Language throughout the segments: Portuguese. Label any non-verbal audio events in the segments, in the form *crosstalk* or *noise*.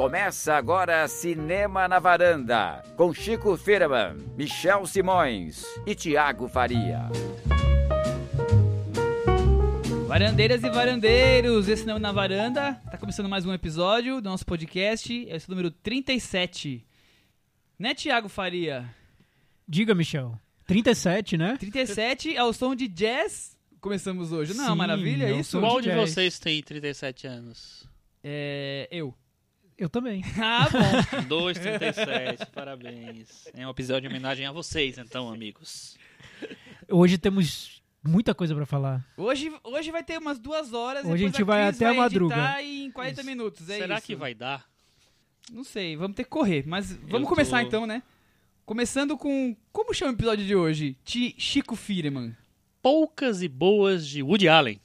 Começa agora Cinema na Varanda, com Chico Firman, Michel Simões e Tiago Faria. Varandeiras e varandeiros, esse Cinema na Varanda, tá começando mais um episódio do nosso podcast, esse é o número 37. Né, Tiago Faria? Diga, Michel. 37, né? 37 ao som de jazz. Começamos hoje. Não, Sim, maravilha, é é o isso? Qual de jazz. vocês tem 37 anos? É. Eu. Eu também. *laughs* Ah, bom. 237, parabéns. É um episódio de homenagem a vocês, então, amigos. Hoje temos muita coisa pra falar. Hoje, hoje vai ter umas duas horas. Hoje a depois gente vai Cris até a madruga. em 40 Isso. minutos. É Será isso. que vai dar? Não sei, vamos ter que correr. Mas vamos Eu tô- começar então, né? Começando com. Como chama o episódio de hoje? De Chico Firman. Poucas e boas de Woody Allen.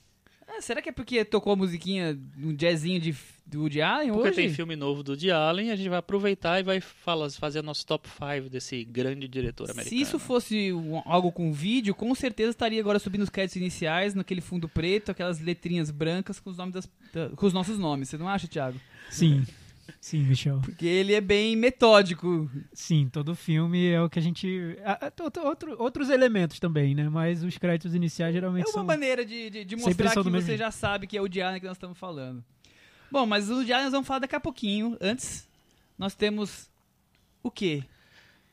Ah, será que é porque tocou a musiquinha, um jazzinho de, do Woody Allen Porque hoje? tem filme novo do Woody Allen, a gente vai aproveitar e vai fala- fazer nosso top 5 desse grande diretor americano. Se isso fosse um- algo com vídeo, com certeza estaria agora subindo os créditos iniciais, naquele fundo preto, aquelas letrinhas brancas com os, nomes das, da- com os nossos nomes. Você não acha, Thiago? Sim. Sim, Michel. Porque ele é bem metódico. Sim, todo filme é o que a gente. outro- outro- outros elementos também, né? Mas os créditos iniciais É geralmente uma são. maneira de, de, de mostrar são que mesmo você já sabe que é o Allen que nós estamos falando. Bom, mas o Allen nós vamos falar daqui a pouquinho. Antes, nós temos o quê?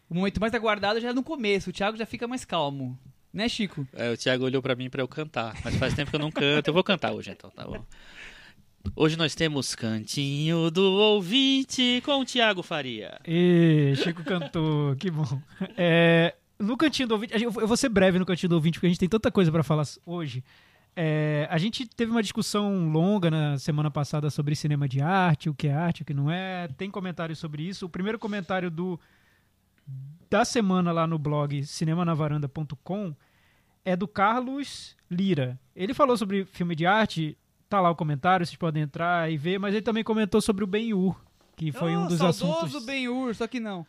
O momento mais aguardado já é no começo. O Thiago já fica mais calmo. Né, Chico? É, o Thiago olhou pra mim pra eu cantar, mas faz tempo que eu não canto. Eu vou cantar hoje, então, tá bom. Hoje nós temos Cantinho do Ouvinte com o Thiago Faria. Ê, Chico cantou, que bom. É, no cantinho do ouvinte, eu vou ser breve no cantinho do ouvinte, porque a gente tem tanta coisa pra falar hoje. É, a gente teve uma discussão longa na semana passada sobre cinema de arte, o que é arte, o que não é. Tem comentários sobre isso. O primeiro comentário do da semana lá no blog cinemanavaranda.com é do Carlos Lira. Ele falou sobre filme de arte, tá lá o comentário, vocês podem entrar e ver, mas ele também comentou sobre o Ben-Hur, que foi um Oh, dos saudoso assuntos Ben-Hur, só que não.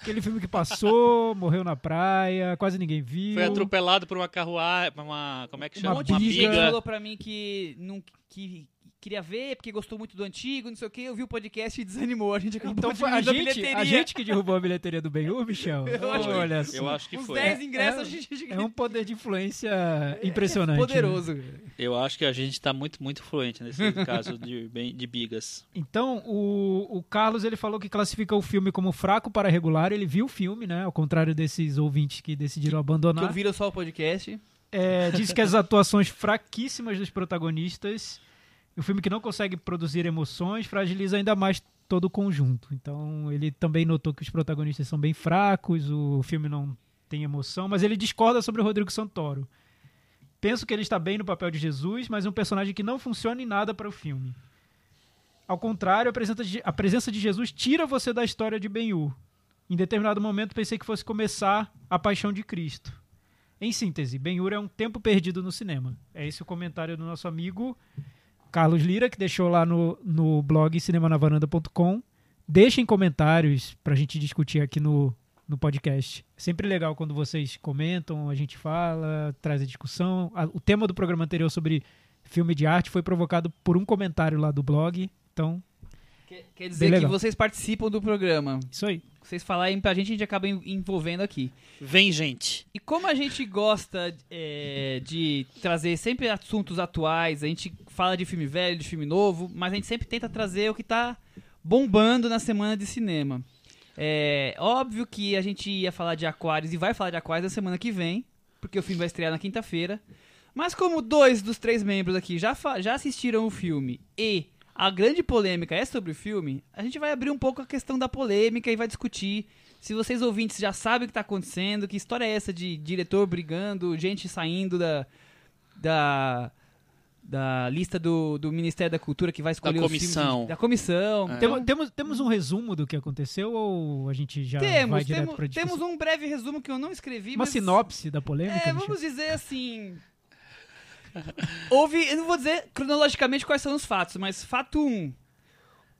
Aquele filme que passou, *laughs* morreu na praia, quase ninguém viu. Foi atropelado por uma carruagem, uma. Como é que Uma chama? Um monte de gente biga. falou pra mim que, não, que queria ver, porque gostou muito do antigo, não sei o que. Eu vi o podcast e desanimou. A gente acabou Então de foi a gente, bilheteria. a gente que derrubou a bilheteria do Ben-Hur, Michel? *laughs* Eu acho que- Olha só. Eu acho que Uns foi. 10 É- ingressos é- a gente... É um poder de influência *laughs* impressionante. né? Poderoso. Eu acho que a gente tá muito, muito fluente nesse caso de, bem- de bigas. Então, o, o Carlos ele falou que classifica o filme como fraco para regular. Ele viu o filme, né? Ao contrário desses ouvintes que decidiram Que abandonar. ouviram só o podcast. É, disse que as atuações fraquíssimas dos protagonistas, o filme que não consegue produzir emoções, fragiliza ainda mais todo o conjunto. Então ele também notou que os protagonistas são bem fracos, o filme não tem emoção, mas ele discorda sobre o Rodrigo Santoro. Penso que ele está bem no papel de Jesus, mas é um personagem que não funciona em nada para o filme. Ao contrário, a presença de, Jesus tira você da história de Ben-Hur. Em determinado momento pensei que fosse começar a paixão de Cristo. Em síntese, Ben-Hur é um tempo perdido no cinema. É esse o comentário do nosso amigo Carlos Lira, que deixou lá no, no blog cinemanavaranda.com. Deixem comentários pra gente discutir aqui no, no podcast. É sempre legal quando vocês comentam, a gente fala, traz a discussão. A- o tema do programa anterior sobre filme de arte foi provocado por um comentário lá do blog. Então, Quer, quer dizer que vocês participam do programa. isso aí. Vocês falarem pra gente, a gente acaba en- envolvendo aqui. Vem, gente. E como a gente gosta é, de trazer sempre assuntos atuais, a gente fala de filme velho, de filme novo, mas a gente sempre tenta trazer o que tá bombando na semana de cinema. É óbvio que a gente ia falar de Aquários e vai falar de Aquários na semana que vem, porque o filme vai estrear na quinta-feira. Mas como dois dos três membros aqui já, já assistiram o filme e a grande polêmica é sobre o filme, a gente vai abrir um pouco a questão da polêmica e vai discutir se vocês ouvintes já sabem o que está acontecendo, que história é essa de diretor brigando, gente saindo da, da, da lista do, do Ministério da Cultura que vai escolher filmes comissão. de- da comissão. É. Temos, temos, temos um resumo do que aconteceu ou a gente já vai Temos, direto temos, discussão? temos um breve resumo que eu não escrevi, Uma mas... sinopse da polêmica? É, vamos dizer assim. Houve, eu não vou dizer cronologicamente quais são os fatos, mas fato 1. Um,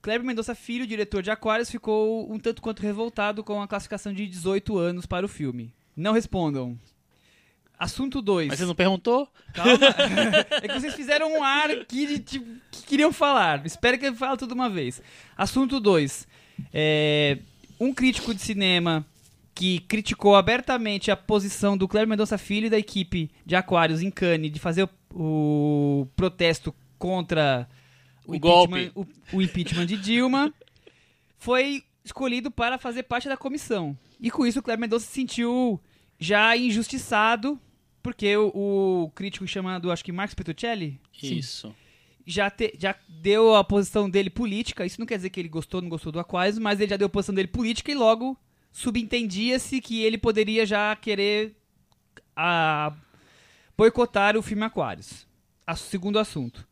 Kleber Mendonça Filho, diretor de Aquários, ficou um tanto quanto revoltado com a classificação de 18 anos para o filme. Não respondam. Assunto 2. Mas você não perguntou? Calma. *laughs* é que vocês fizeram um ar que, tipo, que queriam falar. Espero que eu fale tudo uma vez. Assunto 2. um crítico de cinema que criticou abertamente a posição do Cléber Mendonça Filho e da equipe de Aquários em Cannes de fazer o, o protesto contra O impeachment- golpe. o- o impeachment de Dilma *laughs* foi escolhido para fazer parte da comissão. E com isso o Cleber Mendonça se sentiu já injustiçado, porque o, o crítico chamado, acho que Marcos Petruccelli, Isso. já, te- já deu a posição dele política. Isso não quer dizer que ele gostou ou não gostou do Aquarius, mas ele já deu a posição dele política e logo subentendia-se que ele poderia já querer a, boicotar o filme Aquarius. A- segundo assunto.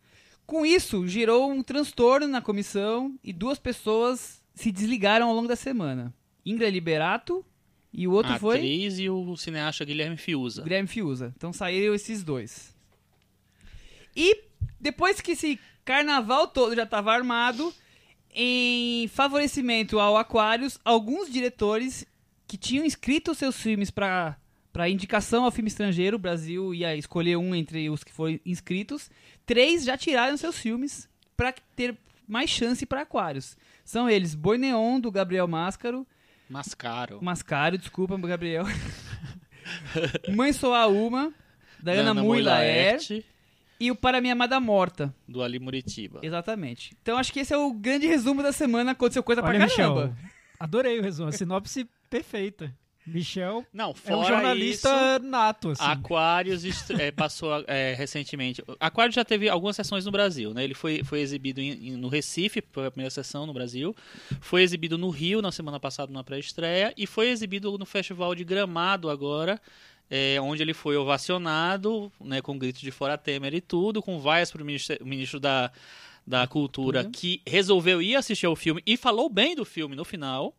Com isso, gerou um transtorno na comissão e duas pessoas se desligaram ao longo da semana. Ingra Liberato e o outro a foi atriz e o cineasta Guilherme Fiuza. Guilherme Fiuza. Então saíram esses dois. E depois que esse carnaval todo já estava armado, em favorecimento ao Aquarius, alguns diretores que tinham inscrito seus filmes para para indicação ao filme estrangeiro, o Brasil ia escolher um entre os que foram inscritos, três já tiraram seus filmes para ter mais chance para Aquarius. São eles Boi Neon, do Gabriel Máscaro, Mascaro. Mascaro, desculpa, Gabriel. *laughs* Mãe Sou a Uma, da Ana Mui Laer. Laerte, E o Para Minha Amada Morta. do Ali Muritiba. Exatamente. Então acho que esse é o grande resumo da semana. Aconteceu coisa Olha, pra Michel, caramba. adorei o resumo. A sinopse *laughs* perfeita. Michel Não, é um fora jornalista isso, nato, assim. Aquarius est- eh, passou eh, recentemente. Aquarius já teve algumas sessões no Brasil, né? Ele foi, foi exibido em- no Recife, foi a primeira sessão no Brasil. Foi exibido no Rio na semana passada na pré-estreia e foi exibido no Festival de Gramado agora, eh, onde ele foi ovacionado, né, com gritos de fora Temer e tudo, com vaias para o ministro, ministro da, da Cultura que resolveu ir assistir ao filme e falou bem do filme no final.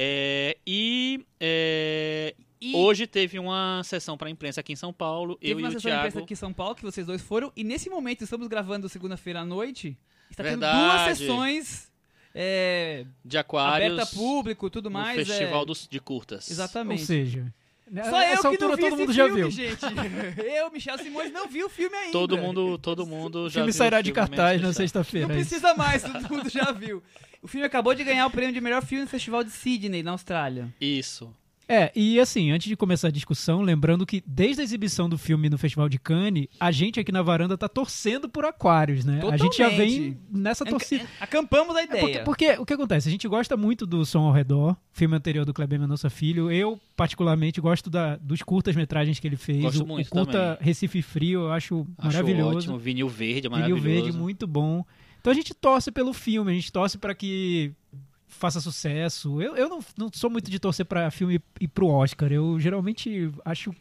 Eh, e eh, E Hoje teve uma sessão para imprensa aqui em São Paulo, teve eu e uma o sessão de imprensa Thiago. aqui em São Paulo, que vocês dois foram. E nesse momento, estamos gravando segunda-feira à noite. Está tendo Verdade. duas sessões é, de Aquários aberta público tudo mais. Festival é, dos, de curtas. Exatamente. Ou seja, Só eu essa que altura não vi todo esse mundo já filme, viu. gente. *laughs* Eu, Michel Simões, não vi o filme ainda. Todo mundo, todo mundo O já filme viu sairá o de filme, cartaz menos na fechado. sexta-feira. Não é isso. precisa mais, todo mundo já viu. O filme acabou de ganhar o prêmio de melhor filme no Festival de Sydney, na Austrália. Isso. É, e assim, antes de começar a discussão, lembrando que desde a exibição do filme no Festival de Cannes, a gente aqui na varanda tá torcendo por Aquários, né? A gente já vem Totalmente. nessa torcida. Acampamos a É porque, ideia. porque o que acontece? A gente gosta muito do Som ao Redor, filme anterior do Kleber Mendonça Filho. Eu, particularmente, gosto da, dos curtas-metragens que ele fez. Gosto o, muito o curta também. Recife Frio, eu acho, Acho maravilhoso. ótimo. Vinil verde, é Vinil maravilhoso. Verde, muito bom. Então a gente torce pelo filme, a gente torce para que faça sucesso. Eu, eu não, não sou muito de torcer para filme ir pro Oscar. Eu geralmente acho.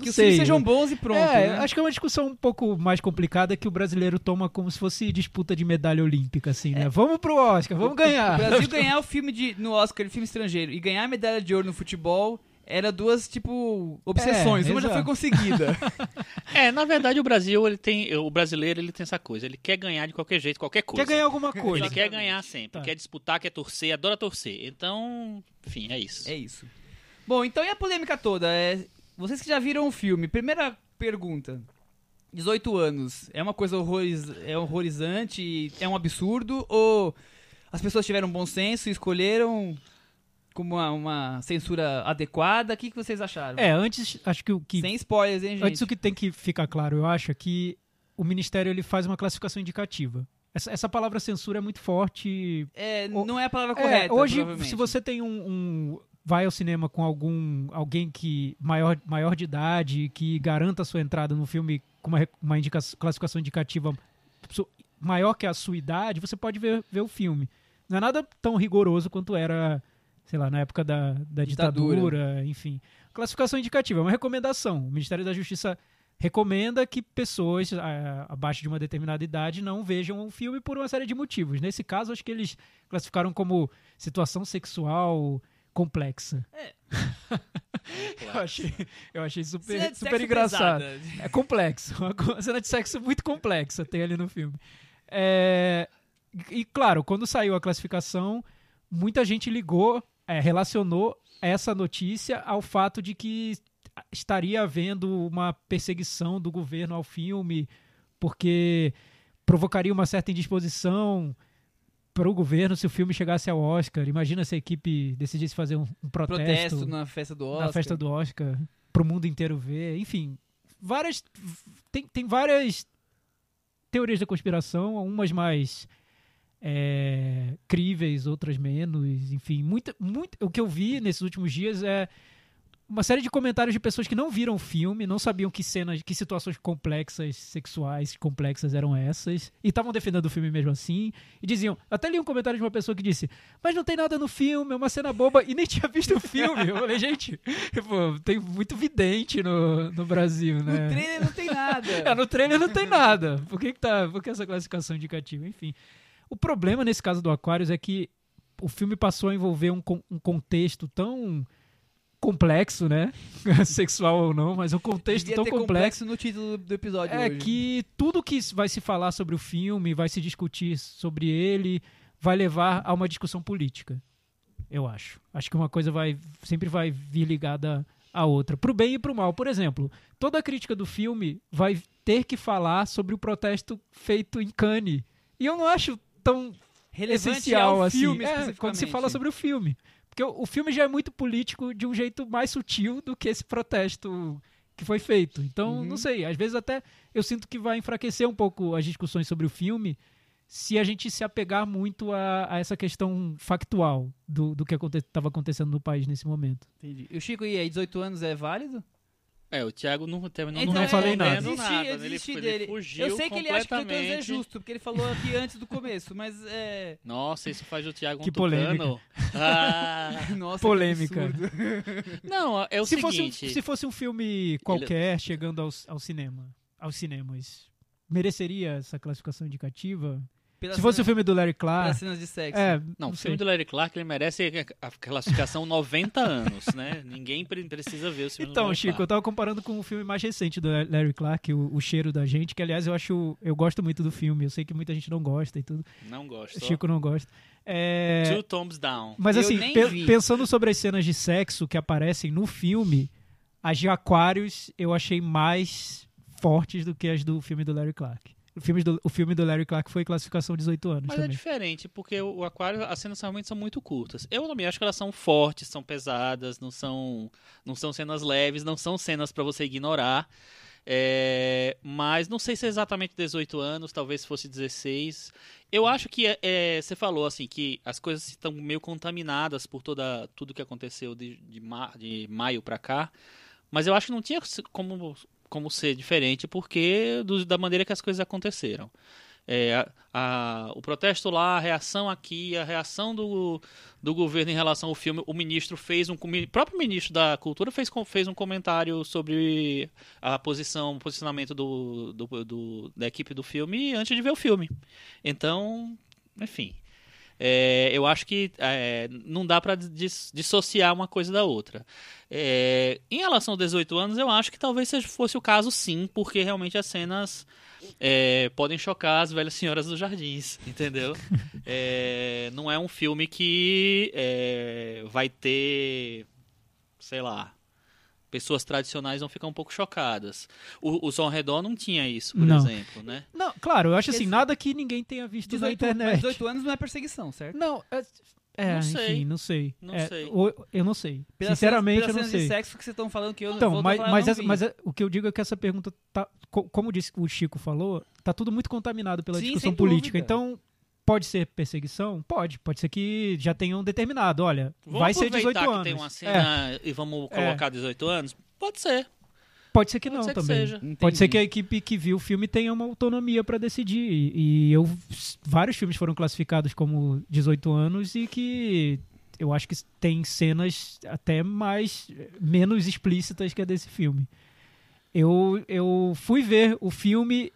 Que os filmes sejam bons e pronto. é, né? acho que é uma discussão um pouco mais complicada que o brasileiro toma como se fosse disputa de medalha olímpica, assim, né? Vamos pro Oscar, vamos O ganhar. Brasil ganhar o filme de, no Oscar de filme estrangeiro e ganhar a medalha de ouro no futebol era duas, tipo, obsessões. É, Uma já foi exato. conseguida. *laughs* É, na verdade o Brasil, ele tem, o brasileiro, ele tem essa coisa, ele quer ganhar de qualquer jeito, qualquer coisa. Quer ganhar alguma coisa. Ele quer ganhar sempre, Tá. quer disputar, quer torcer, adora torcer. Então, enfim, é isso. é isso. Bom, então e a polêmica toda? É, vocês que já viram o filme, primeira pergunta. 18 anos, é uma coisa horroriz, é horrorizante, é um absurdo? Ou as pessoas tiveram bom senso e escolheram como uma, uma censura adequada? O que, que vocês acharam? É, antes, acho que o que Sem spoilers, hein, gente? Antes o que tem que ficar claro, eu acho, é que o Ministério ele faz uma classificação indicativa. Essa, essa palavra censura é muito forte. É, O- não é a palavra É, correta, hoje, provavelmente. se você tem um, um- vai ao cinema com algum alguém que maior, maior de idade que garanta a sua entrada no filme com uma, uma indica- classificação indicativa maior que a sua idade, você pode ver, ver o filme. Não é nada tão rigoroso quanto era, sei lá, na época da, da Ditadura. ditadura, enfim. Classificação indicativa é uma recomendação. O Ministério da Justiça recomenda que pessoas ah, abaixo de uma determinada idade não vejam o filme por uma série de motivos. Nesse caso, acho que eles classificaram como situação sexual complexa. *laughs* Eu achei, eu achei super, Cena super engraçado. pesada. É complexo. Uma cena de sexo muito complexa tem ali no filme. É, e claro, quando saiu a classificação, muita gente ligou, é, relacionou essa notícia ao fato de que estaria havendo uma perseguição do governo ao filme, porque provocaria uma certa indisposição para o governo se o filme chegasse ao Oscar. Imagina se a equipe decidisse fazer um, um protesto, Protesto na festa do Oscar. na festa do Oscar para o mundo inteiro ver. Enfim, várias tem, tem várias teorias da conspiração, umas mais é, críveis, outras menos. Enfim, muita, muito, o que eu vi nesses últimos dias é uma série de comentários de pessoas que não viram o filme, não sabiam que cenas, que situações complexas, sexuais complexas eram essas, e estavam defendendo o filme mesmo assim, e diziam, até li um comentário de uma pessoa que disse, mas não tem nada no filme, é uma cena boba, e nem tinha visto o filme. Eu falei, gente, *laughs* pô, tem muito vidente no, no Brasil, No né? trailer não tem nada. *laughs* É, no trailer não tem nada. Por que, que tá. Por que essa classificação indicativa? Enfim. O problema nesse caso do Aquarius é que o filme passou a envolver um, um contexto tão complexo, né? *laughs* Sexual ou não, mas um contexto Devia tão ter complexo. no título do episódio É hoje. que tudo que vai se falar sobre o filme, vai se discutir sobre ele, vai levar a uma discussão política. Eu acho. Acho que uma coisa vai sempre vai vir ligada à outra, pro bem e pro mal. Por exemplo, toda a crítica do filme vai ter que falar sobre o protesto feito em Cannes. E eu não acho tão Relevante essencial ao assim. filme, É, quando se fala sobre o filme. Porque o, o filme já é muito político de um jeito mais sutil do que esse protesto que foi feito. Então, Uhum. não sei, às vezes até eu sinto que vai enfraquecer um pouco as discussões sobre o filme se a gente se apegar muito a, a essa questão factual do, do que estava acontecendo no país nesse momento. Entendi. E o Chico, e aí, 18 anos é válido? É, o Thiago não terminou Então, não falei nada. Eu desisti, nada. eu? Ele, desisti ele dele. fugiu eu sei que ele acha que 18 anos é justo, porque ele falou aqui antes do começo, mas é... Nossa, isso faz do Thiago um Que tucano. polêmica. Ah, *laughs* Nossa, Polêmica. *laughs* não, é o se, fosse um, seguinte. se fosse um filme qualquer chegando ao, ao cinema, aos cinemas, mereceria essa classificação indicativa? Pelas se fosse o filme do Larry pelas Clark, cenas de sexo. é, Não, o sei. filme do Larry Clark ele merece a classificação *laughs* 90 anos, né? Ninguém pre- precisa ver o filme do Então, Larry Chico, eu Clark. tava comparando com o filme mais recente do Larry Clark, o, o Cheiro da Gente, que aliás eu acho, eu gosto muito do filme, eu sei que muita gente não gosta e tudo, Não gosto. o Chico não gosta. É, Two Thumbs Down. mas Eu assim, nem pe- vi. pensando sobre as cenas de sexo que aparecem no filme, as de Aquários eu achei mais fortes do que as do filme do Larry Clark. O filme do, o filme do Larry Clark foi classificação 18 anos Mas é também. diferente, porque o Aquário, as cenas realmente são muito curtas. Eu também acho que elas são fortes, são pesadas, não são, não são cenas leves, não são cenas pra você ignorar. É, mas não sei se é exatamente 18 anos, talvez fosse 16. Eu acho que é, é, você falou assim que as coisas estão meio contaminadas por toda tudo que aconteceu de, de, ma- de maio pra cá. Mas eu acho que não tinha como, como ser diferente porque do- da maneira que as coisas aconteceram. É, a- a- o protesto lá, a reação aqui, a reação do, do governo em relação ao filme. O ministro fez um. O próprio ministro da Cultura fez, fez um comentário sobre a posição, o posicionamento do, do- do- da equipe do filme antes de ver o filme. Então, enfim. É, eu acho que é, não dá para dissociar uma coisa da outra. É, em relação aos 18 anos, eu acho que talvez fosse o caso sim, porque realmente as cenas é, podem chocar as velhas senhoras dos jardins, *laughs* entendeu? É, não é um filme que é, vai ter, sei lá, pessoas tradicionais vão ficar um pouco chocadas. O, o Som Redor não tinha isso, por Não. exemplo, né? Não, claro, eu acho Porque assim, esse- nada que ninguém tenha visto 18, na internet. mas 18 anos não é perseguição, certo? Não, é, é, Não sei. enfim, não sei. Não É, sei. o- eu não sei. Pelas Sinceramente, cenas, eu não pelas sei. de sexo que vocês estão falando que eu Então, vou mas, falar, eu mas, não essa- mas é- o que eu digo é que essa pergunta tá, co- como disse o Chico falou, tá tudo muito contaminado pela Sim, discussão política. dúvida. Então, pode ser perseguição? Pode. Pode ser que já tenham determinado, olha, Vamos vai ser aproveitar 18 que anos. tem uma É, cena e vamos colocar 18 anos? Pode ser. pode ser que Pode não ser que também. seja. Pode ser que a equipe que viu o filme tenha uma autonomia para decidir. E, e eu vários filmes foram classificados como 18 anos e que eu acho que tem cenas até mais menos explícitas que a desse filme. Eu, eu fui ver o filme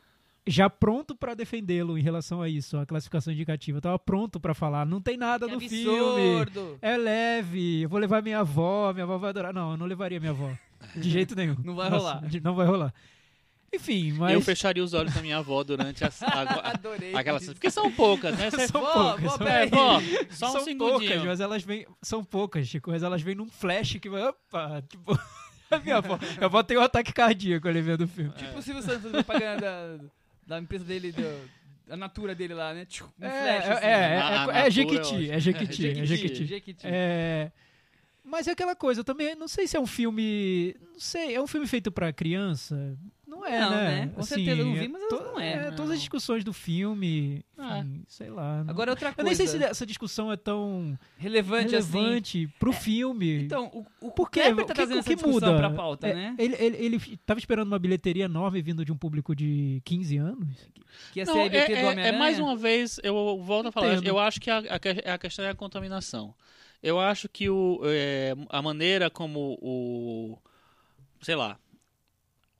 já pronto para defendê-lo em relação a isso, a classificação indicativa. Eu tava pronto para falar, não tem nada Que no filme. absurdo! É leve, eu vou levar minha avó, minha avó vai adorar. Não, eu não levaria minha avó. De jeito nenhum. *laughs* Não vai Nossa, rolar. Não vai rolar. Enfim, mas. Eu fecharia os olhos da minha avó durante a- *laughs* Adorei. aquelas. Porque são poucas, né? *laughs* Você- São Vó, poucas. vó, são-. É, vó, só um são segundinho. poucas, mas elas vêm. São poucas, Chico, mas elas vêm num flash que vai. Opa! Tipo, minha avó, minha avó tem um ataque cardíaco ali vendo o filme. Tipo o Silvio Santos propaganda da, empresa dele, do, da Natura dele lá, né? Um É, flash, é, assim. é, a é, é, Natura é Jequiti, é *laughs* Jequiti, é Jequiti, Jequiti. Jequiti. É, mas é aquela coisa, eu também não sei se é um filme, não sei, é um filme feito pra criança? Não é, Não, né? né? Com certeza, eu não vi, mas não é. Todas as discussões do filme, Ah. enfim, sei lá. não- Agora outra eu coisa. nem sei se essa discussão é tão relevante, assim. relevante pro filme. Então, o, o, Por o quê? Kleber O tá que- trazendo o essa que discussão muda? pra pauta, É, né? Ele, ele, ele tava esperando uma bilheteria enorme vindo de um público de 15 anos. Que ia Não, ser a é, do é- é mais uma vez, eu volto a falar, Entendo. eu acho que a, a que- a questão é a contaminação. Eu acho que o, é, a maneira como o, sei lá,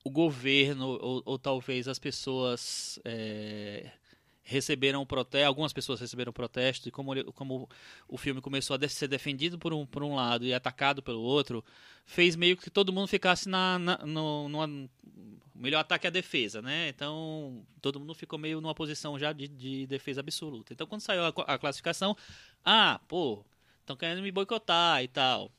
o governo ou, ou talvez as pessoas é, receberam protesto, algumas pessoas receberam protesto e como, como o filme começou a ser defendido por um, por um lado e atacado pelo outro, fez meio que todo mundo ficasse na, na no, numa, melhor ataque a defesa, né? Então, todo mundo ficou meio numa posição já de, de defesa absoluta. Então, quando saiu a, a classificação, ah, pô, estão querendo me boicotar e tal.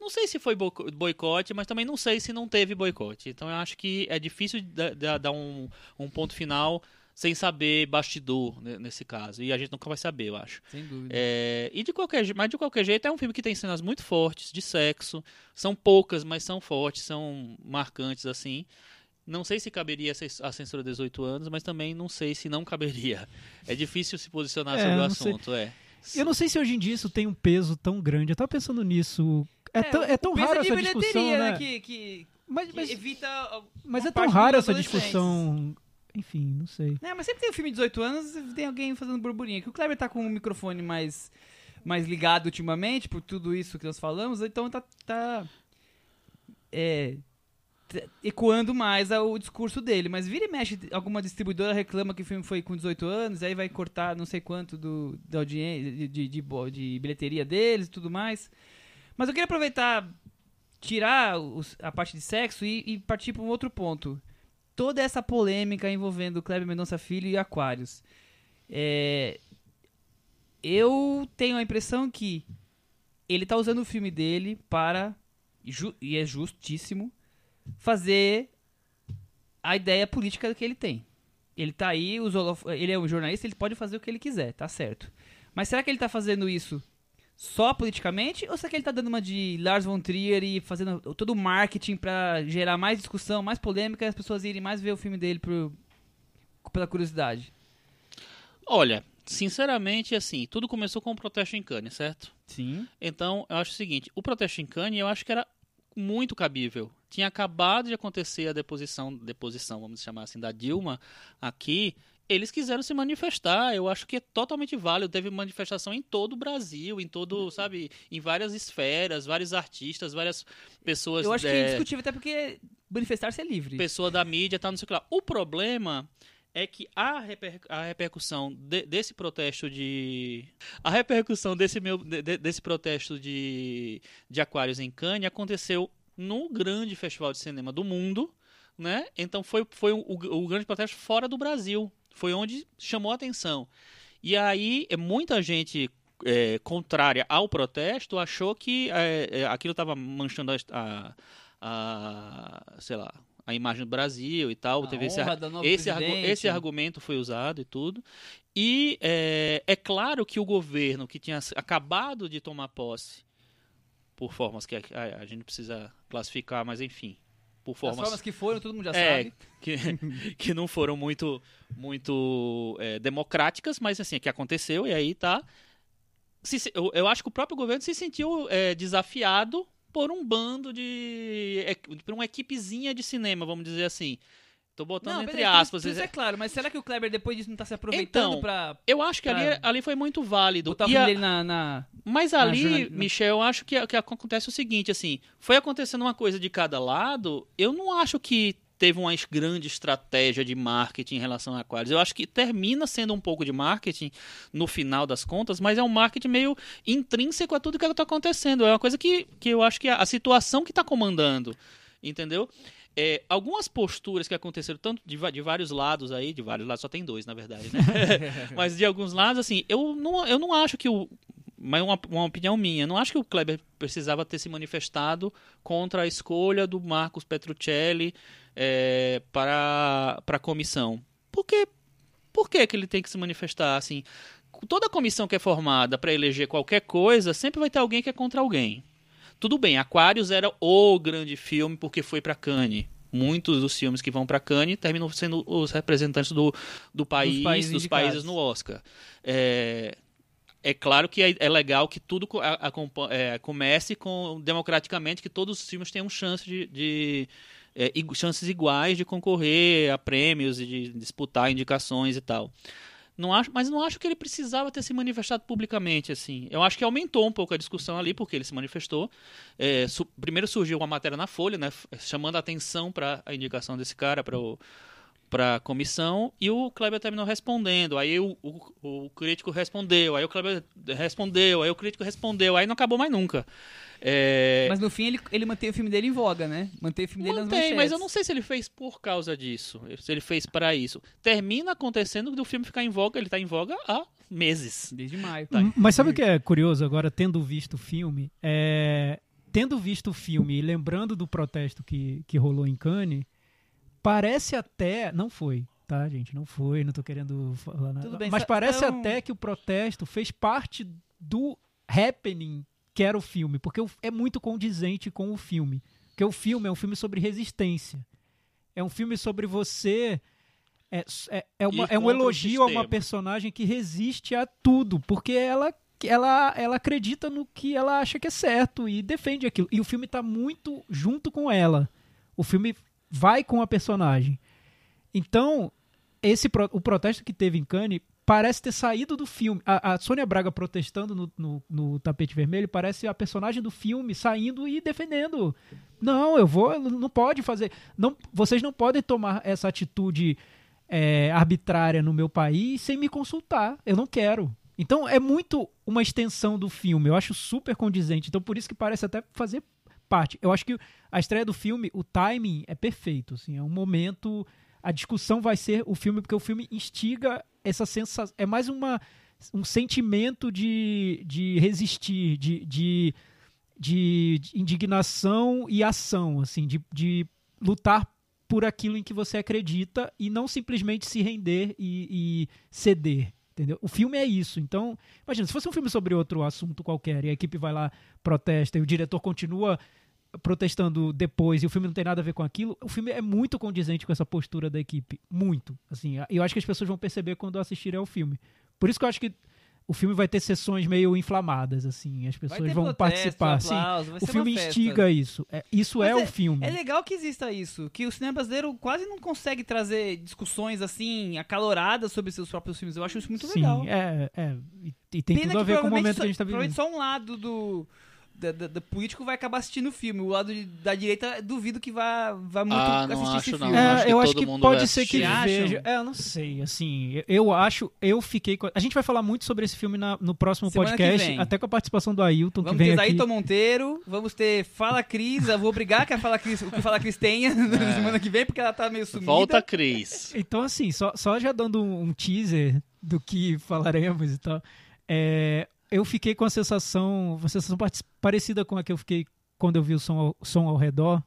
Não sei se foi boico- boicote, mas também não sei se não teve boicote. Então, eu acho que é difícil da- da- dar um, um ponto final sem saber bastidor né, nesse caso. E a gente nunca vai saber, eu acho. Sem dúvida. É, e de qualquer, mas de qualquer jeito é um filme que tem cenas muito fortes de sexo. São poucas, mas são fortes, são marcantes assim. Não sei se caberia a cens- a censura 18 anos, mas também não sei se não caberia. É difícil se posicionar É, sobre o não sei. assunto, é. Eu não sei se hoje em dia isso tem um peso tão grande. Eu tava pensando nisso. É, tão, é tão o peso raro essa discussão, né? Que, que, Mas, que mas, evita. mas é tão dos essa discussão. Enfim, não sei. É, mas sempre tem um filme de 18 anos e tem alguém fazendo burburinho. Que o Kleber tá com o microfone mais, mais ligado ultimamente, por tudo isso que nós falamos, então tá. tá é, ecoando mais o discurso dele. Mas vira e mexe, alguma distribuidora reclama que o filme foi com 18 anos, aí vai cortar não sei quanto do, da audiência, de, de, de de bilheteria deles e tudo mais. Mas eu queria aproveitar, tirar os- a parte de sexo e, e partir para um outro ponto toda essa polêmica envolvendo Kleber Mendonça Filho e Aquários. É, eu tenho a impressão que ele tá usando o filme dele para, e é justíssimo, fazer a ideia política que ele tem. Ele tá aí, ele é um jornalista, ele pode fazer o que ele quiser, tá certo. Mas será que ele tá fazendo isso só politicamente? Ou será que ele tá dando uma de Lars von Trier e fazendo todo o marketing pra gerar mais discussão, mais polêmica e as pessoas irem mais ver o filme dele por, pela curiosidade? Olha, sinceramente, assim, tudo começou com o protesto em Cannes, certo? Sim. Então, eu acho o seguinte, o protesto em Cannes, eu acho que era muito cabível. Tinha acabado de acontecer a deposição, deposição, vamos chamar assim, da Dilma aqui. Eles quiseram se manifestar. Eu acho que é totalmente válido. Teve manifestação em todo o Brasil, em todo, sabe, em várias esferas, vários artistas, várias pessoas. Eu acho que é, é indiscutível, até porque manifestar-se é livre. pessoa da mídia, tá, não sei o que lá. O problema é que a, reper- a repercussão de- desse protesto de. A repercussão desse, meu, de- desse protesto de, de Aquários em Cannes aconteceu no grande festival de cinema do mundo, né? Então foi, foi o, o grande protesto fora do Brasil. Foi onde chamou a atenção. E aí, é, muita gente é, contrária ao protesto achou que é, é, aquilo estava manchando a, a, a, sei lá, a imagem do Brasil e tal. A Teve esse, esse, argu- esse argumento foi usado e tudo. E é, é claro que o governo que tinha acabado de tomar posse, por formas que a, a- a gente precisa classificar, mas enfim, por As formas, formas que foram, todo mundo já É, sabe. que, *laughs* que não foram muito, muito é, democráticas, mas assim, que aconteceu e aí tá. Se- se- eu, eu acho que o próprio governo se sentiu é, desafiado por um bando de. é, por uma equipezinha de cinema, vamos dizer assim. Tô botando entre beleza, aspas. Isso, isso é claro, mas será que o Kleber depois disso não tá se aproveitando Então, pra Eu acho que ali, ali foi muito válido. botar E a- dele na... na- mas ali, na- Michel, eu acho que, que acontece o seguinte, assim, foi acontecendo uma coisa de cada lado, eu não acho que teve uma grande estratégia de marketing em relação a Aquarius. Eu acho que termina sendo um pouco de marketing no final das contas, mas é um marketing meio intrínseco a tudo que está acontecendo. É uma coisa que, que eu acho que é a situação que está comandando, entendeu? É, algumas posturas que aconteceram tanto de, de vários lados aí, de vários lados, só tem dois, na verdade, né? *laughs* Mas de alguns lados, assim, eu não, eu não acho que o mas uma, uma opinião minha. Não acho que o Kleber precisava ter se manifestado contra a escolha do Marcos Petruccelli é, para, para a comissão. Por quê? Por que, que ele tem que se manifestar assim? Toda comissão que é formada para eleger qualquer coisa, sempre vai ter alguém que é contra alguém. Tudo bem, Aquarius era o grande filme porque foi para Cannes. Muitos dos filmes que vão para Cannes terminam sendo os representantes do, do país, dos países, dos países no Oscar. É, é claro que é, é legal que tudo a, a, é, comece com democraticamente, que todos os filmes tenham chance de, de é, chances iguais de concorrer a prêmios e de disputar indicações e tal. Não acho, mas não acho que ele precisava ter se manifestado publicamente assim. Eu acho que aumentou um pouco a discussão ali porque ele se manifestou. É, su primeiro surgiu uma matéria na Folha, né, chamando a atenção para a indicação desse cara para o para a comissão e o Kleber terminou respondendo. Aí o, o, o, crítico respondeu, aí o Kleber respondeu, aí o crítico respondeu, aí não acabou mais nunca. É... Mas no fim ele, ele mantém o filme dele em voga, né? Mantém o filme dele mantém, nas manchetes. mas eu não sei se ele fez por causa disso, se ele fez para isso. Termina acontecendo do filme ficar em voga, ele tá em voga há meses. Desde maio. Tá. Mas sabe o que é curioso agora, tendo visto o filme? É... Tendo visto o filme e lembrando do protesto que, que rolou em Cannes, parece até... Não foi, tá, gente? Não foi, não tô querendo falar nada. Bem, mas parece então... até que o protesto fez parte do happening que era o filme, porque é muito condizente com o filme. Porque o filme é um filme sobre resistência. É um filme sobre você. É, é, é, uma, é um elogio a uma personagem que resiste a tudo, porque ela, ela, ela acredita no que ela acha que é certo e defende aquilo. E o filme está muito junto com ela. O filme vai com a personagem. Então, esse o protesto que teve em Cannes parece ter saído do filme. A, a Sônia Braga protestando no, no, no, tapete vermelho parece a personagem do filme saindo e defendendo. Não, eu vou, não pode fazer. Não, vocês não podem tomar essa atitude é, arbitrária no meu país sem me consultar. Eu não quero. Então é muito uma extensão do filme. Eu acho super condizente. Então por isso que parece até fazer parte. Eu acho que a estreia do filme, o timing é perfeito. Assim, é um momento a discussão vai ser o filme, porque o filme instiga essa sensação. É mais uma, um sentimento de, de resistir, de, de, de indignação e ação, assim, de, de lutar por aquilo em que você acredita e não simplesmente se render e, e ceder. Entendeu? O filme é isso. Então, imagina, se fosse um filme sobre outro assunto qualquer e a equipe vai lá, protesta e o diretor continua protestando depois e o filme não tem nada a ver com aquilo, o filme é muito condizente com essa postura da equipe. Muito. Assim, eu acho que as pessoas vão perceber quando assistirem ao filme. Por isso que eu acho que o filme vai ter sessões meio inflamadas, assim, as pessoas vão protesto, participar. Aplauso, o filme instiga isso. É, isso é, é, o filme. É legal que exista isso, que o cinema brasileiro quase não consegue trazer discussões assim, acaloradas sobre seus próprios filmes. Eu acho isso muito Sim, legal. Sim, é, é. E, e tem Pena tudo a ver com o momento só, que a gente tá vivendo. Provavelmente só um lado do da, da, da, político vai acabar assistindo o filme. O lado de, da direita, duvido que vá, vá muito ah, assistir esse não. filme. É, acho eu acho que pode ser que veja. É, eu não sei, assim, eu acho, eu fiquei... A gente vai falar muito sobre esse filme na, no próximo Semana podcast, até com a participação do Ailton, vamos que vem ter aqui. Ailton Monteiro, vamos ter Fala Cris, eu vou obrigar que a Fala Cris, o que Fala Cris tenha *laughs* é. semana que vem, porque ela tá meio sumida. Volta, Cris. Então, assim, só, só já dando um teaser do que falaremos e tal, é, eu fiquei com a sensação, uma sensação parecida com a que eu fiquei quando eu vi o som ao, som ao redor.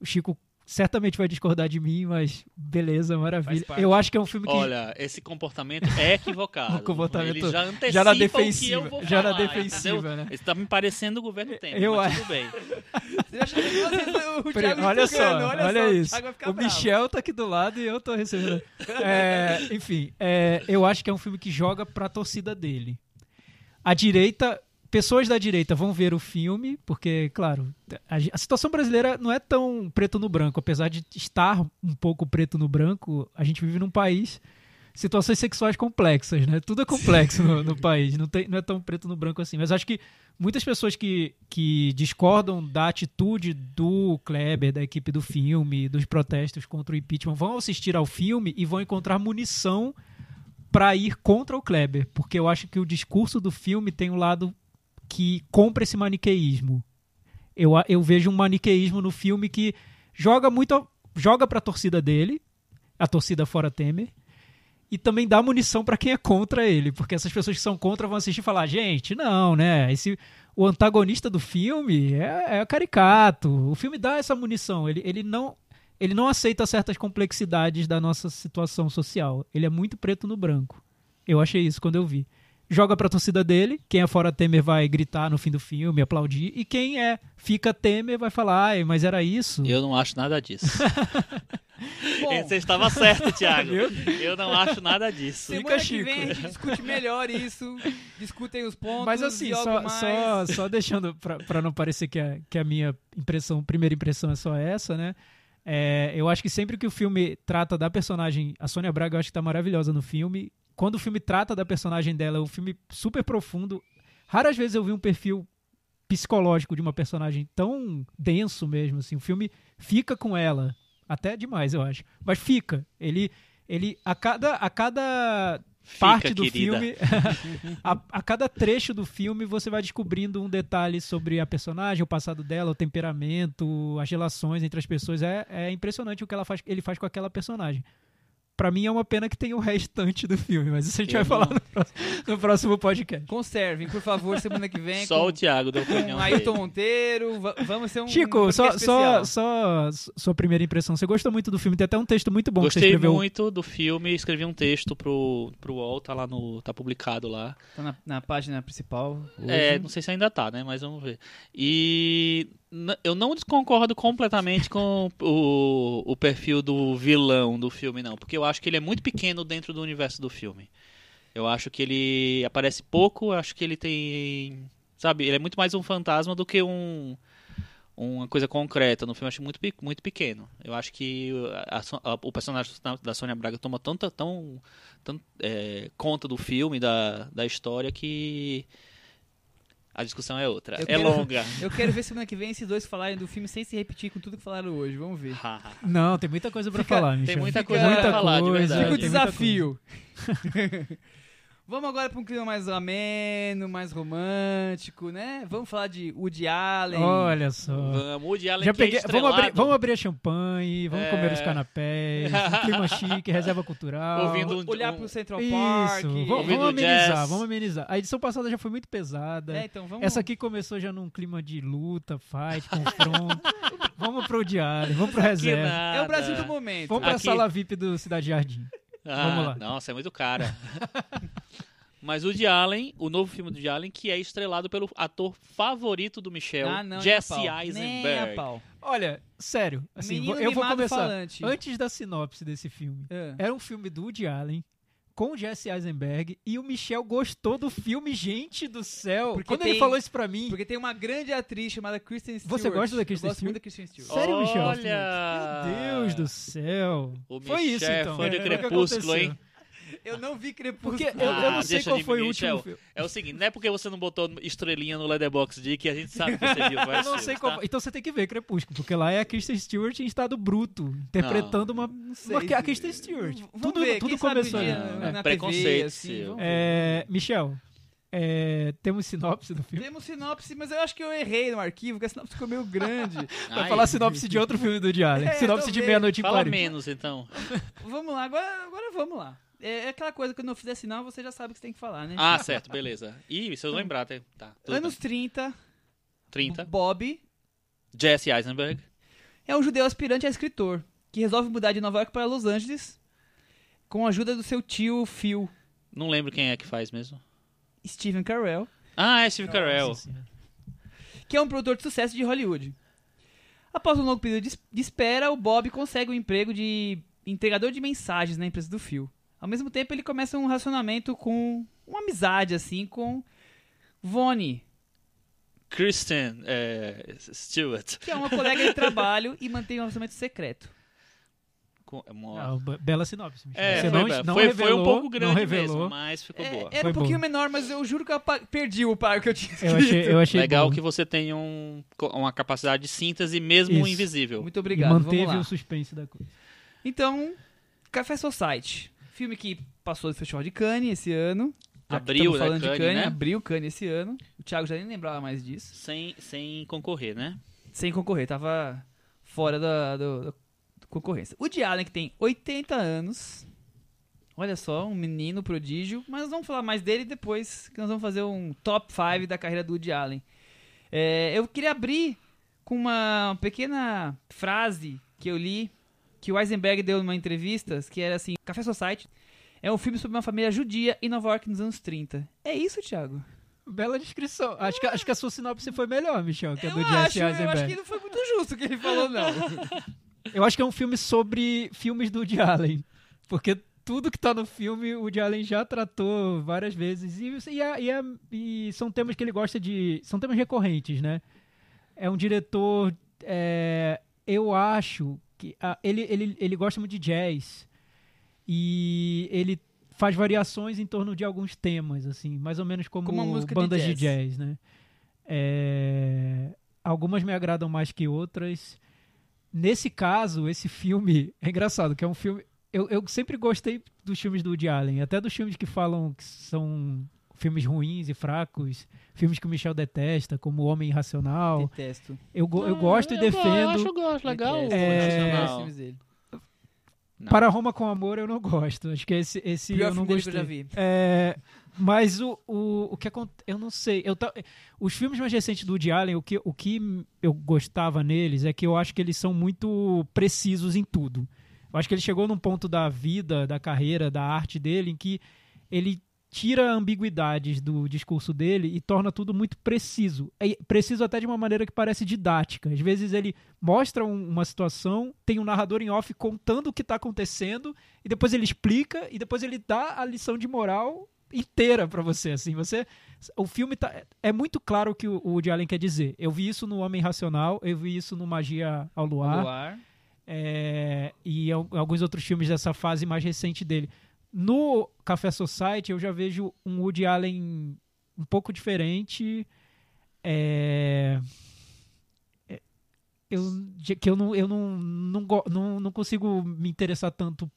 O Chico certamente vai discordar de mim, mas beleza, maravilha. Eu acho que é um filme que. Olha, esse comportamento é equivocado. *laughs* o comportamento Ele já antecipa já na defensiva, já falar, na defensiva, né? Isso tá me parecendo o governo Temer, eu mas tudo bem. *laughs* olha só, olha, olha só, isso. O, o Michel tá aqui do lado e eu tô recebendo. É, enfim, é, eu acho que é um filme que joga pra torcida dele a direita pessoas da direita vão ver o filme, porque, claro, a, a, situação brasileira não é tão preto no branco, apesar de estar um pouco preto no branco, a gente vive num país situações sexuais complexas, né? Tudo é complexo no, no, país, não, tem, não é tão preto no branco assim. Mas acho que muitas pessoas que, que discordam da atitude do Kleber, da equipe do filme, dos protestos contra o impeachment, vão assistir ao filme e vão encontrar munição para ir contra o Kleber, porque eu acho que o discurso do filme tem um lado que compra esse maniqueísmo. Eu, eu vejo um maniqueísmo no filme que joga muito joga para a torcida dele, a torcida fora Temer, e também dá munição pra quem é contra ele, porque essas pessoas que são contra vão assistir e falar: gente, não, né? Esse, o antagonista do filme é, é caricato. O filme dá essa munição. Ele, ele, não, ele não aceita certas complexidades da nossa situação social. Ele é muito preto no branco. Eu achei isso quando eu vi. Joga pra torcida dele, quem é fora Temer vai gritar no fim do filme, aplaudir, e quem é fica Temer vai falar, ai, mas era isso. Eu não acho nada disso. *laughs* Bom, Você estava certo, Thiago. Eu não acho nada disso. semana que Chico. vem a gente discute melhor isso, discutem os pontos Mas assim, só, mais. só, só deixando pra, pra não parecer que a, que a minha impressão, primeira impressão é só essa, né? É, eu acho que sempre que o filme trata da personagem, a Sônia Braga eu acho que tá maravilhosa no filme. Quando o filme trata da personagem dela, é um filme super profundo. Raras vezes eu vi um perfil psicológico de uma personagem tão denso mesmo, assim. O filme fica com ela, até demais, eu acho. Mas fica. Ele, ele a cada, a cada parte do querida. filme, *laughs* a, a cada trecho do filme você vai descobrindo um detalhe sobre a personagem, o passado dela, o temperamento, as relações entre as pessoas. É, é impressionante o que ela faz, ele faz com aquela personagem. Pra mim é uma pena que tem o restante do filme, mas isso a gente Eu vai falar não- no próximo, no próximo podcast. Conservem, por favor, semana que vem. Só com, o Thiago deu com opinião Ailton. Monteiro. va- Vamos ser um. Chico, um só, só, só sua primeira impressão. Você gostou muito do filme? Tem até um texto muito bom que você Gostei escreveu. muito do filme, escrevi um texto pro, pro UOL, tá lá no. tá publicado lá. Tá na, na página principal. Hoje. É, não sei se ainda tá, né? Mas vamos ver. E eu não desconcordo completamente com o, o perfil do vilão do filme, não. Porque eu acho que ele é muito pequeno dentro do universo do filme. Eu acho que ele aparece pouco, acho que ele tem. Sabe, ele é muito mais um fantasma do que um. Uma coisa concreta no filme, eu acho muito, muito pequeno. Eu acho que a- a- o personagem da- Sônia Braga toma tanta, tão, tão é, conta do filme, da, da história, que a discussão é outra. Eu é quero- longa. *laughs* Eu quero ver semana que vem esses dois falarem do filme sem se repetir com tudo que falaram hoje. Vamos ver. Não, tem muita coisa pra Fica- falar, tem Michel. muita Fica- coisa pra falar, de verdade. Fica o tem muita desafio. *laughs* Vamos agora para um clima mais ameno, mais romântico, né? Vamos falar de Woody Allen. Olha só. Vamos, Woody Allen Já que é peguei, vamos, abrir, vamos abrir a champanhe, vamos É. comer os canapés, um *laughs* clima chique, reserva cultural. Ouvindo um- Olhar um- pro Central Isso, Park. vamos, ouvindo vamos amenizar, jazz. vamos amenizar. A edição passada já foi muito pesada. É, então vamos. Essa aqui começou já num clima de luta, fight, confronto. *laughs* vamos pro diário, vamos pro Que reserva. É o Brasil do momento. Vamos pra Aqui- sala VIP do Cidade Jardim. Ah, Vamos lá. Nossa, é muito cara. *laughs* Mas o Woody Allen, o novo filme do Woody Allen, que é estrelado pelo ator favorito do Michel, Ah, não, Jesse nem a pau. Nem a Eisenberg. pau. Olha, sério, assim, Menino eu vou começar. falante. Antes da sinopse desse filme, É. era um filme do Woody Allen com o Jesse Eisenberg e o Michel gostou do filme, gente do céu. Porque Quando tem- ele falou isso pra mim, Porque tem uma grande atriz chamada Kristen Stewart. Você gosta da Kristen Eu gosto Stewart? muito da Kristen Stewart. Sério, Michel? Olha! meu Deus do céu. O Foi Michel isso é então. fã de É, foi o que Crepúsculo, hein? Eu não vi Crepúsculo. Porque eu, eu Ah, não sei deixa qual foi o Michel. último filme. É o seguinte, não é porque você não botou estrelinha no Letterboxd de que a gente sabe que você viu Eu não sei filmes, qual. tá? Então você tem que ver Crepúsculo, porque lá é a Kristen Stewart em estado bruto, interpretando uma. Não sei. uma a Kristen Stewart. Vamos Tudo, ver, tudo sabe começou ali. na, É, na preconceito TV, assim. É, Michel, é, temos sinopse do filme. Temos sinopse, mas eu acho que eu errei no arquivo, que a sinopse ficou meio grande. *laughs* Vai Ai, falar sinopse de outro filme do Diário. É, sinopse de meia-noite em Fala Paris. menos, então. vamos lá, agora, agora vamos lá. É, é aquela coisa que eu não fizer sinal, você já sabe o que você tem que falar, né? Ah, certo, beleza. Ih, se eu lembrar, tá. tá tudo Anos bem. 30, 30. Bob Jesse Eisenberg. é um judeu aspirante a escritor, que resolve mudar de Nova York para Los Angeles com a ajuda do seu tio Phil, Não lembro quem é que faz mesmo. Steven Carell, Ah, é Steve Carell. Que é um produtor de sucesso de Hollywood. Após um longo período de espera, o Bob consegue um emprego de entregador de mensagens na empresa do Phil. Ao mesmo tempo, ele começa um relacionamento com uma amizade assim com Vonnie, Kristen é, Stewart. que é uma colega de trabalho e mantém um relacionamento secreto. Com- é uma- Ah, be- bela sinopse. É, Você foi, não, não foi, revelou, foi um pouco grande revelou. mesmo, mas ficou É, boa. era Foi um pouquinho bom. menor, mas eu juro que eu perdi o par que eu tinha escrito. Eu achei, eu achei Legal bom. que você tem um, uma capacidade de síntese mesmo Isso. invisível. Muito E obrigado, vamos manteve lá. o suspense da coisa. Então, Café Society. Filme que passou do Festival de Cannes esse ano. Já estamos né, falando de Cannes, né? abriu Cannes esse ano. O Thiago já nem lembrava mais disso. Sem, sem concorrer, né? Sem concorrer, tava fora da, da concorrência. O Allen, que tem 80 anos, Olha só, um menino prodígio. Mas nós vamos falar mais dele depois que nós vamos fazer um top 5 da carreira do Woody Allen. É, eu queria abrir com uma pequena frase que eu li que o Eisenberg deu numa entrevista, que era assim, Café Society é um filme sobre uma família judia em Nova York nos anos 30. É isso, Thiago? Bela descrição. Acho que, acho que a sua sinopse foi melhor, Michel, que a do acho, Jesse eu acho Eisenberg. que não foi muito justo o que ele falou, não. *laughs* Eu acho que é um filme sobre filmes do Woody Allen. Porque tudo que tá no filme, o Woody Allen já tratou várias vezes. E, e, é- e é- e são temas que ele gosta de. São temas recorrentes, né? É um diretor. é, eu acho que. ah, ele, ele, ele gosta muito de jazz. E ele faz variações em torno de alguns temas, assim, mais ou menos como, Como de bandas de jazz. jazz, né? É, algumas me agradam mais que outras. Nesse caso, esse filme é engraçado, que é um filme. Eu, eu sempre gostei dos filmes do Woody Allen, até dos filmes que falam que são filmes ruins e fracos, filmes que o Michel detesta, como O Homem Irracional. Detesto. Eu, go- eu gosto e Eu defendo. acho, eu gosto, legal. É, dele. Para Roma com Amor eu não gosto. Acho que esse, esse Pior eu não dele que eu gostei. já vi. É, mas o, o, o que acontece. Eu não sei. Eu ta- os filmes mais recentes do Woody Allen, o que, o que eu gostava neles é que eu acho que eles são muito precisos em tudo. Eu acho que ele chegou num ponto da vida, da carreira, da arte dele, em que ele tira ambiguidades do discurso dele e torna tudo muito preciso. É preciso até de uma maneira que parece didática. Às vezes ele mostra um- uma situação, tem um narrador em off contando o que está acontecendo e depois ele explica e depois ele dá a lição de moral inteira pra você assim você o filme tá, é muito claro o que o o Woody Allen quer dizer eu vi isso no Homem Racional eu vi isso no Magia ao Luar, Luar. é, e al- alguns outros filmes dessa fase mais recente dele. No Café Society eu já vejo um Woody Allen um pouco diferente. é, é, eu, que eu não, eu não, não, não, não consigo me interessar tanto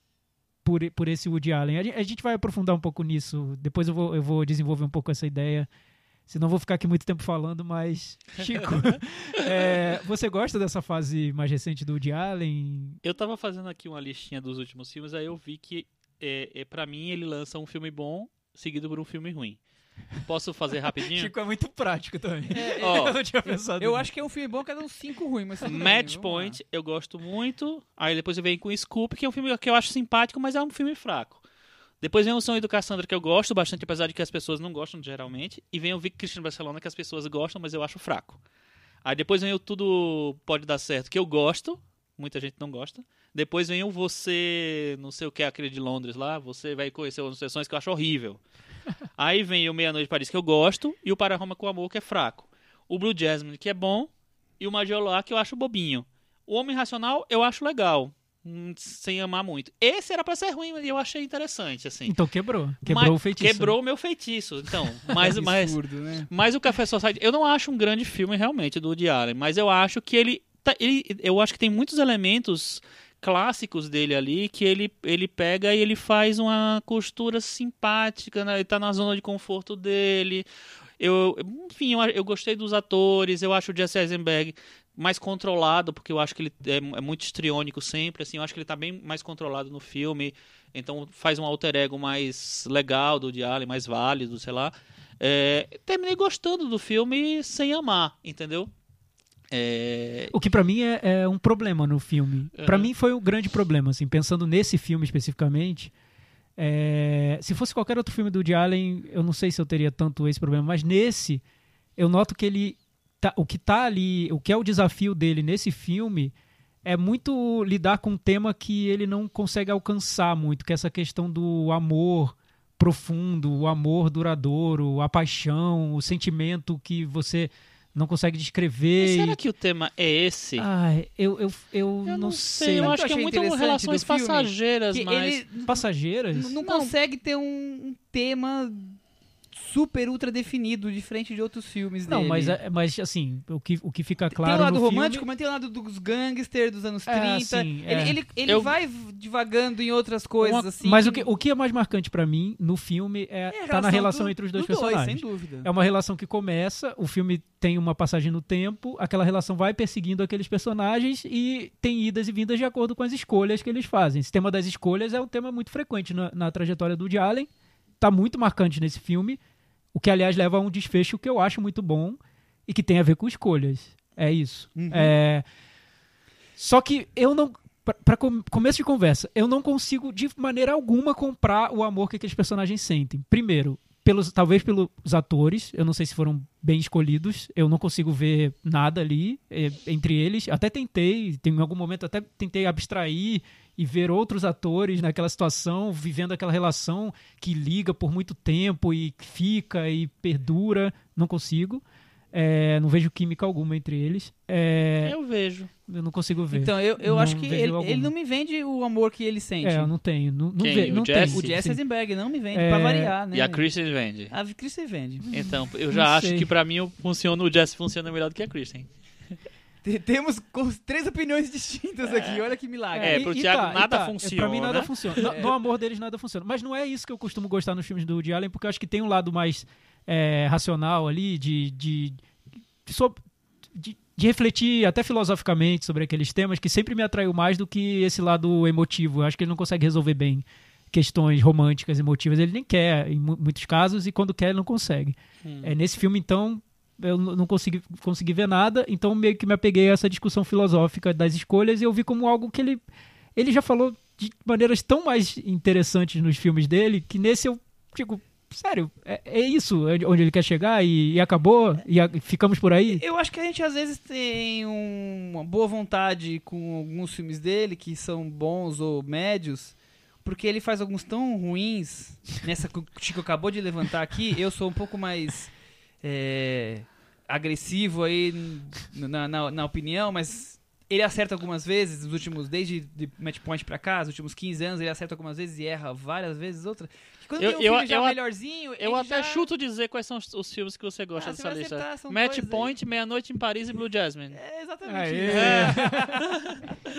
por, por esse Woody Allen. A gente, a gente vai aprofundar um pouco nisso. Depois eu vou, eu vou desenvolver um pouco essa ideia. Senão vou ficar aqui muito tempo falando, mas. *laughs* Chico, é, você gosta dessa fase mais recente do Woody Allen? Eu tava fazendo aqui uma listinha dos últimos filmes, aí eu vi que, é, é, para mim, ele lança um filme bom seguido por um filme ruim. Posso fazer rapidinho? *laughs* Chico é muito prático também. *laughs* Ó, eu não tinha pensado Eu nisso. acho que é um filme bom que é uns 5 ruins, mas bem, Match vamos Point, eu gosto muito. Aí depois venho com Scoop, que é um filme que eu acho simpático, mas é um filme fraco. Depois vem o Sonho do Cassandra, que eu gosto bastante, apesar de que as pessoas não gostam geralmente. E vem o Vic Christian Barcelona, que as pessoas gostam, mas eu acho fraco. Aí depois vem o Tudo Pode Dar Certo, que eu gosto. Muita gente não gosta. Depois vem o Você, não sei o que é aquele de Londres lá. Você vai conhecer outras sessões que eu acho horrível. *laughs* Aí vem o Meia-Noite de Paris, que eu gosto. E o Para Roma com Amor, que é fraco. O Blue Jasmine, que é bom. E o Magiolar, que eu acho bobinho. O Homem Racional, eu acho legal. hum, Sem amar muito. Esse era pra ser ruim, e eu achei interessante, assim. Então quebrou. Quebrou Mas- o feitiço. Quebrou o meu feitiço. Então, mas, *laughs* mas, Absurdo, né? mas o Café Society, eu não acho um grande filme realmente do Woody Allen, mas eu acho que ele, tá- ele eu acho que tem muitos elementos clássicos dele ali que ele, ele pega e ele faz uma costura simpática, né? ele tá na zona de conforto dele. Eu, enfim, eu, eu gostei dos atores, eu acho o Jesse Eisenberg mais controlado, porque eu acho que ele é, é muito histriônico sempre, assim, eu acho que ele tá bem mais controlado no filme, então faz um alter ego mais legal do Allen, mais válido, sei lá. É, terminei gostando do filme sem amar, entendeu? É, O que pra mim é, é um problema no filme. Pra Uhum. mim foi um grande problema, assim, pensando nesse filme especificamente. é, se fosse qualquer outro filme do Woody Allen, eu não sei se eu teria tanto esse problema, mas nesse eu noto que ele tá- o que tá ali, o que é o desafio dele nesse filme é muito lidar com um tema que ele não consegue alcançar muito, que é essa questão do amor profundo, o amor duradouro, a paixão, o sentimento que você não consegue mas descrever. será e- que o tema é esse? Ai, eu, eu, eu, eu não, sei. eu Sabe o acho que eu é muito interessante relações do filme? passageiras, mas ele Passageiras? não, Não. consegue ter um, um tema super ultra definido, diferente de outros filmes Não, dele. mas, é- mas assim, o que, o que fica Tem claro o lado no romântico, filme... mas tem o lado dos gangsters dos anos É, 30. sim, ele é. ele, ele Eu- vai divagando em outras coisas, Uma- assim. Mas o que, o que é mais marcante pra mim no filme é, É a tá na relação do- entre os dois dos personagens. sem dúvida. É uma relação que começa, o filme tem uma passagem no tempo, aquela relação vai perseguindo aqueles personagens e tem idas e vindas de acordo com as escolhas que eles fazem. Esse tema das escolhas é um tema muito frequente na, na trajetória do Woody Allen, tá muito marcante nesse filme, o que aliás leva a um desfecho que eu acho muito bom e que tem a ver com escolhas. É isso. Uhum. É... Só que eu não. Para começo de conversa, eu não consigo de maneira alguma comprar o amor que aqueles personagens sentem. Primeiro, pelos, talvez pelos atores, eu não sei se foram bem escolhidos, eu não consigo ver nada ali eh, entre eles. Até tentei, em algum momento até tentei abstrair e ver outros atores naquela situação, vivendo aquela relação que liga por muito tempo e fica e perdura. Não consigo. É, não vejo química alguma entre eles. É, Eu vejo. eu não consigo ver. Então, eu, eu Não acho que ele, ele não me vende o amor que ele sente. é, eu não tenho. Não, não, Quem? ve- O não Jesse? tem. O Jesse. Eisenberg não me vende, É, pra variar, né? E a Kristen vende. A Kristen vende. Então, eu Não já acho sei. que pra mim o- funciona, o Jesse funciona melhor do que a Kristen. Te- Temos três opiniões distintas aqui, olha que milagre. É, E- pro e Thiago nada e funciona. Pra mim nada né? funciona. No, no amor deles nada funciona. Mas não é isso que eu costumo gostar nos filmes do Woody Allen, porque eu acho que tem um lado mais é, racional ali, de, de, de, de- de refletir até filosoficamente sobre aqueles temas, que sempre me atraiu mais do que esse lado emotivo. Eu acho que ele não consegue resolver bem questões românticas, emotivas. Ele nem quer, em mu- muitos casos, e quando quer, ele não consegue. Hum. É, nesse filme, então, eu não consegui, consegui ver nada, então meio que me apeguei a essa discussão filosófica das escolhas e eu vi como algo que ele, ele já falou de maneiras tão mais interessantes nos filmes dele, que nesse eu digo, sério, é, é isso onde ele quer chegar e, e acabou, e a- ficamos por aí? Eu acho que a gente às vezes tem um- uma boa vontade com alguns filmes dele, que são bons ou médios, porque ele faz alguns tão ruins, nessa que o Chico acabou de levantar aqui, eu sou um pouco mais é, agressivo aí na, na, na opinião, mas ele acerta algumas vezes, nos últimos, desde de Match Point pra cá, os últimos 15 anos, ele acerta algumas vezes e erra várias vezes outras. Quando Eu- tem um eu- filme já eu melhorzinho, Eu até já... chuto dizer quais são os, os filmes que você gosta Ah, você dessa vai lista. acertar, Match dois aí. Point, Meia-Noite em Paris e Blue Jasmine. É exatamente isso.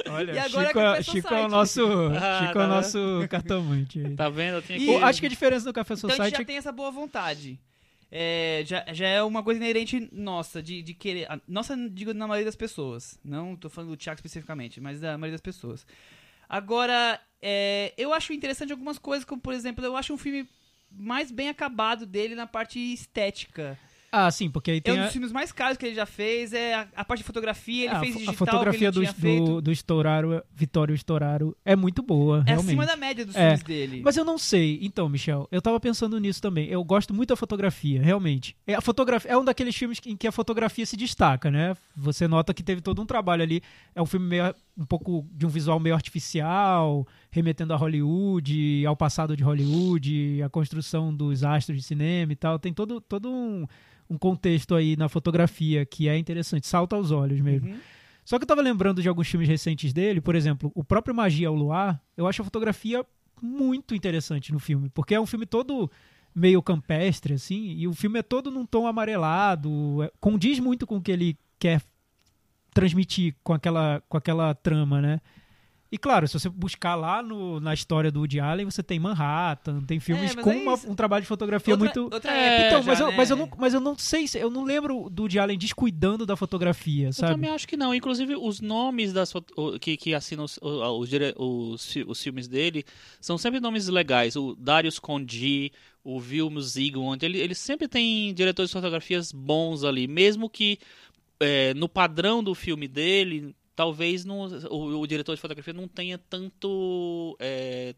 *laughs* Olha, E agora Chico, é é- Chico é o Society. nosso, Ah, Chico é tá o vendo? nosso cartomante. Tá vendo? E- acho que a diferença do Café Então a gente Society já é tem essa boa vontade. É, já, já é uma coisa inerente nossa, de, de querer. a- Nossa, digo na maioria das pessoas. Não tô falando do Thiago especificamente, mas da maioria das pessoas. Agora, é, eu acho interessante algumas coisas, como por exemplo, eu acho um filme mais bem acabado dele na parte estética. Ah, sim, porque aí É tem um a, dos filmes mais caros que ele já fez, é a, a parte de fotografia, ele a, fez digital, a fotografia do, do, do Storaro, Vitório Storaro, é muito boa, É realmente. acima da média dos É. filmes dele. Mas eu não sei. Então, Michel, eu tava pensando nisso também. Eu gosto muito da fotografia, realmente. É, a fotografia, é um daqueles filmes em que a fotografia se destaca, né? Você nota que teve todo um trabalho ali. É um filme meio, um pouco de um visual meio artificial, remetendo a Hollywood, ao passado de Hollywood, a construção dos astros de cinema e tal. Tem todo, todo um, um contexto aí na fotografia que é interessante, salta aos olhos mesmo. Uhum. Só que eu tava lembrando de alguns filmes recentes dele, por exemplo, o próprio Magia ao Luar, eu acho a fotografia muito interessante no filme, porque é um filme todo meio campestre, assim, e o filme é todo num tom amarelado, é- condiz muito com o que ele quer transmitir com aquela, com aquela trama, né? E claro, se você buscar lá no, na história do Woody Allen, você tem Manhattan, tem filmes mas com é uma- um trabalho de fotografia outra, muito... outra É, época Então, já, mas, eu, né? mas, eu não, mas eu não sei, se- eu não lembro do Woody Allen descuidando da fotografia, Eu sabe? também acho que não. Inclusive, os nomes das que, que assinam os, os, os os filmes dele são sempre nomes legais. O Darius Kondi, o Vilmos Zsigmond, ele, ele sempre tem diretores de fotografias bons ali. Mesmo que é, no padrão do filme dele, talvez não, o, o diretor de fotografia não tenha tanto... é,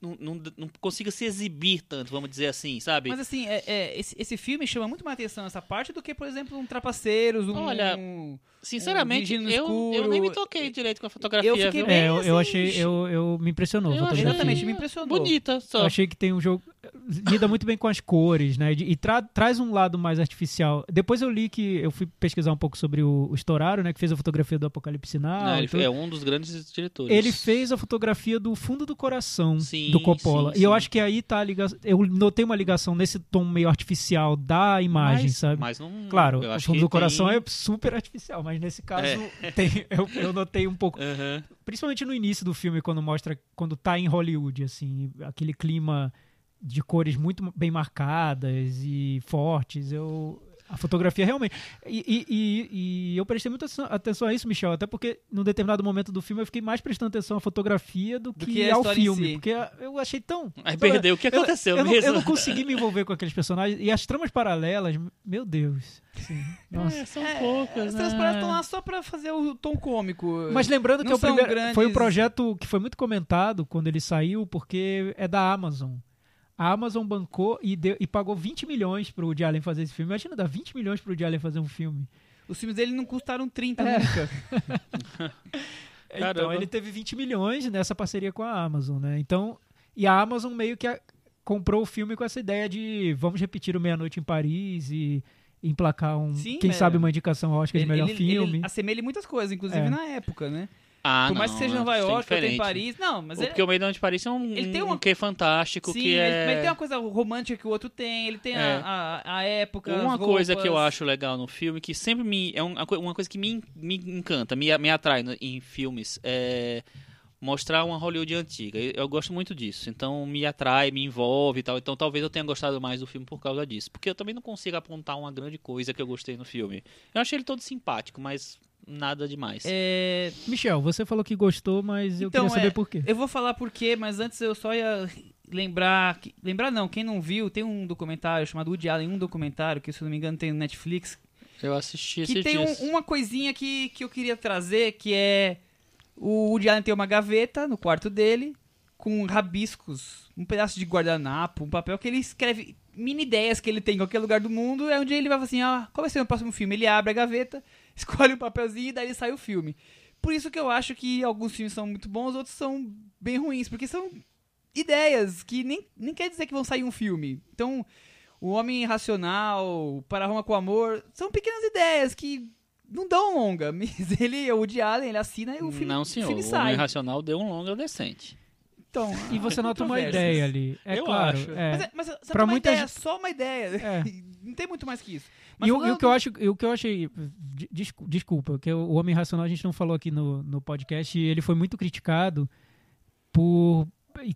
não, não, não consiga se exibir tanto, vamos dizer assim, sabe? Mas assim, é, é, esse, esse filme chama muito mais atenção essa parte do que, por exemplo, um Trapaceiros, um... Olha, um- Sinceramente, no eu, eu nem me toquei direito com a fotografia, Eu fiquei viu? bem É, eu, eu assim, achei, eu, eu me impressionou. a Eu Exatamente, me impressionou. Bonita, Eu só. achei que tem um jogo. Lida muito bem com as cores, né? E tra traz um lado mais artificial. Depois eu li que eu fui pesquisar um pouco sobre o, o Storaro, né? Que fez a fotografia do Apocalipse Now. Não, ele então- é um dos grandes diretores. ele fez a fotografia do fundo do coração Sim, do Coppola. sim, E eu sim. acho que aí tá a ligação. Eu notei uma ligação nesse tom meio artificial da imagem, mas, sabe? Mas não. Claro, eu o acho fundo que do coração tem... é super artificial, mas nesse caso É. *laughs* tem- eu, eu notei um pouco. Aham. Principalmente no início do filme, quando mostra. Quando tá em Hollywood, assim, aquele clima de cores muito bem marcadas e fortes. Eu. A fotografia realmente. E, e- e- e eu prestei muita atenção- a isso, Michel, até porque num determinado momento do filme eu fiquei mais prestando atenção à fotografia do que, que ao filme. si. Porque eu achei tão. Aí perdeu. O que Eu- aconteceu eu, não, mesmo? eu não consegui me envolver com aqueles personagens. E as tramas paralelas, meu Deus. Assim, nossa. É, são É, poucas, As né? transparências estão lá só pra fazer o tom cômico. Mas lembrando que Não é o primeiro, grandes- foi um projeto que foi muito comentado quando ele saiu, porque é da Amazon. A Amazon bancou e, deu, e pagou 20 milhões pro Woody Allen fazer esse filme. Imagina dar 20 milhões pro Woody Allen fazer um filme. Os filmes dele não custaram 30 É. nunca. *laughs* Então ele teve 20 milhões nessa parceria com a Amazon, né? Então, e a Amazon meio que a- comprou o filme com essa ideia de vamos repetir o Meia-Noite em Paris e emplacar um, Sim, quem é. sabe uma indicação Oscar de melhor ele, filme. ele assemelha em muitas coisas, inclusive É. na época, né? Ah, Por mais não, que seja em acho Nova que é York, ou tem diferente. Paris. Não, mas ele, Porque o Meidão de Paris é um, ele tem um uma- quê fantástico sim, que é... mas ele tem uma coisa romântica que o outro tem. Ele tem É. a, a, a época. Uma coisa que eu acho legal no filme, que sempre me. É uma, uma coisa que me, me encanta, me, me atrai no- em filmes, é mostrar uma Hollywood antiga. Eu gosto muito disso. Então me atrai, me envolve e tal. Então talvez eu tenha gostado mais do filme por causa disso. Porque eu também não consigo apontar uma grande coisa que eu gostei no filme. Eu achei ele todo simpático, mas nada demais. É, Michel, você falou que gostou, mas eu Então, queria saber é, por quê. eu vou falar por quê, mas antes eu só ia lembrar. que- lembrar não, quem não viu, tem um documentário chamado Woody Allen, um documentário, que se eu não me engano tem no Netflix, Eu assisti que esses tem um- uma coisinha que, que eu queria trazer, que é o Woody Allen tem uma gaveta no quarto dele com rabiscos, um pedaço de guardanapo, um papel que ele escreve mini ideias que ele tem em qualquer lugar do mundo, é onde ele vai falar assim, ah, qual vai ser o próximo filme? Ele abre a gaveta, *laughs* escolhe um papelzinho e daí sai o filme. Por isso que eu acho que alguns filmes são muito bons, outros são bem ruins, porque são ideias que nem, nem quer dizer que vão sair um filme. Então, o Homem Irracional, Para Roma com Amor, são pequenas ideias que não dão longa. *laughs* Mas ele, o Woody Allen, ele assina e o filme, não, o senhor. filme O sai. Homem Racional deu um longa decente. Então, E você há nota uma ideia ali. É Eu claro. acho. é. Mas, é, mas só Pra pra uma muita ideia, gente- só uma ideia. É. *laughs* Não tem muito mais que isso. Mas E o, e o que eu acho, o que eu achei, de- descu- desculpa, que o Homem Racional a gente não falou aqui no, no podcast, e ele foi muito criticado por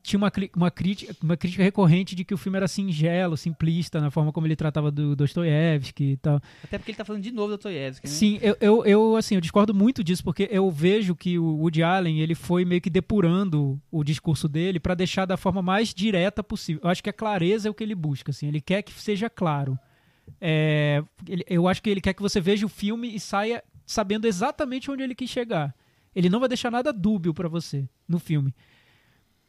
tinha uma, uma, crítica, uma crítica recorrente de que o filme era singelo, simplista na forma como ele tratava do Dostoiévski e tal. Até porque ele tá falando de novo da Toyevsky, né? Sim, eu, eu, eu, assim, eu discordo muito disso, porque eu vejo que o Woody Allen ele foi meio que depurando o discurso dele para deixar da forma mais direta possível. Eu acho que a clareza é o que ele busca, assim, ele quer que seja claro. É, ele- eu acho que ele quer que você veja o filme e saia sabendo exatamente onde ele quis chegar. Ele não vai deixar nada dúbio para você no filme.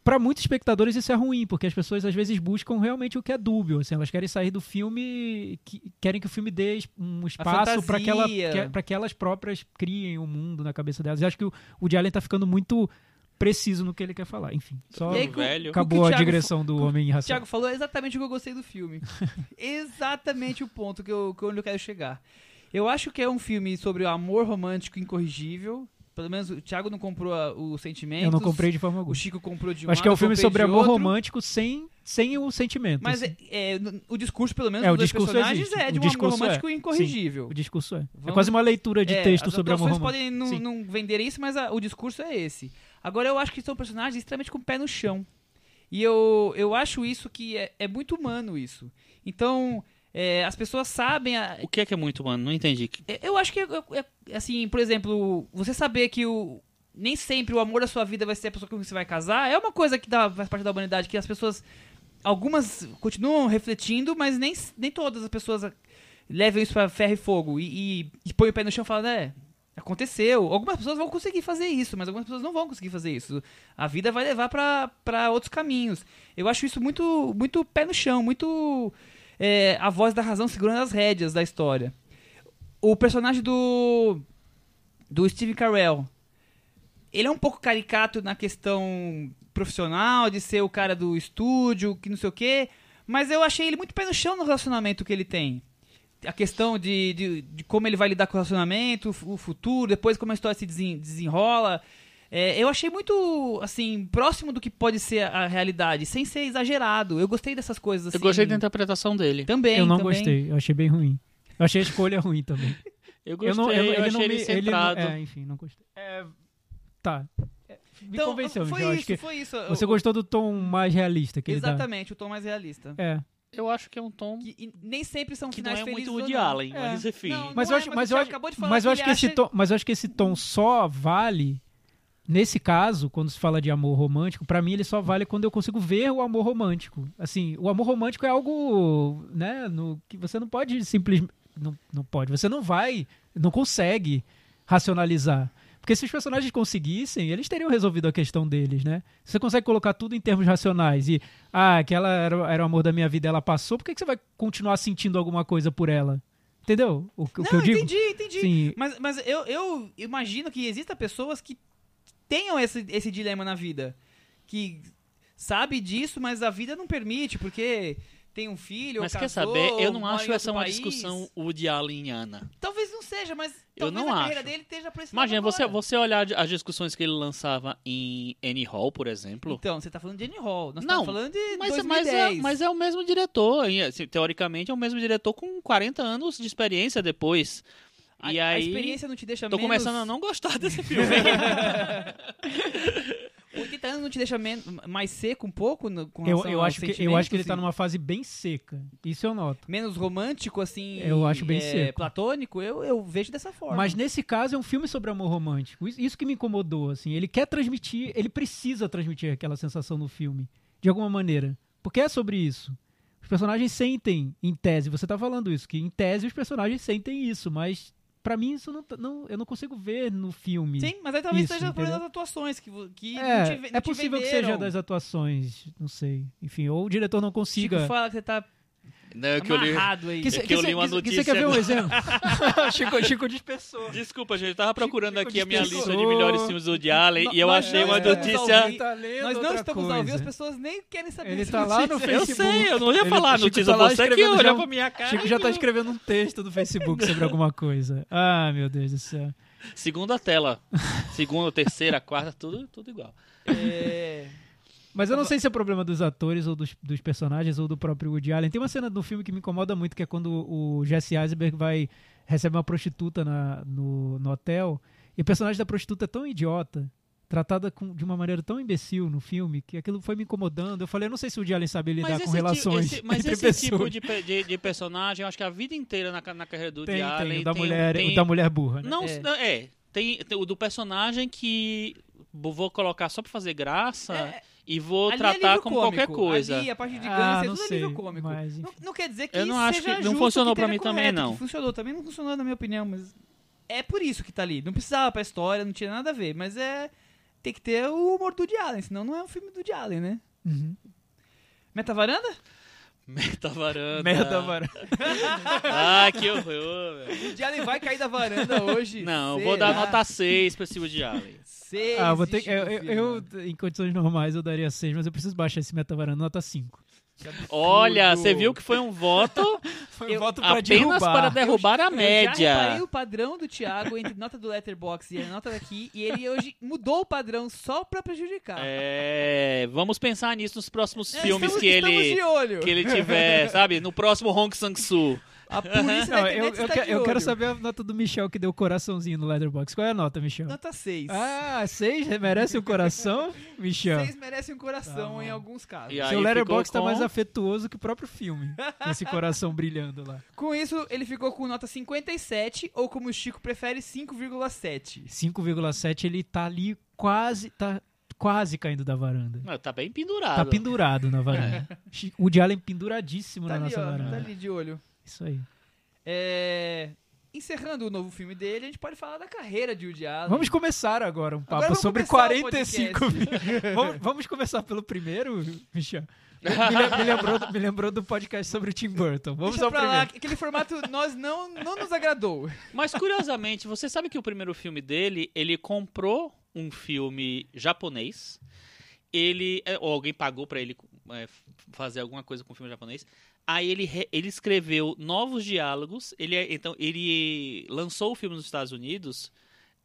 Para muitos espectadores isso é ruim, porque as pessoas às vezes buscam realmente o que é dúbio. Assim, elas querem sair do filme, que, querem que o filme dê um espaço para que, ela- que, que elas próprias criem o mundo na cabeça delas. Eu acho que o, o Allen tá ficando muito preciso no que ele quer falar. Enfim, só E aí, velho. acabou o o a Thiago digressão do Homem O Irracional. Thiago falou exatamente o que eu gostei do filme. *laughs* exatamente o ponto que eu, que eu quero chegar. Eu acho que é um filme sobre o amor romântico incorrigível. Pelo menos o Thiago não comprou a- o sentimento. Eu não comprei de forma O alguma. Chico comprou de um acho que é um filme sobre amor outro. romântico sem, sem o sentimento. Mas assim. é, é, o discurso, pelo menos, É, o dos personagens existe. é de O um amor discurso é. romântico incorrigível. O discurso é. É Vamos- quase uma leitura de É, texto as sobre amor romântico. podem não, Sim. não vender isso, mas a- o discurso é esse. Agora, eu acho que são personagens extremamente com o pé no chão. E eu, eu acho isso que é, é muito humano isso. Então, é, as pessoas sabem... a- O que é que é muito, mano? Não entendi. é- eu acho que, é, é- assim, por exemplo, você saber que o... Nem sempre o amor da sua vida vai ser a pessoa com quem você vai casar, é uma coisa que dá, faz parte da humanidade, que as pessoas... Algumas continuam refletindo, mas nem, nem todas as pessoas levam isso pra ferro e fogo. E, e, e põem o pé no chão e falam, é, aconteceu. Algumas pessoas vão conseguir fazer isso, mas algumas pessoas não vão conseguir fazer isso. A vida vai levar pra outros caminhos. Eu acho isso muito, muito pé no chão, muito é, a voz da razão segurando as rédeas da história. O personagem do do Steve Carell, ele é um pouco caricato na questão profissional, de ser o cara do estúdio, que não sei o quê, Mas eu achei ele muito pé no chão no relacionamento que ele tem. A questão de, de, de como ele vai lidar com o relacionamento, o futuro, depois como a história se desen- desenrola. É, eu achei muito, assim, próximo do que pode ser a realidade, sem ser exagerado. Eu gostei dessas coisas, assim. Eu gostei da interpretação dele. Também, eu não também. gostei, eu achei bem ruim. Eu achei a escolha ruim também. *laughs* Eu gostei, eu não, eu, eu ele achei não ele me, ele não, centrado. é, enfim, não gostei. É, tá. É, Me Então, convenceu, foi eu isso, acho que foi isso. você Eu- gostou do tom mais realista que Exatamente, o tom mais realista. ele dá. É. Eu acho que é um tom Que, e nem sempre são que não finais é muito felizes ou Woody não. Allen, É. mas enfim. Não, Mas não eu é, acho, mas mas eu acho, acabou de falar mas eu que acho que esse acha- tom, mas eu acho que esse tom só vale nesse caso, quando se fala de amor romântico, pra mim ele só vale quando eu consigo ver o amor romântico. Assim, o amor romântico é algo, né, no que você não pode simplesmente não, não pode, você não vai, não consegue racionalizar. Porque se os personagens conseguissem, eles teriam resolvido a questão deles, né? Você consegue colocar tudo em termos racionais e, ah, aquela era, era o amor da minha vida, ela passou, por que, que você vai continuar sentindo alguma coisa por ela? Entendeu? O, o que Não, eu digo? entendi, entendi. Sim. Mas, mas eu, eu imagino que existam pessoas que tenham esse, esse dilema na vida. Que sabe disso, mas a vida não permite, porque tem um filho, Mas ou quer casou, saber? Eu não acho essa uma país. discussão Woody Alleniana. Talvez não seja, mas Eu não a carreira acho. dele esteja esse Imagina, você, agora. você olhar as discussões que ele lançava em Annie Hall, por exemplo. Então, você tá falando de Annie Hall. Nós Não, falando de Mas, 2010. mas, é, mas é o mesmo diretor. assim, teoricamente, é o mesmo diretor com 40 anos de experiência depois. a, e a aí. experiência não te deixa Tô menos... começando a não gostar desse filme. *laughs* *laughs* 80 anos não te deixa mais seco um pouco no, com Eu, eu, acho que, eu acho que ele tá sentimentos, numa fase bem seca. Isso eu noto. Menos romântico, assim. Eu acho bem é, seco. Platônico, eu, eu vejo dessa forma. Mas nesse caso é um filme sobre amor romântico. Isso, isso que me incomodou, assim. Ele quer transmitir, ele precisa transmitir aquela sensação no filme, de alguma maneira. Porque é sobre isso. Os personagens sentem, em tese, você tá falando isso, que em tese os personagens sentem isso, mas pra mim isso não, tá- não eu não consigo ver no filme. Sim, mas aí talvez Isso, seja por das atuações, que, que É, não te, ve- não é possível que seja das atuações, não sei. Enfim, ou o diretor não Chico consiga. fala que você tá não, é que eu li. amarrado aí. Que cê- É que eu li uma notícia Você quer ver um exemplo? *laughs* Chico, Chico dispersou. Desculpa, gente, eu tava procurando Chico aqui a minha dispensou. lista de melhores filmes do Woody Allen e eu achei uma notícia. Tá Nós não estamos ao vivo, as pessoas nem querem saber Ele tá lá no notícia. Eu Facebook. sei, eu não ia falar a Chico notícia, tá você que já- pra minha cara. Chico já tá escrevendo um texto do Facebook sobre alguma coisa. Ah, meu Deus do céu. Segunda tela. Segunda, terceira, quarta, tudo, tudo igual. É... Mas eu não sei se é problema dos atores ou dos, dos personagens ou do próprio Woody Allen. Tem uma cena do filme que me incomoda muito, que é quando o Jesse Eisenberg vai receber uma prostituta na- no, no hotel e o personagem da prostituta é tão idiota, tratada com- de uma maneira tão imbecil no filme, que aquilo foi me incomodando. Eu falei, eu não sei se o Woody Allen sabe lidar com relações ti- esse- mas entre esse pessoas. tipo de, de, de personagem, eu acho que a vida inteira na, na carreira do Woody Tem, Allen tem, o da, tem- mulher, tem- o da mulher burra, né? Não, É. não, é. Tem, tem o do personagem que vou colocar só pra fazer graça É, e vou ali é tratar livro como cômico. qualquer coisa. Ali, a parte de Ah, ganância, não tudo é sei, livro cômico. mas, Não, não quer dizer que Eu não isso acho seja que- não funcionou esteja mim também, correto, não. que funcionou também, não funcionou na minha opinião, mas é por isso que tá ali. Não precisava pra história, não tinha nada a ver, mas é tem que ter o humor do Woody Allen, senão não é um filme do Woody Allen, né? Uhum. Meta varanda? Meta varanda. Merda, mano. Ah, que horror, velho. O Woody Allen vai cair da varanda hoje. Não, eu vou dar nota 6 pra esse Woody Allen. Seis Ah, eu vou ter que, eu, eu- eu, em condições normais, eu daria 6, mas eu preciso baixar esse metavaranda nota 5. Olha, você viu que foi um voto *laughs* Foi Eu- voto apenas para derrubar a Eu já média. reparei o padrão do Thiago entre nota do Letterboxd e a nota daqui, e ele hoje mudou o padrão só pra prejudicar. É, vamos pensar nisso nos próximos É, filmes estamos, que estamos ele de olho. que ele tiver, sabe? No próximo Hong Sang-soo. *laughs* A polícia Não, da eu, internet eu, está que- de eu quero saber a nota do Michel que deu coraçãozinho no Letterboxd. Qual é a nota, Michel? Nota 6. Ah, 6 merece um coração, *laughs* Michel? 6 merece um coração Tá em alguns casos. E Seu Letterboxd ficou tá mais com- afetuoso que o próprio filme. Esse coração brilhando lá. *laughs* Com isso, ele ficou com nota 57, ou como o Chico prefere, 5,7. 5,7 ele tá ali quase, tá quase caindo da varanda. Não, tá bem pendurado. Tá pendurado na varanda. *laughs* O Woody Allen penduradíssimo Tá na ali, nossa ó, varanda. tá ali de olho. Isso aí. É... Encerrando o novo filme dele, a gente pode falar da carreira de Woody Allen. Vamos começar agora um papo Agora sobre começar o 45 podcast. mil. *laughs* vamos, vamos começar pelo primeiro, Michel? Me, me *laughs* lembrou, me lembrou do podcast sobre o Tim Burton. Vamos Deixa ao pra lá, primeiro. que aquele formato nós não, não nos agradou. Mas curiosamente, você sabe que o primeiro filme dele, ele comprou um filme japonês. Ele, é, ou alguém pagou pra ele é, fazer alguma coisa com o filme japonês. Aí ele, ele escreveu novos diálogos. Ele é- então ele lançou o filme nos Estados Unidos,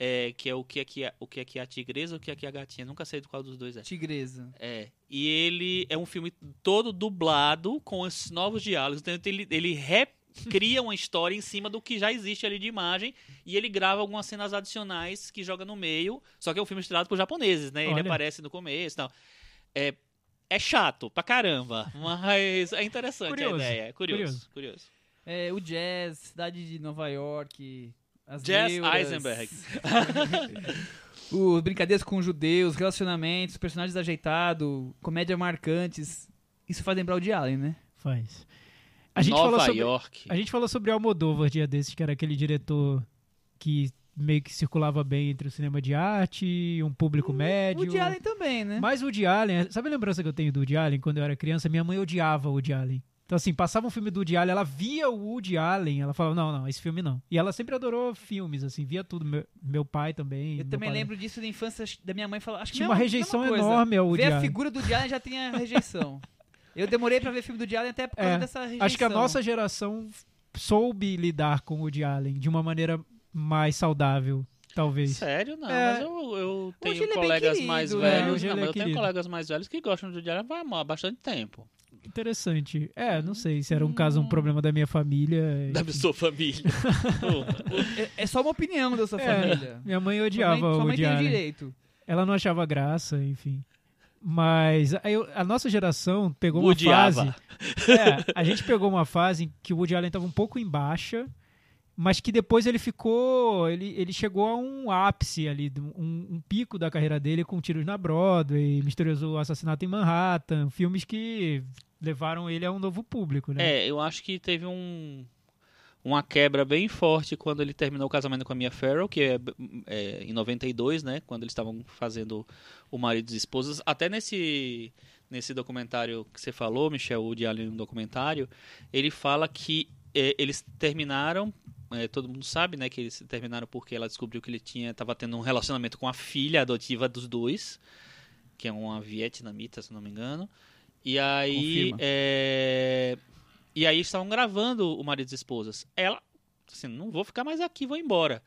é, que é o que aqui é o que aqui é a tigresa, o que aqui é a gatinha. Nunca sei do qual dos dois é. Tigresa. É. E ele é um filme todo dublado com esses novos diálogos. Então ele, ele recria uma história em cima do que já existe ali de imagem. E ele grava algumas cenas adicionais que joga no meio. Só que é um filme estrelado por japoneses, né? Ele Olha. aparece no começo e tal. É, é chato pra caramba, mas é interessante Curioso, a ideia. É curioso, curioso. curioso. É, o jazz, cidade de Nova York, as Jazz neuras, Eisenberg. *laughs* Os brincadeiras com judeus, relacionamentos, personagens ajeitados, comédia marcantes. Isso faz lembrar o de Allen, né? Faz. A gente, Nova falou sobre, York. a gente falou sobre Almodóvar dia desses, que era aquele diretor que meio que circulava bem entre o cinema de arte e um público médio. O de Allen também, né? Mas o Woody Allen, sabe a lembrança que eu tenho do Woody Allen quando eu era criança? Minha mãe odiava o Woody Allen. Então, assim, passava um filme do Woody Allen, ela via o Woody Allen, ela falava, não, não, esse filme não. E ela sempre adorou filmes, assim, via tudo. Meu, meu pai também. Eu também pai- lembro disso da infância da minha mãe falar. Acho que Tinha uma rejeição enorme ao Woody Ver a figura do Woody Allen já tinha *laughs* rejeição. Eu demorei pra ver filme do Woody Allen até por causa É, dessa rejeição. Acho que a nossa geração soube lidar com o Woody Allen de uma maneira mais saudável, talvez. Sério, não. É. Mas eu, eu tenho ele é colegas querido, mais né? velhos. Hoje não, ele mas é eu tenho colegas mais velhos que gostam do Woody Allen há bastante tempo. Interessante. É, não sei se era um caso, um problema da minha família. Da sua família. *laughs* É, é só uma opinião da sua É, família. Minha mãe Sua odiava mãe, o sua mãe Woody tem o Allen. direito. Ela não achava graça, enfim. Mas aí eu- a nossa geração pegou uma Odiava. fase. *laughs* É, a gente pegou uma fase em que o Woody Allen estava um pouco em baixa, mas que depois ele ficou. Ele, ele chegou a um ápice ali, um, um pico da carreira dele com tiros na Broadway, misterioso assassinato em Manhattan, filmes que levaram ele a um novo público, né? É, eu acho que teve um uma quebra bem forte quando ele terminou o casamento com a Mia Farrow, que é, é, em 92, né, quando eles estavam fazendo o marido e esposas. Até nesse nesse documentário que você falou, Michel Woody Allen, no documentário, ele fala que é, eles terminaram é, todo mundo sabe, né, que eles terminaram porque ela descobriu que ele tinha estava tendo um relacionamento com a filha adotiva dos dois, que é uma vietnamita, se não me engano. E aí, é, e aí estavam gravando o marido e esposas. Ela, assim, não vou ficar mais aqui, vou embora.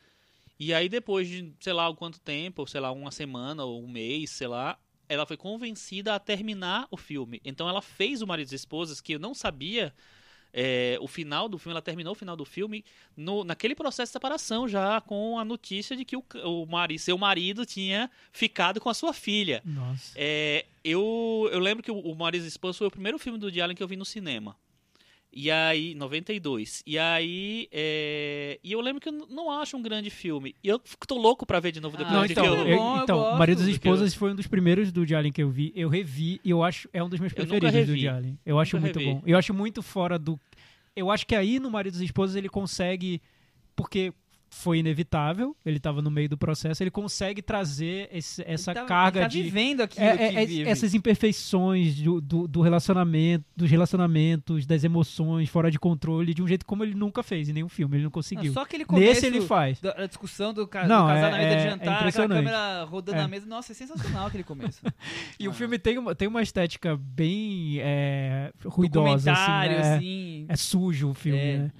E aí depois de, sei lá, quanto tempo, sei lá, uma semana ou um mês, sei lá, ela foi convencida a terminar o filme. Então ela fez o marido e esposas que eu não sabia é, o final do filme, ela terminou o final do filme no, naquele processo de separação já com a notícia de que o, o mari, seu marido tinha ficado com a sua filha. Nossa. É, eu, eu lembro que o, o Marido e Esposa foi o primeiro filme do Woody Allen que eu vi no cinema. E aí, 92. E aí, é, e eu lembro que eu não acho um grande filme. E eu fico- tô louco pra ver de novo Ah, depois Não, de então, que eu... eu, bom, eu então Maridos e que eu- Esposas foi um dos primeiros do Allen que eu vi. Eu revi e eu acho é um dos meus preferidos do Allen. Eu acho Nunca muito revi. bom. Eu acho muito fora do. Eu acho que aí no Maridos e Esposas ele consegue. Porque foi inevitável, ele estava no meio do processo, ele consegue trazer esse- essa Ele tá- carga ele tá de. vivendo aquilo É, que é, é, essas imperfeições do, do, do relacionamento, dos relacionamentos, das emoções fora de controle, de um jeito como ele nunca fez em nenhum filme, ele não Não, conseguiu. só aquele começo Nesse ele faz. da a discussão do, ca Não, do casal é- na mesa de jantar, aquela câmera rodando É. na mesa. Nossa, é sensacional aquele começo. *laughs* E o Ah. filme tem uma, tem uma estética bem é, ruidosa, assim, Documentário, é, assim. é sujo o filme, É. né?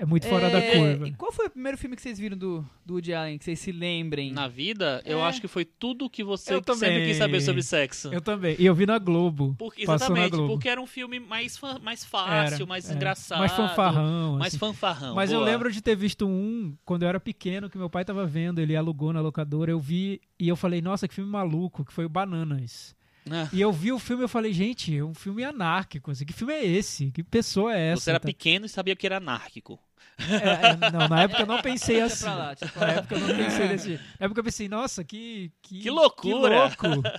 É. É muito fora É, da curva. E qual foi o primeiro filme que vocês viram do, do Woody Allen, que vocês se lembrem? Na vida, eu É. acho que foi tudo que você Eu sempre também. quis saber sobre sexo. Eu também. E eu vi na Globo. Porque- exatamente, Globo. porque era um filme mais, mais Era, fácil, mais era. engraçado. Mais fanfarrão. Mais assim. fanfarrão. Mas eu boa. lembro de ter visto um quando eu era pequeno, que meu pai tava vendo, ele alugou na locadora, eu vi e eu falei, nossa, que filme maluco, que foi o Bananas. Ah, E eu vi o filme e eu falei, gente, é um filme anárquico, assim, que filme é esse? Que pessoa é essa? Você era Tá- pequeno e sabia que era anárquico. É, é, não, na época eu não pensei assim. lá, Na época eu não pensei desse. Na época eu pensei, nossa, que. Que, Que loucura! Que louco! *laughs*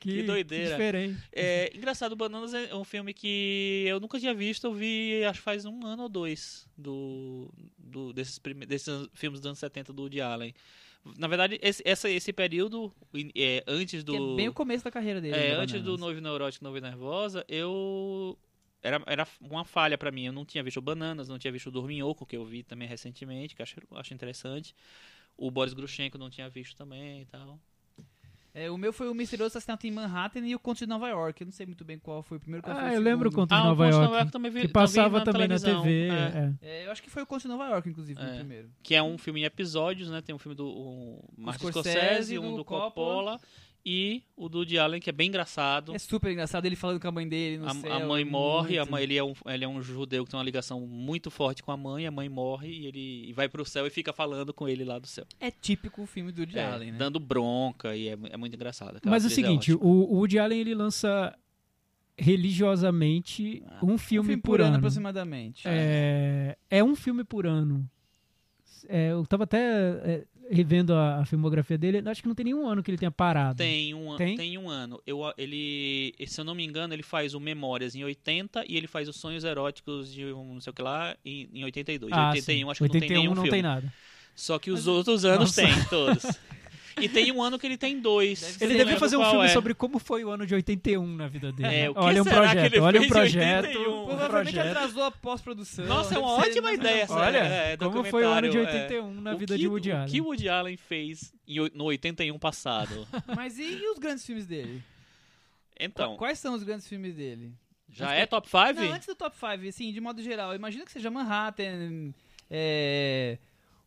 Que doideira. diferente. É, engraçado, Bananas é um filme que eu nunca tinha visto, eu vi acho que faz um ano ou dois do, do- desses, prime- desses filmes dos anos 70 do Woody Allen. Na verdade, esse, essa- esse período, é, antes do. Que é bem o começo da carreira dele. É, do antes do. Noivo Neurótico Noivo Nervosa, eu. Era, era uma falha pra mim. Eu não tinha visto Bananas, não tinha visto o Dorminhoco, que eu vi também recentemente, que acho, acho interessante. O Boris Grushenko não tinha visto também e tal. É, o meu foi o Misterioso Assassinato em Manhattan e o Conto de Nova York. Eu não sei muito bem qual foi o primeiro qual foi Ah, o eu lembro o. Conto de Ah, o Nova Conto de York. Nova York também vi- que também passava na também na TV. é. é. É, eu acho que foi o Conto de Nova York, inclusive, o É. primeiro. Que é um filme em episódios, né? Tem um filme do um, Martin Scorsese, Scorsese, um do do Coppola. Coppola e o do Woody Allen, que é bem engraçado. É super engraçado ele falando com a mãe dele no A, céu. a mãe é morre, a muito. mãe, ele, é um, ele é um judeu que tem uma ligação muito forte com a mãe, a mãe morre e ele vai pro céu e fica falando com ele lá do céu. É típico o filme do Woody É, Allen, né? Dando bronca e é, é muito engraçado. Mas é o atriz seguinte, ótima. o, o Woody Allen ele lança religiosamente um filme, um filme por, ano. aproximadamente. É, é um filme por ano. É, eu tava até é, revendo a, a filmografia dele, acho que não tem nenhum ano que ele tenha parado. Tem um, Tem? tem? um ano. Eu, ele, se eu não me engano, ele faz o Memórias em 80 e ele faz os Sonhos Eróticos de um não sei o que lá em, em 82. Ah, 81 sim. acho que não tem 81 nenhum não filme. tem nada. Só que os outros anos Nossa. tem, todos. *laughs* E tem um ano que ele tem dois. Ele devia lembro fazer um filme é. sobre como foi o ano de 81 na vida dele. É, o que olha um que projeto, ele olha um projeto. 81? um Provavelmente projeto. atrasou a pós-produção. Nossa, é uma ótima mais ideia essa. Olha, é, como foi o ano de documentário, é. 81 na vida que- de Woody O Allen. que o Woody Allen fez no 81 passado? *laughs* Mas e, os grandes filmes dele? Então, Quais são os grandes filmes dele? já é top 5? Não, antes do top 5, assim, de modo geral. Imagina que seja Manhattan, é,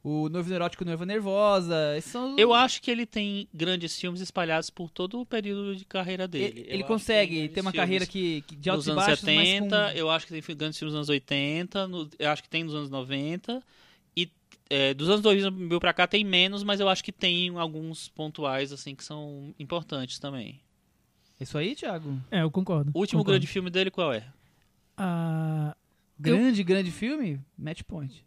o Noivo Neurótico Noiva Nervosa. São Eu acho que ele tem grandes filmes espalhados por todo o período de carreira dele. Ele, Eu ele consegue ter uma carreira que, que de altos nos e anos baixos, 70, mas com... eu acho que tem grandes filmes nos anos 80, no- eu acho que tem nos anos 90 e é, dos anos 2000 pra cá tem menos, mas eu acho que tem alguns pontuais assim que são importantes também. Isso aí, Thiago? É, eu concordo. O último concordo. grande filme dele qual é? Ah, Grande, grande filme? Match Point.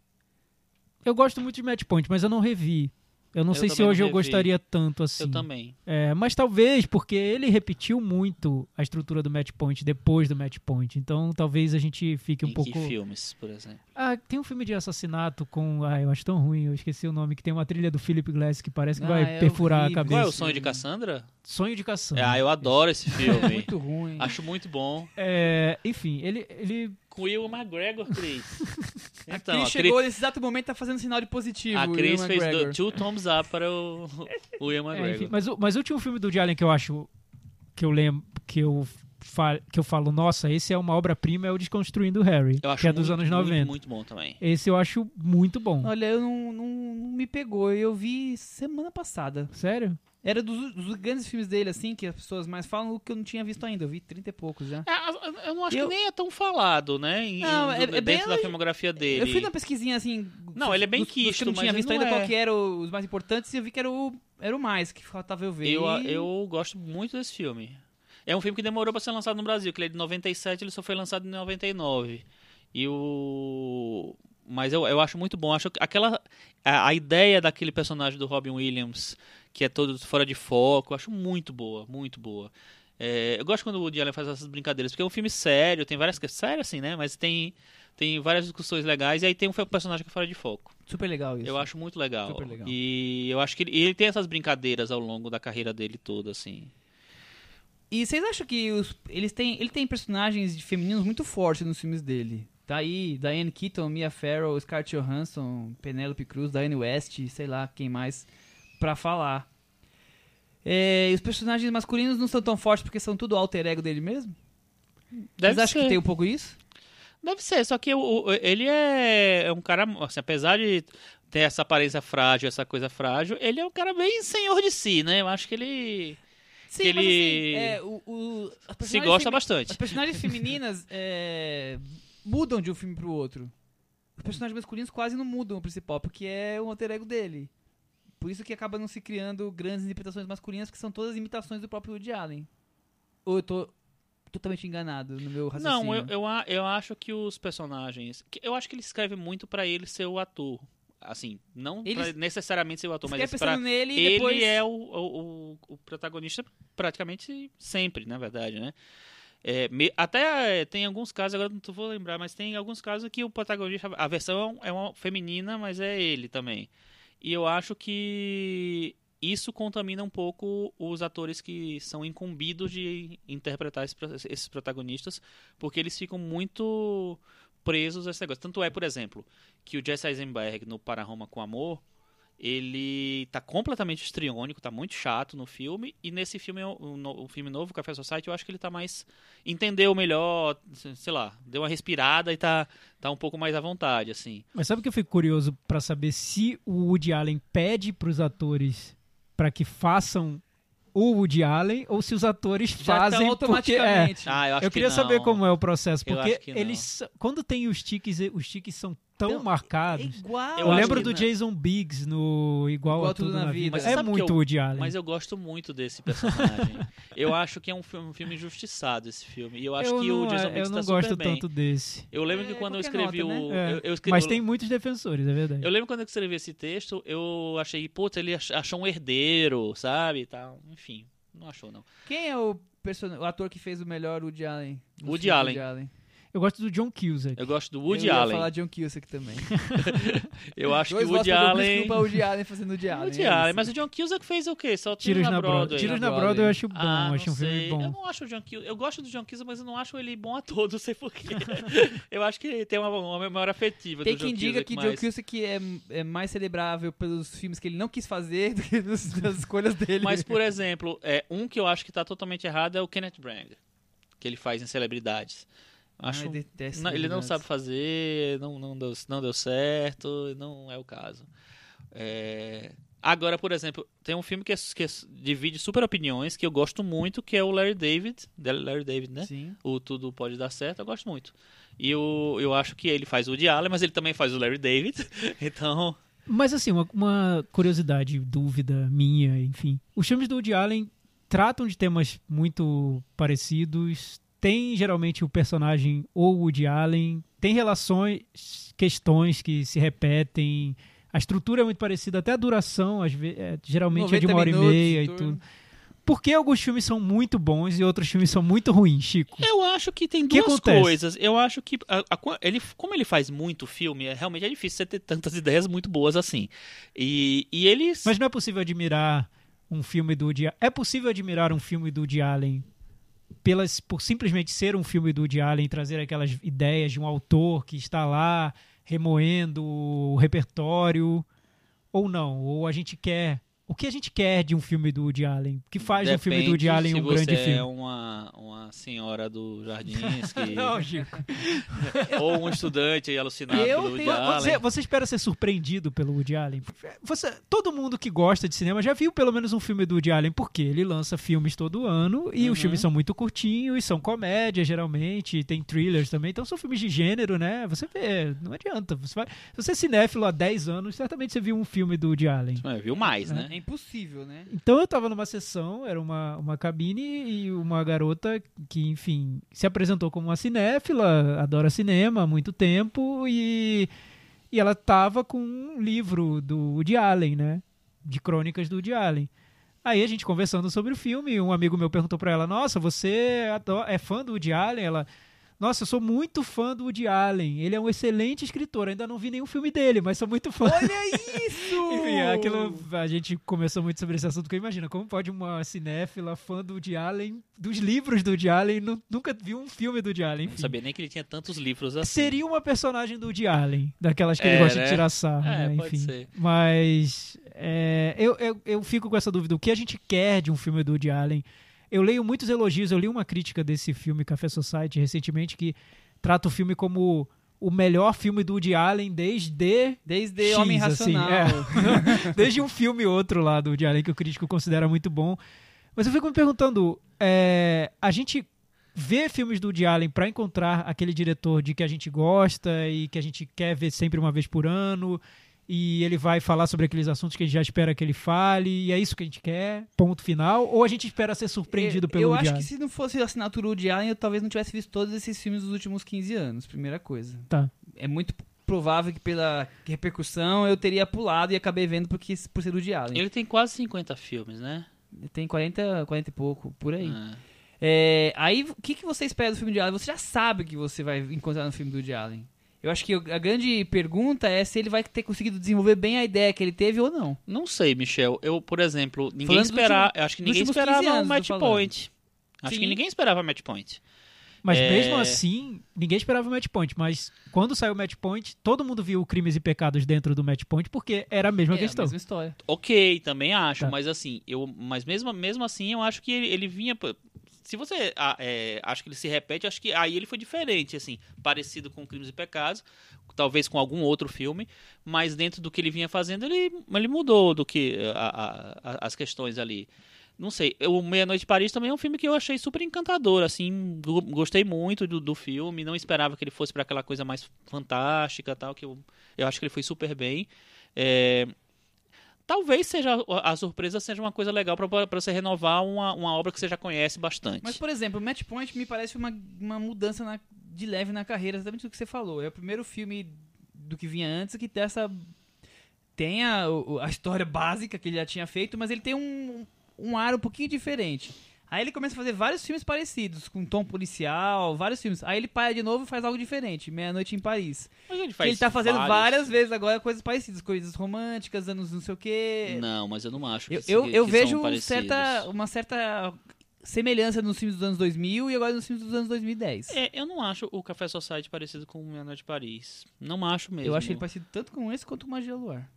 Eu gosto muito de Match Point, mas eu não revi. Eu não Eu sei se hoje eu gostaria tanto assim. Eu também. É, mas talvez porque ele repetiu muito a estrutura do Match Point depois do Match Point. Então talvez a gente fique um em pouco. que filmes, por exemplo? Ah, tem um filme de assassinato com. Ah, eu acho tão ruim, eu esqueci o nome, que tem uma trilha do Philip Glass que parece que Ah, vai é perfurar horrível. a cabeça. Qual é o sonho de Cassandra? Sonho de Caçamba. Ah, eu adoro esse É *laughs* filme. muito ruim. Acho muito bom. É, enfim, ele, ele. Com Will McGregor, Cris. *laughs* a Então, Cris a chegou Cris, nesse exato momento tá fazendo sinal de positivo. a o Cris fez do, two thumbs up para o, o Will *laughs* é, McGregor. enfim, mas, o, mas o último filme do Woody Allen que eu acho. Que eu lembro. Que eu, que eu falo, nossa, esse é uma obra-prima, é o Desconstruindo Harry. eu acho que é dos muito, anos 90. Muito, muito bom também. Esse eu acho muito bom. Olha, eu não, não, não me pegou. Eu vi semana passada. Sério? Era dos, dos grandes filmes dele, assim, que as pessoas mais falam, o que eu não tinha visto ainda. Eu vi 30 e poucos já. É, eu não acho Eu- que nem é tão falado, né? em- Não, em- é- é bem dentro da ali- filmografia dele. Eu fiz uma pesquisinha, assim... Não, ele é bem dos que eu quisto, não tinha visto ele ainda não é. qual que eram os mais importantes e eu vi que era o, era o mais, que faltava eu ver. Eu, eu gosto muito desse filme. É um filme que demorou pra ser lançado no Brasil, que ele é de 97, ele só foi lançado em 99. E o mas eu, eu acho muito bom, acho que aquela a, a ideia daquele personagem do Robin Williams, que é todo fora de foco, eu acho muito boa, muito boa. É, eu gosto quando o Woody Allen faz essas brincadeiras, porque é um filme sério, tem várias sério assim, né? Mas tem tem várias discussões legais e aí tem um personagem que é fora de foco. Super legal isso. Eu acho muito legal. Super legal. E eu acho que ele, ele tem essas brincadeiras ao longo da carreira dele toda, assim. E vocês acham que os, eles têm, ele tem personagens de femininos muito fortes nos filmes dele? Tá aí Diane Keaton, Mia Farrow, Scarlett Johansson, Penelope Cruz, Diane West, sei lá quem mais pra falar. É, e os personagens masculinos não são tão fortes porque são tudo alter ego dele mesmo? Deve Vocês acham que tem um pouco isso? Deve ser, só que o, o- ele é, é um cara, assim, apesar de ter essa aparência frágil, essa coisa frágil, ele é um cara bem senhor de si, né? Eu acho que ele Sim, Que mas ele assim, é, o, o, se gosta bastante. As personagens femininas *laughs* é, mudam de um filme pro outro. Os personagens masculinos quase não mudam o principal, porque é um alter ego dele. Por isso que acaba não se criando grandes interpretações masculinas, que são todas imitações do próprio Woody Allen. Ou eu tô totalmente enganado no meu raciocínio? Não, eu, eu, eu acho que os personagens. Eu acho que ele escreve muito pra ele ser o ator. Assim, não Ele- necessariamente ser o ator, mas quer pra, nele ele depois... é o, o, o- o protagonista praticamente sempre, na verdade, né? É, me- até é, tem alguns casos, agora não vou lembrar, mas tem alguns casos que o protagonista, a versão é uma feminina, mas é ele também. E eu acho que isso contamina um pouco os atores que são incumbidos de interpretar esses protagonistas, porque eles ficam muito presos a esse negócio. Tanto é, por exemplo, que o Jesse Eisenberg no Para Roma com Amor, ele tá completamente histriônico, tá muito chato no filme, e nesse filme, o, o, o filme novo, Café Society, eu acho que ele tá mais. entendeu melhor, sei lá, deu uma respirada e tá, tá um pouco mais à vontade, assim. Mas sabe o que eu fico curioso pra saber se o Woody Allen pede pros atores pra que façam o Woody Allen ou se os atores Já fazem tá porque é. automaticamente. Ah, eu acho Eu que queria não. saber como é o processo, porque eles quando tem os tiques, os tiques são tão Então, marcados. É igual. Eu, Eu lembro que do não. Jason Biggs no Igual, Igual a Tudo, na Vida. Mas é que muito eu- Woody Allen. Mas eu gosto muito desse personagem. *laughs* eu acho que é um filme, um filme injustiçado esse filme. E eu acho que não, o Jason eu Biggs não tá gosto super bem. tanto desse. Eu lembro que É, quando eu escrevi nota, o. É, Eu, eu escrevi, Mas eu- tem muitos defensores, é verdade. Eu lembro quando eu escrevi esse texto, eu achei, putz, ele ach- achou um herdeiro, sabe? tal. Enfim, não achou, não. Quem é o, person... o ator que fez o melhor Woody Allen? Woody Allen. Allen? Eu gosto do John Cusack. Eu gosto do Woody eu ia Allen. falar John Cusack também. *laughs* Eu acho Dois que o Woody Allen. Cusack, um pra Woody Allen fazendo Woody Allen. Woody é Allen, mas o John Cusack fez o quê? Só Tiros na Broadway. Broadway. Tiros Na na Broadway eu acho bom, Ah, acho não um filme bom. Eu não acho o John Cusack. Eu gosto do John Cusack, mas eu não acho ele bom ator, *laughs* não sei porquê. *laughs* eu acho que ele tem uma, uma memória afetiva Tem do John quem diga Cusack, que mas... John Cusack é, é mais celebrável pelos filmes que ele não quis fazer do que pelas escolhas dele. Mas, por exemplo, é, um que eu acho que tá totalmente errado é o Kenneth Branagh, que ele faz em celebridades. Acho, Ai, detesto não, ele não sabe fazer, não, não, deu, não deu certo, não é o caso. É, Agora, por exemplo, tem um filme que, é- que é- divide super opiniões, que eu gosto muito, que é o Larry David, da Larry David, né? Sim. O Tudo Pode Dar Certo, eu gosto muito. E eu, eu acho que ele faz o Woody Allen, mas ele também faz o Larry David, *laughs* então... Mas assim, uma, uma curiosidade, dúvida minha, enfim. Os filmes do Woody Allen tratam de temas muito parecidos. Tem geralmente o personagem ou Woody Allen, tem relações, questões que se repetem. A estrutura é muito parecida, até a duração, às vezes, é, geralmente é de 90 uma hora e meia e turno. tudo. Por que alguns filmes são muito bons e outros filmes são muito ruins, Chico? Eu acho que tem Que duas acontece? coisas. Eu acho que a- a- ele, como ele faz muito filme, é, realmente é difícil você ter tantas *laughs* ideias muito boas assim. E, e eles. Mas não é possível admirar um filme do Woody É possível admirar um filme do Woody Allen pelas, por simplesmente ser um filme do Woody Allen trazer aquelas ideias de um autor que está lá remoendo o repertório ou não? Ou a gente quer... O que a gente quer de um filme do Woody Allen? O que faz um filme do Woody depende Allen se um grande você filme? é uma, uma senhora do Jardins que, *laughs* Não, Chico. *laughs* ou um estudante alucinado Eu pelo Woody tenho- Allen. Você, você espera ser surpreendido pelo Woody Allen? Você, todo mundo que gosta de cinema já viu pelo menos um filme do Woody Allen, porque ele lança filmes todo ano e Uhum. os filmes são muito curtinhos e são comédia, geralmente, tem thrillers também, então são filmes de gênero, né? Você vê, não adianta. Você vai, se você é cinéfilo há 10 anos, certamente você viu um filme do Woody Allen. É, viu mais, né? Impossível, né? Então eu tava numa sessão, era uma, uma cabine e uma garota que, enfim, se apresentou como uma cinéfila, adora cinema há muito tempo e, e ela tava com um livro do Woody Allen, né? De crônicas do Woody Allen. Aí a gente conversando sobre o filme, um amigo meu perguntou pra ela: Nossa, você é fã do Woody Allen? Ela. Nossa, eu sou muito fã do Woody Allen. Ele é um excelente escritor. Ainda não vi nenhum filme dele, mas sou muito fã. Olha *laughs* isso! Enfim, aquilo, a gente conversou muito sobre esse assunto, porque imagina, como pode uma cinéfila, fã do Woody Allen, dos livros do Woody Allen, nu- nunca viu um filme do Woody Allen, Não enfim. sabia nem que ele tinha tantos livros assim. Seria uma personagem do Woody Allen, daquelas que ele É, gosta né? de tirar sarro, É, né? pode enfim. ser. Mas é, eu, eu, eu fico com essa dúvida, o que a gente quer de um filme do Woody Allen? Eu leio muitos elogios, eu li uma crítica desse filme Café Society recentemente que trata o filme como o melhor filme do Woody Allen desde Desde X, Homem assim, Racional. é. *laughs* Desde um filme e outro lá do Woody Allen que o crítico considera muito bom. Mas eu fico me perguntando, é, a gente vê filmes do Woody Allen para encontrar aquele diretor de que a gente gosta e que a gente quer ver sempre uma vez por ano e ele vai falar sobre aqueles assuntos que a gente já espera que ele fale e é isso que a gente quer, ponto final, ou a gente espera ser surpreendido eu, pelo Eu acho Allen? que se não fosse a assinatura Woody Allen, eu talvez não tivesse visto todos esses filmes dos últimos 15 anos, primeira coisa. Tá. É muito provável que pela repercussão eu teria pulado e acabei vendo porque, por ser Woody Allen. Ele tem quase 50 filmes, né? Tem 40, 40 e pouco, por aí. Ah. É, aí, o que, que você espera do filme de Allen? Você já sabe o que você vai encontrar no filme do Woody Allen. Eu acho que a grande pergunta é se ele vai ter conseguido desenvolver bem a ideia que ele teve ou não. Não sei, Michel. Eu, por exemplo, ninguém Falando do esperava. último- acho que ninguém últimos 15 esperava o anos, Match tô falando. Point. Acho Sim. que ninguém esperava Match Point. Mas É. mesmo assim, ninguém esperava o Match Point. Mas quando saiu o Match Point, todo mundo viu Crimes e Pecados dentro do Match Point porque era a mesma É a questão. mesma história. Ok, também acho, Tá. mas assim, eu, mas mesmo, mesmo assim, eu acho que ele, ele vinha. Se você é, acha que ele se repete, acho que aí ele foi diferente, assim, parecido com Crimes e Pecados, talvez com algum outro filme, mas dentro do que ele vinha fazendo, ele, ele mudou do que a- a- a- as questões ali. Não sei, o Meia Noite de Paris também é um filme que eu achei super encantador, assim, go- gostei muito do, do filme, não esperava que ele fosse para aquela coisa mais fantástica tal, que eu, eu acho que ele foi super bem. É, talvez seja a surpresa seja uma coisa legal para você renovar uma, uma obra que você já conhece bastante. Mas, por exemplo, Match Point me parece uma, uma mudança na- de leve na carreira, exatamente o que você falou. É o primeiro filme do que vinha antes que tem essa. Tem a, a história básica que ele já tinha feito, mas ele tem um, um ar um pouquinho diferente. Aí ele começa a fazer vários filmes parecidos, com tom policial, vários filmes. Aí ele para de novo e faz algo diferente, Meia-Noite em Paris. Mas ele, Que faz ele tá fazendo vários- várias vezes agora coisas parecidas, coisas românticas, anos não sei o quê. Não, mas eu não acho que, Eu, eu, eu que vejo são um parecidos. certa, uma certa semelhança nos filmes dos anos 2000 e agora nos filmes dos anos 2010. É, eu não acho o Café Society parecido com o Meia Noite de Paris. Não acho mesmo. eu acho ele parecido tanto com esse quanto com Magia Luar.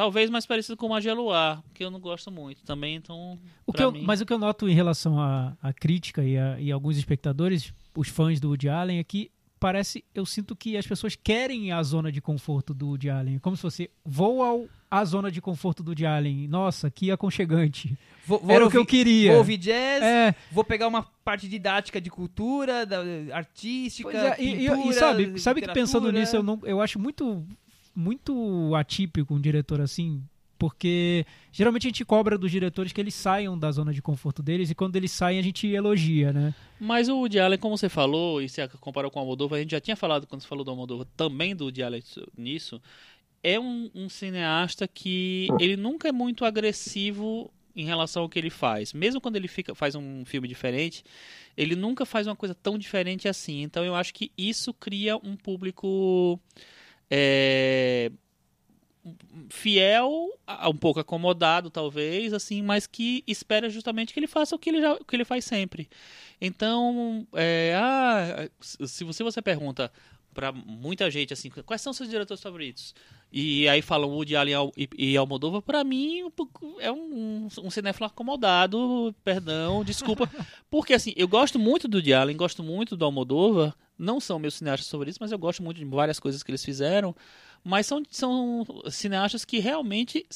Talvez mais parecido com Magia Luar, que eu não gosto muito também, então. O que eu- mim- mas o que eu noto em relação à, à crítica e, a, e alguns espectadores, os fãs do Woody Allen, é que parece, eu sinto que as pessoas querem a zona de conforto do Woody Allen. Como se fosse, vou ao, à zona de conforto do Woody Allen. Nossa, que aconchegante. Vou, Era o que eu queria. Vou ouvir jazz, É, vou pegar uma parte didática de cultura, da, artística, Pois é, e- e- pintura, e, sabe, sabe que pensando nisso eu não, eu acho muito muito atípico um diretor assim, porque geralmente a gente cobra dos diretores que eles saiam da zona de conforto deles e quando eles saem a gente elogia, né? Mas o Woody Allen, como você falou, e você comparou com o Almodóvar, a gente já tinha falado quando você falou do Almodóvar, também do Woody Allen nisso, é um, um cineasta que ele nunca é muito agressivo em relação ao que ele faz. Mesmo quando ele fica, faz um filme diferente, ele nunca faz uma coisa tão diferente assim. Então eu acho que isso cria um público é, fiel, um pouco acomodado talvez, assim, mas que espera justamente que ele faça o que ele, já, o que ele faz sempre. Então, é, ah, se você, você pergunta pra muita gente assim, quais são seus diretores favoritos? E aí falam Woody Allen Al- e, Almodóvar, pra mim é um, um cinéfilo acomodado, perdão, desculpa, *laughs* porque assim, eu gosto muito do Woody Allen, gosto muito do Almodóvar, não são meus cineastas favoritos, mas eu gosto muito de várias coisas que eles fizeram, mas são, são cineastas que realmente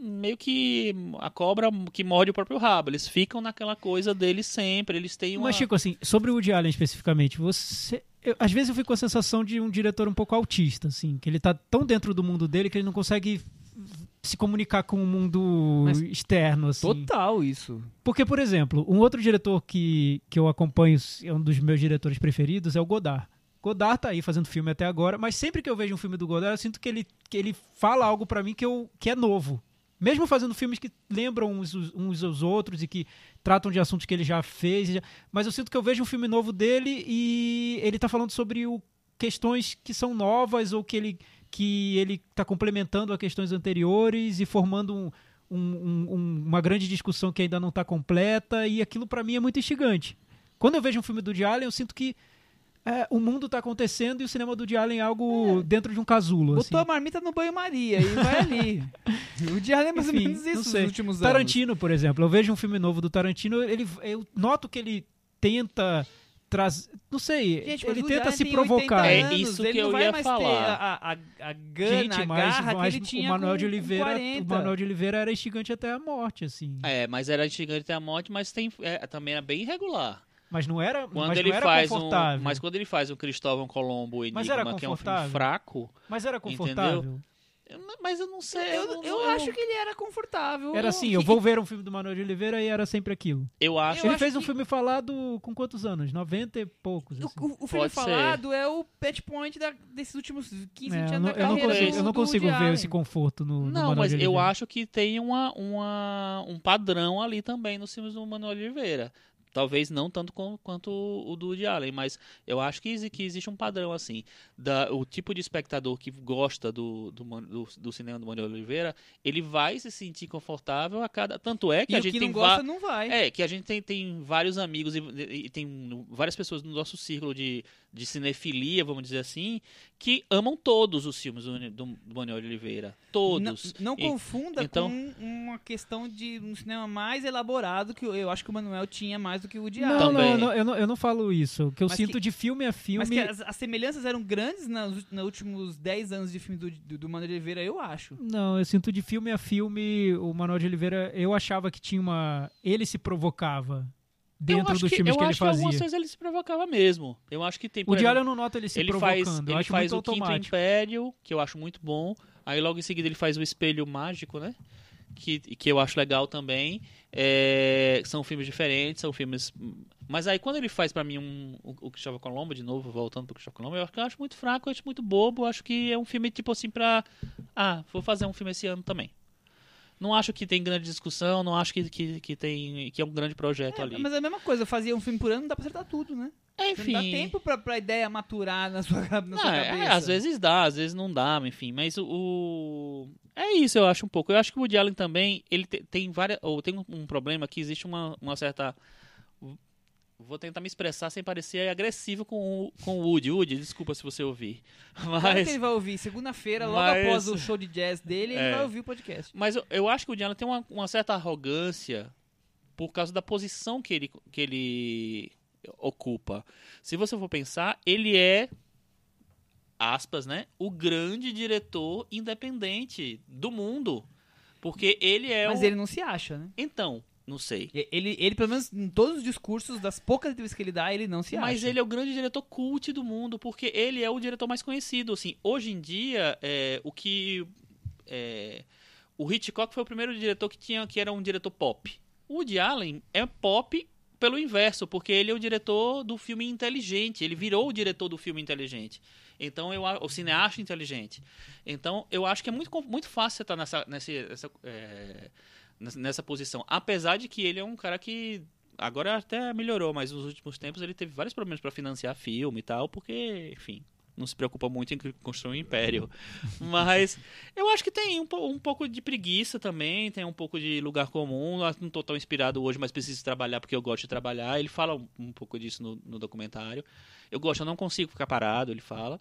meio que a cobra que morde o próprio rabo. Eles ficam naquela coisa deles sempre. Eles têm uma. Mas Chico, assim, sobre o Woody Allen especificamente, você eu- às vezes eu fico com a sensação de um diretor um pouco autista, assim, que ele tá tão dentro do mundo dele que ele não consegue se comunicar com o mundo Mas externo, assim. Total isso. Porque, por exemplo, um outro diretor que, que eu acompanho, é um dos meus diretores preferidos, é o Godard. Godard tá aí fazendo filme até agora, mas sempre que eu vejo um filme do Godard, eu sinto que ele, que ele fala algo pra mim que, eu, que é novo. Mesmo fazendo filmes que lembram uns, uns aos outros e que tratam de assuntos que ele já fez, mas eu sinto que eu vejo um filme novo dele e ele tá falando sobre o, questões que são novas ou que ele que ele está complementando a questões anteriores e formando um- um- um- uma grande discussão que ainda não está completa e aquilo para mim é muito instigante. Quando eu vejo um filme do Woody Allen, eu sinto que é, o mundo está acontecendo e o cinema do Woody Allen é algo dentro de um casulo. Botou a assim. marmita no banho-maria e vai ali. *laughs* o Diário é mais Enfim, ou menos isso nos últimos anos. Tarantino, por exemplo, eu vejo um filme novo do Tarantino, ele, eu noto que ele tenta trazer, não sei, Gente, ele Woody tenta Allen se provocar. 80 É anos, isso ele que não eu vai ia mais falar. Ter a, a, a gana, Gente, a mas, garra mas que ele tinha o Manuel com, de Oliveira, com 40. o Manuel de Oliveira era instigante até a morte, assim. É, mas era gigante até a morte, mas tem, é, também era bem irregular. Mas não era, Quando mas ele não era faz um, confortável. mas quando ele faz um Cristóvão Colombo e Mas era Enigma, que é um filme fraco, Mas era confortável. eu não- mas eu não sei. Eu, não- eu não- acho que ele era confortável. Era assim, eu vou *laughs* ver um filme do Manuel de Oliveira e era sempre aquilo. eu acho. ele acho fez um que- filme falado com quantos anos? 90 e poucos. O, assim. o, o filme Pode ser. falado é o pet point da- desses últimos 15, É, 20 eu anos não, da eu não carreira consigo, do- eu não consigo ver Allen. esse conforto no, no Não, Manuel mas de eu acho que tem uma, uma, um padrão ali também nos filmes do Manuel Oliveira. Talvez não tanto com- quanto o do Woody Allen, mas eu acho que, que existe um padrão assim. Da, o tipo de espectador que gosta do, do, do, do cinema do Manuel Oliveira, ele vai se sentir confortável a cada. Tanto é que E a gente que tem não gosta va- não vai. É, que a gente tem, tem vários amigos e, e tem várias pessoas no nosso círculo de, de cinefilia, vamos dizer assim, que amam todos os filmes do, do, do Manuel Oliveira. Todos. Não, não E- confunda então- com uma questão de um cinema mais elaborado que eu, eu acho que o Manuel tinha mais do que o Woody Não, não, não, eu não, eu não falo isso. O que eu Mas sinto que- de filme a filme. Mas que as, as semelhanças eram grandes nos, nos últimos 10 anos de filme do, do, do Manuel Oliveira, eu acho. Não, eu sinto de filme a filme, o Manuel de Oliveira, eu achava que tinha uma. Ele se provocava Eu dentro dos que, filmes eu que ele acho que algumas fazia. vezes ele se provocava mesmo. Eu acho que tem. O Diário eu não noto ele se ele provocando, faz, eu ele acho faz muito o Quinto automático. Império, que eu acho muito bom. Aí logo em seguida ele faz o Espelho Mágico, né? Que, que eu acho legal também. É, são filmes diferentes, são filmes. Mas aí quando ele faz pra mim um, o, o Cristóvão Colombo, de novo, voltando pro Cristóvão Colombo, eu acho, que eu acho muito fraco, eu acho muito bobo. Acho que é um filme tipo assim pra. Ah, vou fazer um filme esse ano também. Não acho que tem grande discussão, não acho que, que, que tem que é um grande projeto É, ali. mas é a mesma coisa, fazia um filme por ano, não dá pra acertar tudo, né? Enfim. Não dá tempo pra, pra ideia maturar na sua, na sua Não, é, cabeça. às vezes dá, às vezes não dá, enfim. Mas o, o- É isso, eu acho um pouco. Eu acho que o Woody Allen também, ele te- tem várias. Ou tem um, um problema que existe uma, uma certa. Vou tentar me expressar sem parecer agressivo com o, com o Woody. Woody, desculpa se você ouvir. *laughs* Claro Mas. que ele vai ouvir segunda-feira, logo Mas- após o show de jazz dele, ele É. vai ouvir o podcast. Mas eu, eu acho que o Woody Allen tem uma, uma certa arrogância por causa da posição que ele, que ele ocupa. Se você for pensar, ele é, aspas, né, o grande diretor independente do mundo. Porque ele é Mas o... ele não se acha, né? Então, não sei. Ele, ele, pelo menos em todos os discursos, das poucas entrevistas que ele dá, ele não se acha. Mas ele é o grande diretor cult do mundo, porque ele é o diretor mais conhecido. Assim, hoje em dia, é, o que. é, o Hitchcock foi o primeiro diretor que tinha que era um diretor pop. O Woody Allen é pop pelo inverso, porque ele é o diretor do filme inteligente. Ele virou o diretor do filme inteligente. Então, eu, o cineasta inteligente. Então, eu acho que é muito, muito fácil você estar nessa, nessa, essa, é, nessa- nessa posição. Apesar de que ele é um cara que agora até melhorou, mas nos últimos tempos ele teve vários problemas para financiar filme e tal, porque, enfim, não se preocupa muito em construir um império. Mas eu acho que tem um, um pouco de preguiça também, tem um pouco de lugar comum. Não tô tão inspirado hoje, mas preciso trabalhar porque eu gosto de trabalhar. Ele fala um, um pouco disso no, no documentário. Eu gosto, eu não consigo ficar parado, ele fala.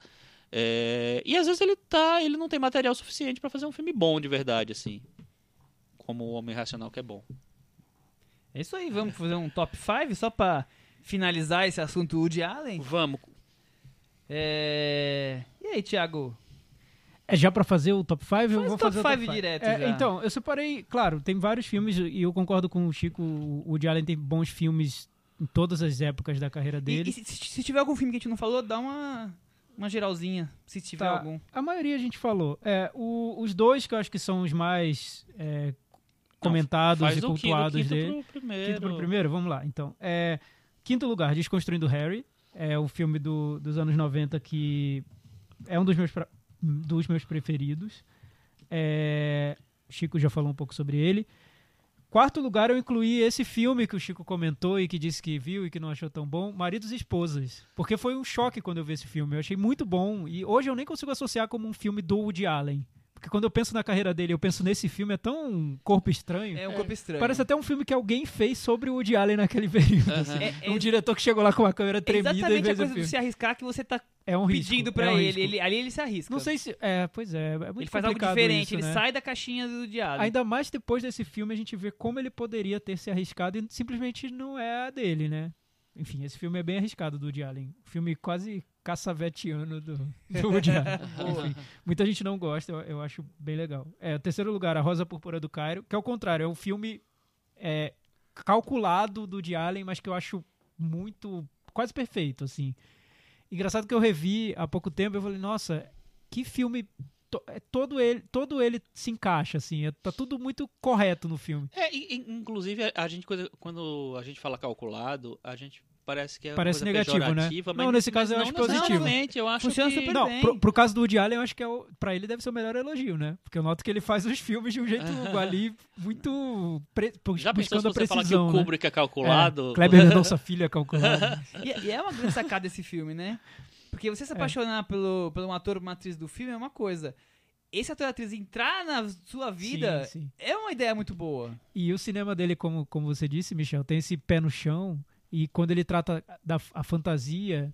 É, e às vezes ele tá, ele não tem material suficiente para fazer um filme bom de verdade, assim. Como o Homem Racional que é bom. É isso aí, vamos fazer um top 5 só pra finalizar esse assunto Woody Allen. Vamos, É... E aí, Thiago? É já pra fazer o top 5? Eu Faz vou o top fazer o top five 5 direto É. Então, eu separei, claro, tem vários filmes e eu concordo com o Chico, o Woody Allen tem bons filmes em todas as épocas da carreira E, dele. e se, se tiver algum filme que a gente não falou, dá uma, uma geralzinha, se tiver Tá. algum. A maioria a gente falou. É, o- os dois que eu acho que são os mais é, comentados faz e o quinto, cultuados quinto dele. pro primeiro. Quinto pro primeiro? Vamos lá, então. É, quinto lugar, Desconstruindo Harry. É o filme do- dos anos 90 que é um dos meus, dos meus preferidos. É, Chico já falou um pouco sobre ele. Quarto lugar, eu incluí esse filme que o Chico comentou e que disse que viu e que não achou tão bom, Maridos e Esposas. Porque foi um choque quando eu vi esse filme. Eu achei muito bom. E hoje eu nem consigo associar como um filme do Woody Allen. Porque quando eu penso na carreira dele, eu penso nesse filme, é tão corpo estranho. É um corpo estranho. Parece até um filme que alguém fez sobre o Woody Allen naquele *laughs* período. Aham. assim. É- é- um diretor que chegou lá com uma câmera É tremida e exatamente a fez o coisa de filme. se arriscar que você tá É um risco. pedindo é pra um ele. ele. Ali ele se arrisca. Não sei se... É, pois é. é muito ele faz algo diferente, isso, ele né? sai da caixinha do diário. Ainda mais depois desse filme a gente vê como ele poderia ter se arriscado e simplesmente não é a dele, né? Enfim, esse filme é bem arriscado do Woody Allen. Um filme quase caçavetiano do, *laughs* do Woody Allen. Enfim, muita gente não gosta, eu, eu acho bem legal. É, o terceiro lugar, A Rosa Púrpura do Cairo, que é o contrário, é um filme é, calculado do Woody Allen, mas que eu acho muito, quase perfeito, assim. Engraçado que eu revi há pouco tempo, eu falei, nossa, que filme é, todo ele, todo ele se encaixa assim, é- tá tudo muito correto no filme. É, inclusive, a- gente, quando a gente fala calculado, a gente parece que é Parece coisa negativo, né? Não, mas- nesse caso eu acho não positivo. Eu acho Funciona que... super Não, bem. pro, pro caso do Woody Allen, eu acho que é o, pra ele deve ser o melhor elogio, né? Porque eu noto que ele faz os filmes de um jeito *laughs* ali muito pre, Já pensou buscando se a você falar que precisão, o né? Kubrick é calculado? É, Kleber *laughs* Mendonça Filho é calculado. *laughs* E, e é uma grande sacada esse filme, né? Porque você se apaixonar pelo, pelo um ator ou uma atriz do filme é uma coisa. Esse ator ou atriz entrar na sua vida Sim, sim. é uma ideia muito boa. E o cinema dele, como, como você disse, Michel, tem esse pé no chão. E quando ele trata da a fantasia,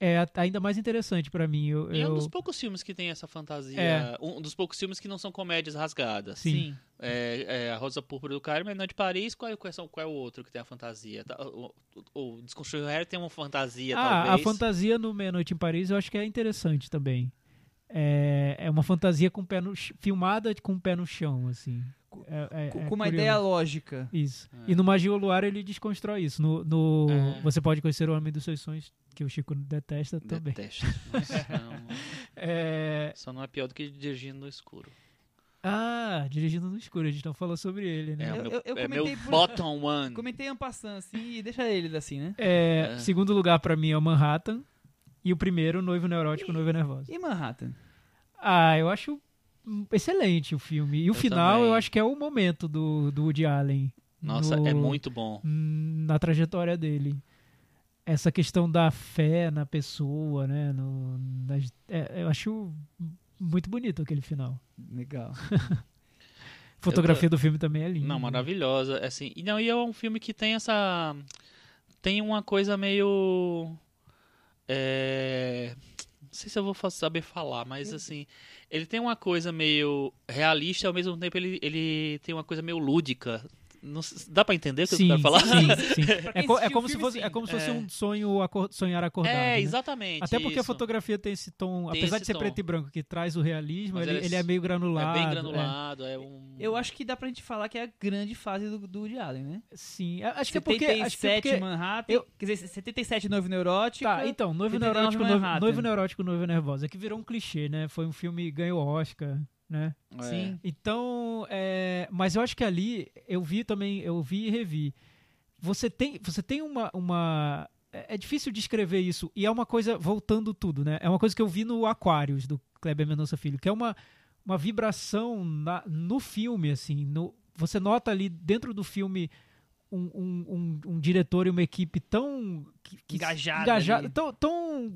é a- ainda mais interessante pra mim. Eu, E é um eu- dos poucos filmes que tem essa fantasia. É. Um dos poucos filmes que não são comédias rasgadas. Sim. É, é a Rosa Púrpura do Cairo, Menor de Paris. Qual é, qual, é, qual é o outro que tem a fantasia? Tá, O, o, o Desconstruir o Harry tem uma fantasia, Ah, a talvez. fantasia no Meia Noite em Paris eu acho que é interessante também. É, é uma fantasia com o pé no, filmada com o pé no chão, assim. É- é- Com, é uma curioso. ideia lógica. Isso. É. E no Magia Luar ele desconstrói isso. No, no É. Você pode conhecer o Homem dos Seus Sonhos, que o Chico detesta também. *laughs* Não. É, Só não é pior do que dirigindo no escuro. Ah, Dirigindo no Escuro, a gente não falou sobre ele, né? É, Eu- eu- eu é meu comentei por- bottom one. Comentei um passando assim e deixa ele assim, né? É, É. Segundo lugar pra mim é o Manhattan. E o primeiro, Noivo Neurótico, Noiva Nervosa. E Manhattan? Ah, eu acho excelente o filme. E o Eu final também. eu acho que é o momento do, do Woody Allen. Nossa, no- é muito bom. hum, Na trajetória dele. Essa questão da fé na pessoa, né? No, nas- é, eu acho muito bonito aquele final. Legal. *laughs* Fotografia do filme também é linda. Não, maravilhosa. Assim, e não, e é um filme que tem essa. Tem uma coisa meio. É, não sei se eu vou saber falar, mas assim. Ele tem uma coisa meio realista, ao mesmo tempo ele, ele tem uma coisa meio lúdica. Não dá pra entender o que Sim, eu quero falar? sim, sim. *laughs* É, quem co- é como se filme, fosse, sim. é como se fosse É. um sonho acor- sonhar acordado. É, né? exatamente. Até porque a isso. fotografia tem esse tom, Tem apesar de esse ser tom. preto e branco, que traz o realismo, ele, ele é ele é meio granulado. É bem granulado, é, um. Eu acho que dá pra gente falar que é a grande fase do, do Woody Allen, né? é. Sim, acho que é porque... Acho que é 77 porque Manhattan, eu- quer dizer, 77 Noivo Neurótico. Tá, então, Noivo 79 Neurótico, noivo, Manhattan. noivo Neurótico, Noiva Nervosa, que virou um clichê, né? Foi um filme que ganhou Oscar, né? é. Sim. Então, é, mas eu acho que ali, eu vi também, eu vi e revi. Você tem, você tem uma, uma... É é difícil descrever isso, e é uma coisa, voltando tudo, né? É uma coisa que eu vi no Aquários, do Kleber Mendonça Filho, que é uma, uma vibração na- no filme, assim. No, você nota ali dentro do filme um, um, um- um diretor e uma equipe tão... que- que- Engajada engajada tão, tão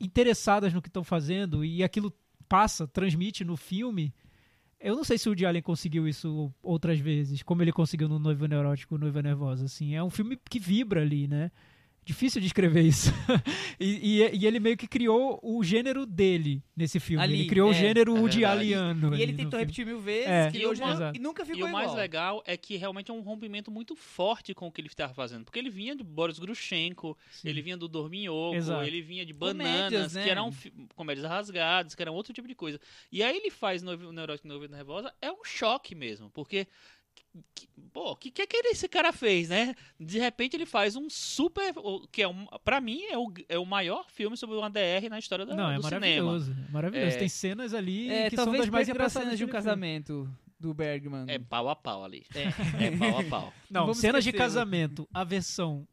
interessadas no que estão fazendo, e aquilo passa, transmite no filme... Eu não sei se o Woody Allen conseguiu isso outras vezes, como ele conseguiu no Noivo Neurótico, Noiva Nervosa, assim. É um filme que vibra ali, né? Difícil de escrever isso. *laughs* e, e- e ele meio que criou o gênero dele nesse filme. Ali, ele criou o é, gênero é. Alliano. E ele no tentou repetir mil vezes, É, criou E o mais- e nunca ficou E o mais igual. legal é que realmente é um rompimento muito forte com o que ele estava fazendo. Porque ele vinha de Boris Grushenko, Sim. ele vinha do Dorminhoco, Exato. ele vinha de Comédias, Bananas, né? que eram comédias rasgadas, que eram outro tipo de coisa. E aí ele faz Noivo Neurótico Noivo Nervosa, é um choque mesmo, porque... que- Pô, o que, que, que esse cara fez, né? De repente ele faz um super. Que é um, pra mim é o, é o maior filme sobre uma DR na história da, Não, é do cinema. maravilhoso. É maravilhoso. É. Tem cenas ali É, que são talvez das mais engraçadas cenas de um filme. casamento do Bergman. É pau a pau ali. É, pau a pau. Não, Vamos cenas de esquecê-lo. casamento, a versão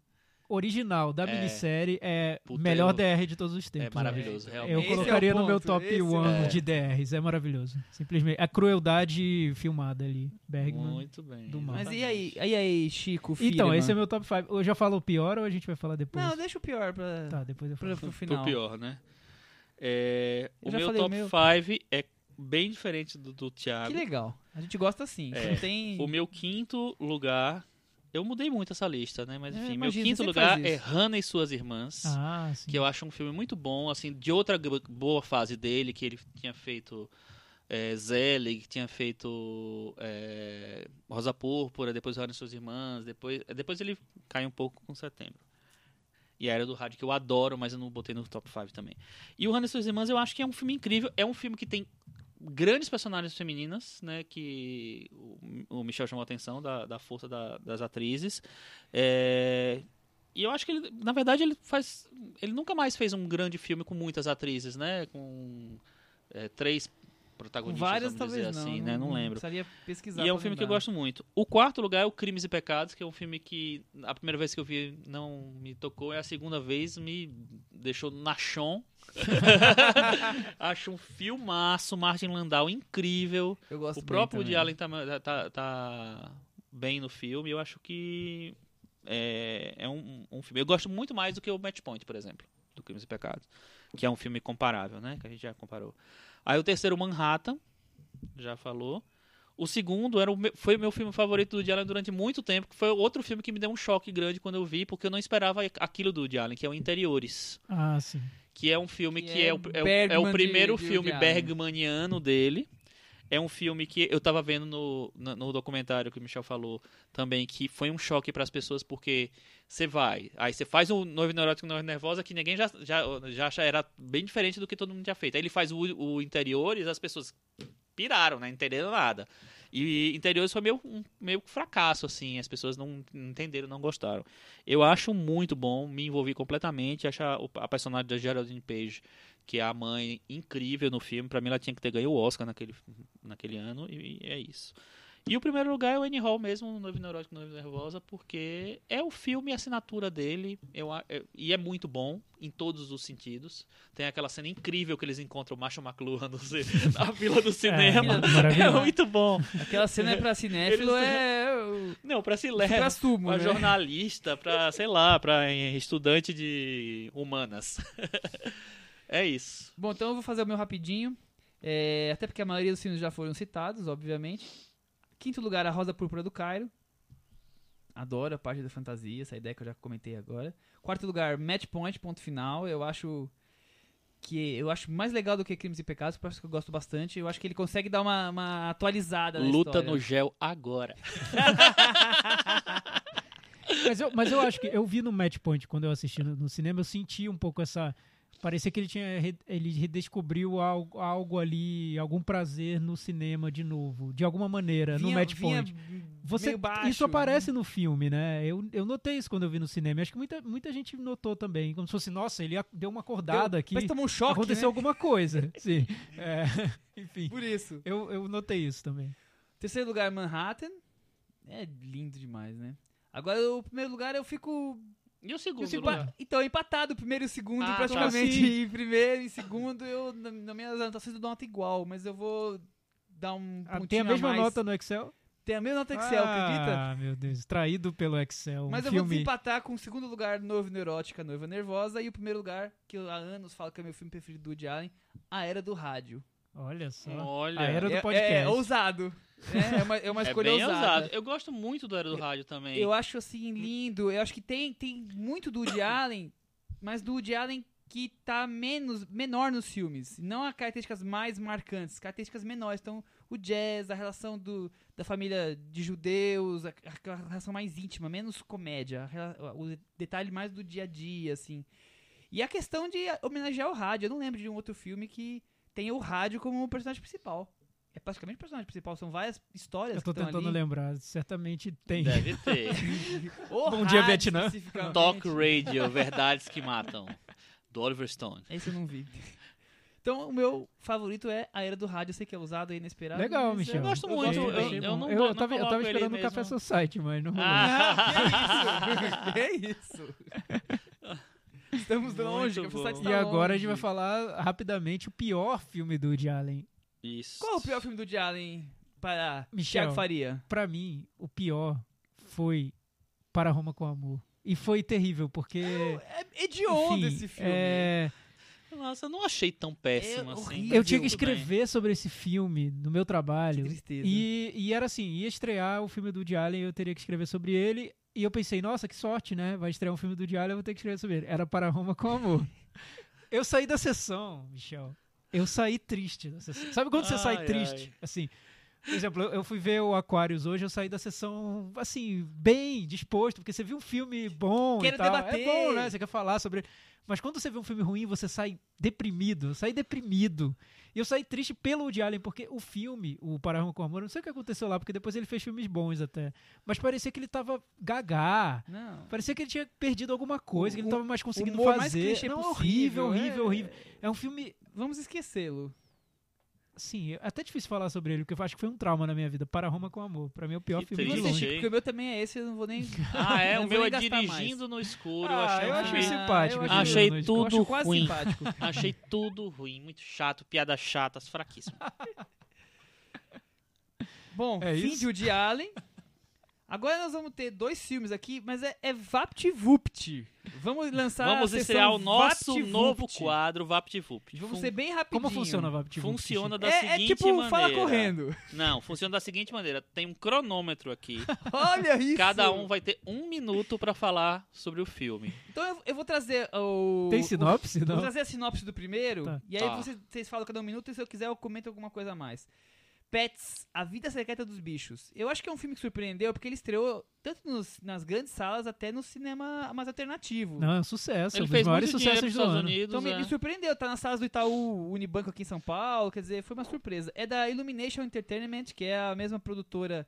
original da É. minissérie é Puta, melhor eu- DR de todos os tempos. É maravilhoso, Eu realmente. É o colocaria no meu top esse é o 1 ponto. de DRs, é maravilhoso. Simplesmente. A crueldade filmada ali. Bergman. Muito bem. do. Mas e aí, e aí, Chico, filho? Então, esse é meu top 5. Eu já falo o pior ou a gente vai falar depois? Não, deixa o pior pra, Tá, depois eu falo. pro Pro final. pior, né? É, Eu o meu top meu. 5 é bem diferente do, do Thiago. Que legal. A gente gosta assim. É, tem... O meu quinto lugar. Eu mudei muito essa lista, né? Mas É, enfim, imagina, meu quinto lugar é. Hannah e suas irmãs. Ah, sim. Que eu acho um filme muito bom, assim, de outra boa fase dele, que ele tinha feito é, Zelig, que tinha feito é, Rosa Púrpura, depois Hannah e suas irmãs, depois, depois ele cai um pouco com Setembro. E a Era do Rádio, que eu adoro, mas eu não botei no top 5 também. E o Hannah e suas irmãs, eu acho que é um filme incrível. É um filme que tem grandes personagens femininas, né? Que o, o Michel chamou a atenção da, da força da- das atrizes. É, e eu acho que ele, na verdade, ele faz. Ele nunca mais fez um grande filme com muitas atrizes, né? Com é, três protagonistas, várias, vamos dizer talvez não. assim, né? Não lembro. Precisaria pesquisar. E é um filme que eu lembrar. gosto muito. O quarto lugar é o Crimes e Pecados, que é um filme que a primeira vez que eu vi não me tocou, e a segunda vez me deixou na chão. *laughs* *laughs* Acho um filmaço, Martin Landau incrível. Eu gosto O próprio Woody Allen tá, tá, tá bem no filme. Eu acho que é, é um, um filme. Eu gosto muito mais do que o Match Point, por exemplo, do Crimes e Pecados, que é um filme comparável, né? Que a gente já comparou. Aí o terceiro, Manhattan, já falou. O segundo era o meu- foi o meu filme favorito do Woody Allen durante muito tempo, que foi outro filme que me deu um choque grande quando eu vi, porque eu não esperava aquilo do Woody Allen, que é o Interiores. Ah, sim. Que é um filme Que que, é é, o, é o- é o Bergman de- primeiro de filme bergmaniano dele. É um filme que eu tava vendo no, no, documentário que o Michel falou também, que foi um choque para as pessoas, porque você vai, aí você faz um noivo neurótico noivo nervosa que ninguém já, já, já acha era bem diferente do que todo mundo tinha feito. Aí ele faz o, o interiores, as pessoas piraram, né? Não entenderam nada. E interiores foi meio, um, meio fracasso, assim. As pessoas não entenderam, não gostaram. Eu acho muito bom, me envolvi completamente. Acho a, a personagem da Geraldine Page, que é a mãe, incrível no filme. Pra mim, ela tinha que ter ganho o Oscar naquele, naquele ano, e, e é isso. E o primeiro lugar é o Annie Hall mesmo, Noivo Neurótico, Noivo Nervosa, porque é o filme e assinatura dele, eu, a- é- e é muito bom em todos os sentidos. Tem aquela cena incrível que eles encontram o Macho McLuhan no *laughs* na fila do cinema. *laughs* É, maravilhoso. muito bom. Aquela cena é pra cinéfilo, Eles- é. Não, pra se Pra sumo, pra né? jornalista, pra, sei lá, pra eh, estudante de humanas. *laughs* é isso. Bom, então eu vou fazer o meu rapidinho. É, até porque a maioria dos filmes já foram citados, obviamente. Quinto lugar, A Rosa Púrpura do Cairo. Adoro a parte da fantasia, essa ideia que eu já comentei agora. Quarto lugar, Match Point, ponto final. Eu acho que eu acho mais legal do que Crimes e Pecados, por isso que eu gosto bastante. Eu acho que ele consegue dar uma, uma atualizada na Luta história. no gel agora. *laughs* Mas eu, mas eu acho que eu vi no Match Point quando eu assisti no, no cinema, eu senti um pouco essa. Parecia que ele tinha ele redescobriu algo, algo ali, algum prazer no cinema de novo, de alguma maneira, no Vinha- Match vinha Point. Você, baixo, isso aparece no filme, né? Eu, eu notei isso quando eu vi no cinema. Acho que muita, muita gente notou também. Como se fosse, nossa, ele deu uma acordada Deu- aqui. Mas tomou um choque, Aconteceu né? alguma coisa. *laughs* Sim. É, *laughs* enfim, Por isso. eu, eu notei isso também. Terceiro lugar, Manhattan. É lindo demais, né? Agora, o primeiro lugar eu fico E o segundo fico lugar? pa- Então, empatado, o primeiro e o segundo, Ah, praticamente. tá. *laughs* Em primeiro e segundo, eu, na, nas minhas anotações, eu dou nota igual, mas eu vou dar um Ah, pontinho tem a mesma mais. nota no Excel? Tem a mesma nota Excel, acredita? Ah, meu Deus. Traído pelo Excel. Mas um eu vou filme... desempatar com o segundo lugar, Noiva Neurótica, Noiva Nervosa, e o primeiro lugar, que eu há anos falo que é meu filme preferido do Woody Allen, A Era do Rádio. Olha só. Olha, A era do é, podcast. É, ousado. É, é uma, é uma é escolha bem ousada. ousado. Eu gosto muito do Era do Rádio também. Eu acho assim lindo. Eu acho que tem, tem muito do Woody Allen, mas do Woody Allen que tá menos, menor nos filmes. Não as características mais marcantes, características menores. Então, o jazz, a relação do, da família de judeus, a, a relação mais íntima, menos comédia, a o detalhe mais do dia a dia, assim. E a questão de homenagear o rádio. Eu não lembro de um outro filme que tenha o rádio como personagem principal. É praticamente o personagem principal, são várias histórias Eu tô tentando ali. lembrar. Certamente tem. Deve ter. *laughs* Bom dia, rádio, Vietnã. especificamente. Talk Radio, Verdades que Matam. Do Oliver Stone. Esse eu não vi. Então, o meu favorito é a Era do Rádio. Eu sei que é usado e inesperado. Legal, mas Michel. Eu gosto muito, eu- eu bom. não eu, eu tava, não eu tava esperando o Café. Society, mas não rolou. Ah, que isso? *laughs* Que isso? Estamos longe. Está E agora a longe. gente vai falar rapidamente o pior filme do Woody Allen. Isso. Qual é o pior filme do Woody Allen para Michel. Thiago Faria? Pra mim, o pior foi Para Roma com Amor. E foi terrível, porque. É hediondo enfim, esse filme. é, Nossa, eu não achei tão péssimo É assim. horrível. eu tinha que bem. escrever sobre esse filme no meu Que trabalho. tristeza. E, e era assim, ia estrear o filme do Woody Allen, eu teria que escrever sobre ele. E eu pensei, nossa, que sorte, né? Vai estrear um filme do Woody Allen, eu vou ter que escrever sobre ele. Era Para Roma com Amor. *laughs* eu saí da sessão, Michel. Eu saí triste. Sabe quando você sai Ai, triste? ai. Assim, por exemplo, eu- fui ver o Aquarius hoje, eu saí da sessão, assim, bem disposto, porque você viu um filme bom Quero e tal. debater. É bom, né? Você quer falar sobre... Mas quando você vê um filme ruim, você sai deprimido. Eu saí deprimido. E eu saí triste pelo Woody Allen, porque o filme, o Para Roma com Amor, não sei o que aconteceu lá, porque depois ele fez filmes bons até. Mas parecia que ele tava gagá. Não. Parecia que ele tinha perdido alguma coisa, que ele O- não tava mais conseguindo mais fazer. clichê não, possível, horrível, horrível, é. horrível. É um filme Vamos esquecê-lo. Sim, é até difícil falar sobre ele, porque eu acho que foi um trauma na minha vida. Para Roma com Amor. Pra mim é o pior Que filme de triste, Você, longe. Porque o meu também é esse, eu não vou nem. Ah, é? *laughs* o meu é dirigindo no escuro. Ah, achei eu achei filme- simpático. eu Achei no tudo eu acho quase ruim. simpático. *laughs* Achei tudo ruim, muito chato, piadas chatas, fraquíssimo. Bom, É fim isso? de Woody Allen. *laughs* Agora nós vamos ter dois filmes aqui, mas é, é VaptVupt. Vamos lançar Vamos a estrear o nosso VaptVupt. novo quadro VaptVupt. Vamos Fun- ser bem rapidinho. Como funciona o VaptVupt? Funciona da É, é seguinte tipo, maneira. fala correndo. Não, funciona da seguinte maneira. Tem um cronômetro aqui. *laughs* Olha isso. Cada um vai ter um minuto pra falar sobre o filme. Então eu, eu vou trazer o... Tem sinopse? o- Vou Não. trazer a sinopse do primeiro, Tá. e aí Tá. vocês, vocês falam cada um minuto, e se eu quiser eu comento alguma coisa a mais. Pets, A Vida Secreta dos Bichos. Eu acho que é um filme que surpreendeu, porque ele estreou tanto nos- nas grandes salas, até no cinema mais alternativo. Não, é um sucesso. Ele um dos fez maiores sucessos pros do Estados ano. Unidos. Então me, é. me surpreendeu, tá nas salas do Itaú Unibanco aqui em São Paulo, quer dizer, foi uma surpresa. É da Illumination Entertainment, que é a mesma produtora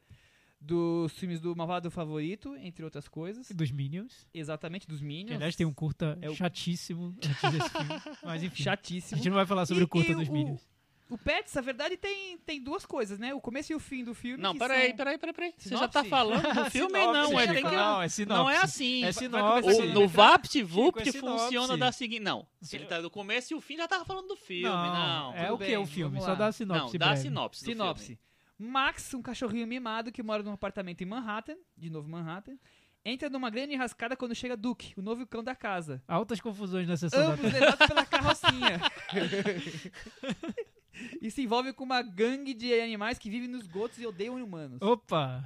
dos filmes do Malvado Favorito, entre outras coisas. Dos Minions. Exatamente, dos Que, Minions. aliás, tem um curta É o- chatíssimo antes desse filme. Mas enfim. A chatíssimo. gente não vai falar sobre E- o curta e dos o- Minions. O Pets, na verdade, tem, tem duas coisas, né? O começo e o fim do filme. Não, peraí, são- peraí, peraí, peraí. Você já tá falando do *laughs* filme? Sinopse, não, é, que... Não, é sinopse. Não é assim. É sinopse. O, no VaptVupt Chico, é funciona da seguinte... Não, ele tá do começo e o fim já tava falando do filme, não. é tudo o que bem, o filme? Só dá a sinopse Não, dá a sinopse filme. Sinopse. Max, um cachorrinho mimado que mora num apartamento em Manhattan, de novo Manhattan, entra numa grande enrascada quando chega Duke, o novo cão da casa. Altas confusões na sessão da Ambos levados pela carrocinha. *laughs* *laughs* e se envolve com uma gangue de animais que vivem nos esgotos e odeiam humanos. Opa!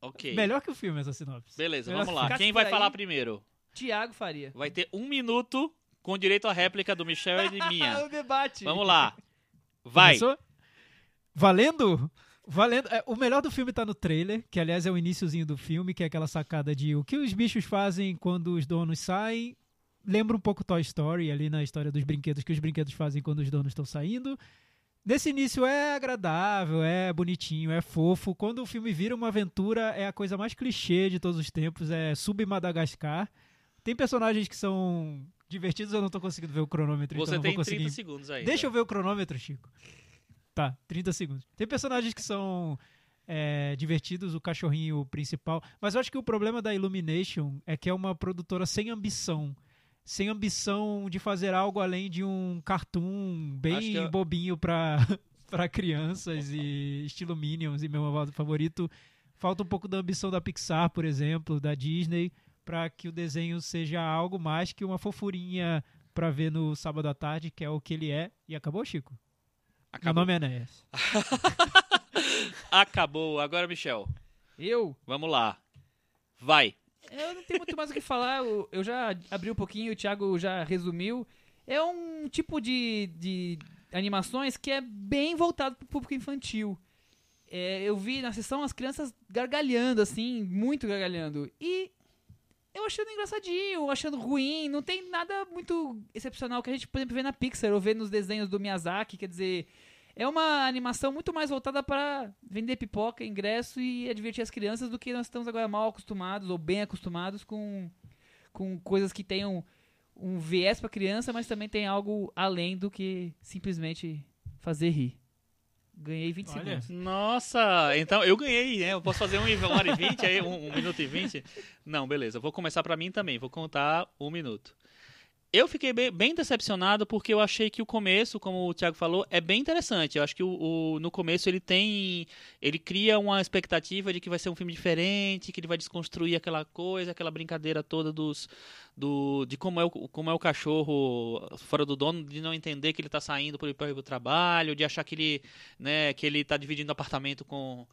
Ok. Melhor que o filme essa sinopse. Beleza, Melhor vamos lá. Quem vai aí. falar primeiro? Tiago Faria. Vai ter um minuto com direito à réplica do Michel e de *laughs* minha. o debate. Vamos lá. *laughs* Vai. Começou? Valendo? Valendo. É, o melhor do filme tá no trailer, que aliás é o iníciozinho do filme, que é aquela sacada de o que os bichos fazem quando os donos saem. Lembra um pouco Toy Story, ali na história dos brinquedos, que os brinquedos fazem quando os donos estão saindo. Nesse início é agradável, é bonitinho, é fofo. Quando o filme vira uma aventura, é a coisa mais clichê de todos os tempos, é sub-Madagascar. Tem personagens que são divertidos, eu não tô conseguindo ver o cronômetro, então Você não tem vou conseguir 30 segundos aí. Deixa eu ver o cronômetro, Chico. Tá, 30 segundos. Tem personagens que são é, divertidos, o cachorrinho principal. Mas eu acho que o problema da Illumination é que é uma produtora sem ambição. Sem ambição de fazer algo além de um cartoon bem eu- bobinho pra, *laughs* pra crianças e estilo Minions e meu malvado favorito. Falta um pouco da ambição da Pixar, por exemplo, da Disney, pra que o desenho seja algo mais que uma fofurinha pra ver no sábado à tarde, que é o que ele é. E acabou, Chico? Meu Acabou. nome é Enéas. *laughs* Acabou. Agora, Michel. Eu? Vamos lá. Vai. Eu não tenho muito mais o que falar. Eu, já abri um pouquinho, o Thiago já resumiu. É um tipo de, de animações que é bem voltado para o público infantil. É, eu vi na sessão as crianças gargalhando, assim, muito gargalhando. E eu achando engraçadinho, achando ruim. Não tem nada muito excepcional que a gente, por exemplo, vê na Pixar ou vê nos desenhos do Miyazaki. Quer dizer, é uma animação muito mais voltada para vender pipoca, ingresso e divertir as crianças do que nós estamos agora mal acostumados ou bem acostumados com, com coisas que tenham um viés para criança, mas também tem algo além do que simplesmente fazer rir. Ganhei 20 Olha. segundos. Nossa, então eu ganhei, né? Eu posso fazer um, uma hora e vinte aí, um, um minuto e vinte? Não, beleza. Vou começar pra mim também. Vou contar um minuto. Eu fiquei bem, bem decepcionado porque eu achei que o começo, como o Thiago falou, é bem interessante. Eu acho que o, o- no começo ele tem. Ele cria uma expectativa de que vai ser um filme diferente, que ele vai desconstruir aquela coisa, aquela brincadeira toda dos. Do, de como é, o, como é o cachorro fora do dono, de não entender que ele tá saindo para ir para o trabalho, de achar que ele, né, que ele tá dividindo apartamento com,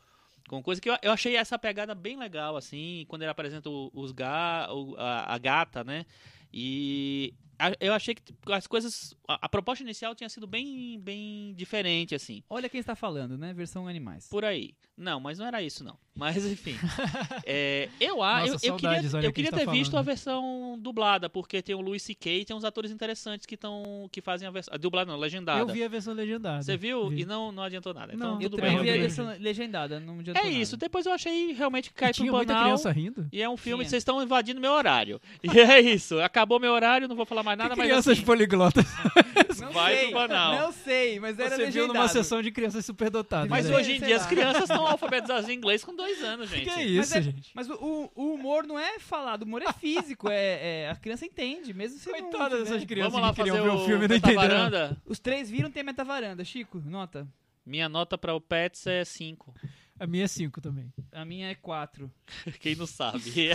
com coisa que eu, eu achei essa pegada bem legal, assim, quando ele apresenta os ga, a, a gata, né? E eu achei que tipo, as coisas. A, a proposta inicial tinha sido bem, bem diferente, assim. Olha quem está falando, né? Versão animais. Por aí. Não, mas não era isso, não. Mas, enfim. *laughs* É, eu acho. Nossa, Eu, eu queria, eu queria ter visto falando. a versão dublada, porque tem o Louis C.K. e tem uns atores interessantes que, tão, que fazem a versão. Dublada não, legendada. Eu vi a versão legendada. Você viu? Vi. E não, não adiantou nada. Não, Então, Eu tudo também bem. vi a versão legendada, não adiantou É nada. isso. Depois eu achei realmente que cai E tinha pro muita banal. criança rindo. E é um filme Tinha. vocês estão invadindo meu horário. E é isso. Acabou meu horário, não vou falar mais mas nada mais Crianças assim. poliglotas. *laughs* Não Vai sei, pro banal. Não sei, mas era Você viu numa legendado. sessão de crianças superdotadas. Mas né? hoje em sei dia lá. as crianças estão alfabetizadas em inglês com dois anos, gente. Que é Mas, isso, é- gente? mas o- o, humor não é falado, o humor é físico. é, é- a criança entende, mesmo se não Coitadas tiver. dessas crianças Vamos lá que queriam fazer ver o, o filme e não entenderam. varanda. Os três viram tem metavaranda. Chico, nota. Minha nota para o Pets é 5. A minha é 5 também. A minha é quatro. *laughs* Quem não sabe. *laughs*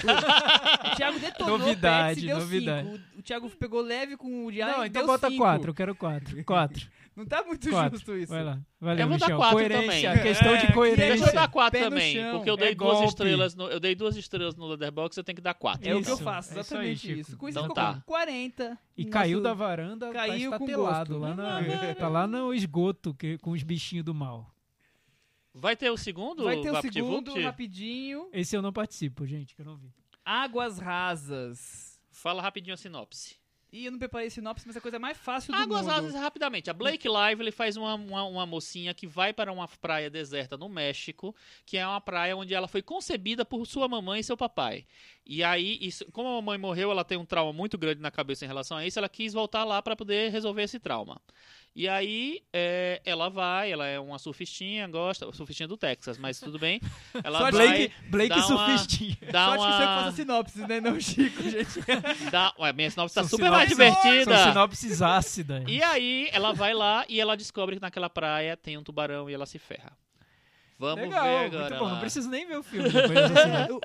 O Thiago detonou Novidade, o Pets e deu novidade. cinco. O, Thiago pegou leve com o Diário Não, e então deu bota cinco. 4. Eu quero 4. 4. *laughs* Não tá muito 4. justo isso. Vai lá. Valeu, Eu vou dar Michel. quatro coerência. também. Questão É, de aqui é coerência. Deixa eu dar 4 Pé no também, chão. porque eu dei É duas golpe. estrelas no, eu dei duas estrelas no Letterboxd, eu tenho que dar 4. É o que eu faço, é isso aí, exatamente isso. Com isso Então ficou tá. com 40. E caiu da varanda, Caiu tá com gosto. Lá na, tá lá no esgoto que, com os bichinhos do mal. Vai ter o segundo? Vai ter o segundo, rapidinho. Esse eu não participo, gente, que eu não vi. Águas Rasas. Fala rapidinho a sinopse. E eu não preparei sinopse, mas é a coisa mais fácil do Águas mundo. Rasas, rapidamente. A Blake Lively faz uma, uma, uma mocinha que vai para uma praia deserta no México, que é uma praia onde ela foi concebida por sua mamãe e seu papai. E aí, isso, como a mamãe morreu, ela tem um trauma muito grande na cabeça em relação a isso, ela quis voltar lá para poder resolver esse trauma. E aí, é, ela vai, ela é uma surfistinha, gosta, surfistinha do Texas, mas tudo bem. *laughs* Ela Só vai, Blake, Blake dá uma- surfistinha. *laughs* dá Sorte que você uma... faça sinopse, né? Não, Chico, gente. *laughs* dá, ué, minha sinopse tá São super mais sinopses- divertida. São sinopses ácidas. E aí, ela vai lá e ela descobre que naquela praia tem um tubarão e ela se ferra. Vamos Legal, ver agora. muito bom. lá. Não preciso nem ver o filme depois dessa *laughs* sinopse. eu,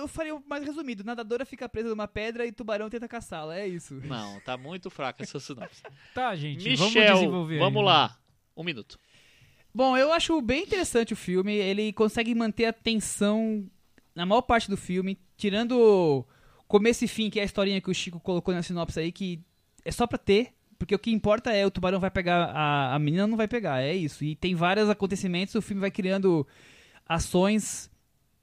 eu- faria o mais resumido. Nadadora fica presa numa pedra e tubarão tenta caçá-la. É isso. Não, tá muito fraca essa sinopse. *laughs* Tá, gente, vamos Michel, desenvolver. vamos aí. lá. Um minuto. Bom, eu acho bem interessante o filme. Ele consegue manter a tensão na maior parte do filme, tirando começo e fim, que é a historinha que o Chico colocou na sinopse aí, que é só pra ter. Porque o que importa é o tubarão vai pegar, a, a menina não vai pegar, é isso. E tem vários acontecimentos, o filme vai criando ações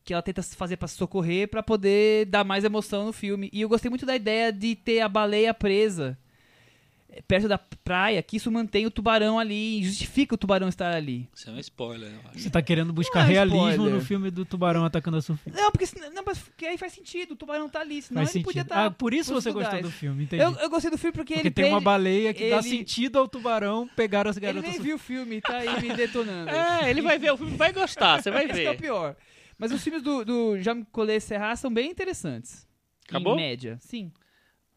que ela tenta fazer se socorrer pra poder dar mais emoção no filme. E eu gostei muito da ideia de ter a baleia presa perto da praia, que isso mantém o tubarão ali, justifica o tubarão estar ali. Isso é um spoiler, eu acho. Você tá querendo buscar é realismo spoiler. no filme do tubarão atacando a surfista. Não, porque, senão- não, mas porque aí faz sentido, o tubarão tá ali, senão Faz ele sentido. podia estar. ah, por isso você gostou do filme, entendi. Eu, eu gostei do filme porque, Porque ele tem uma prende- baleia que dá ele- sentido ao tubarão pegar as Ele garotas. nem viu o filme, tá aí me detonando. *laughs* É, ele vai ver, o filme vai gostar, você vai *laughs* Esse que é o ver. pior. Mas os filmes do, do Jean Collet Serra são bem interessantes. Acabou? Em média, sim.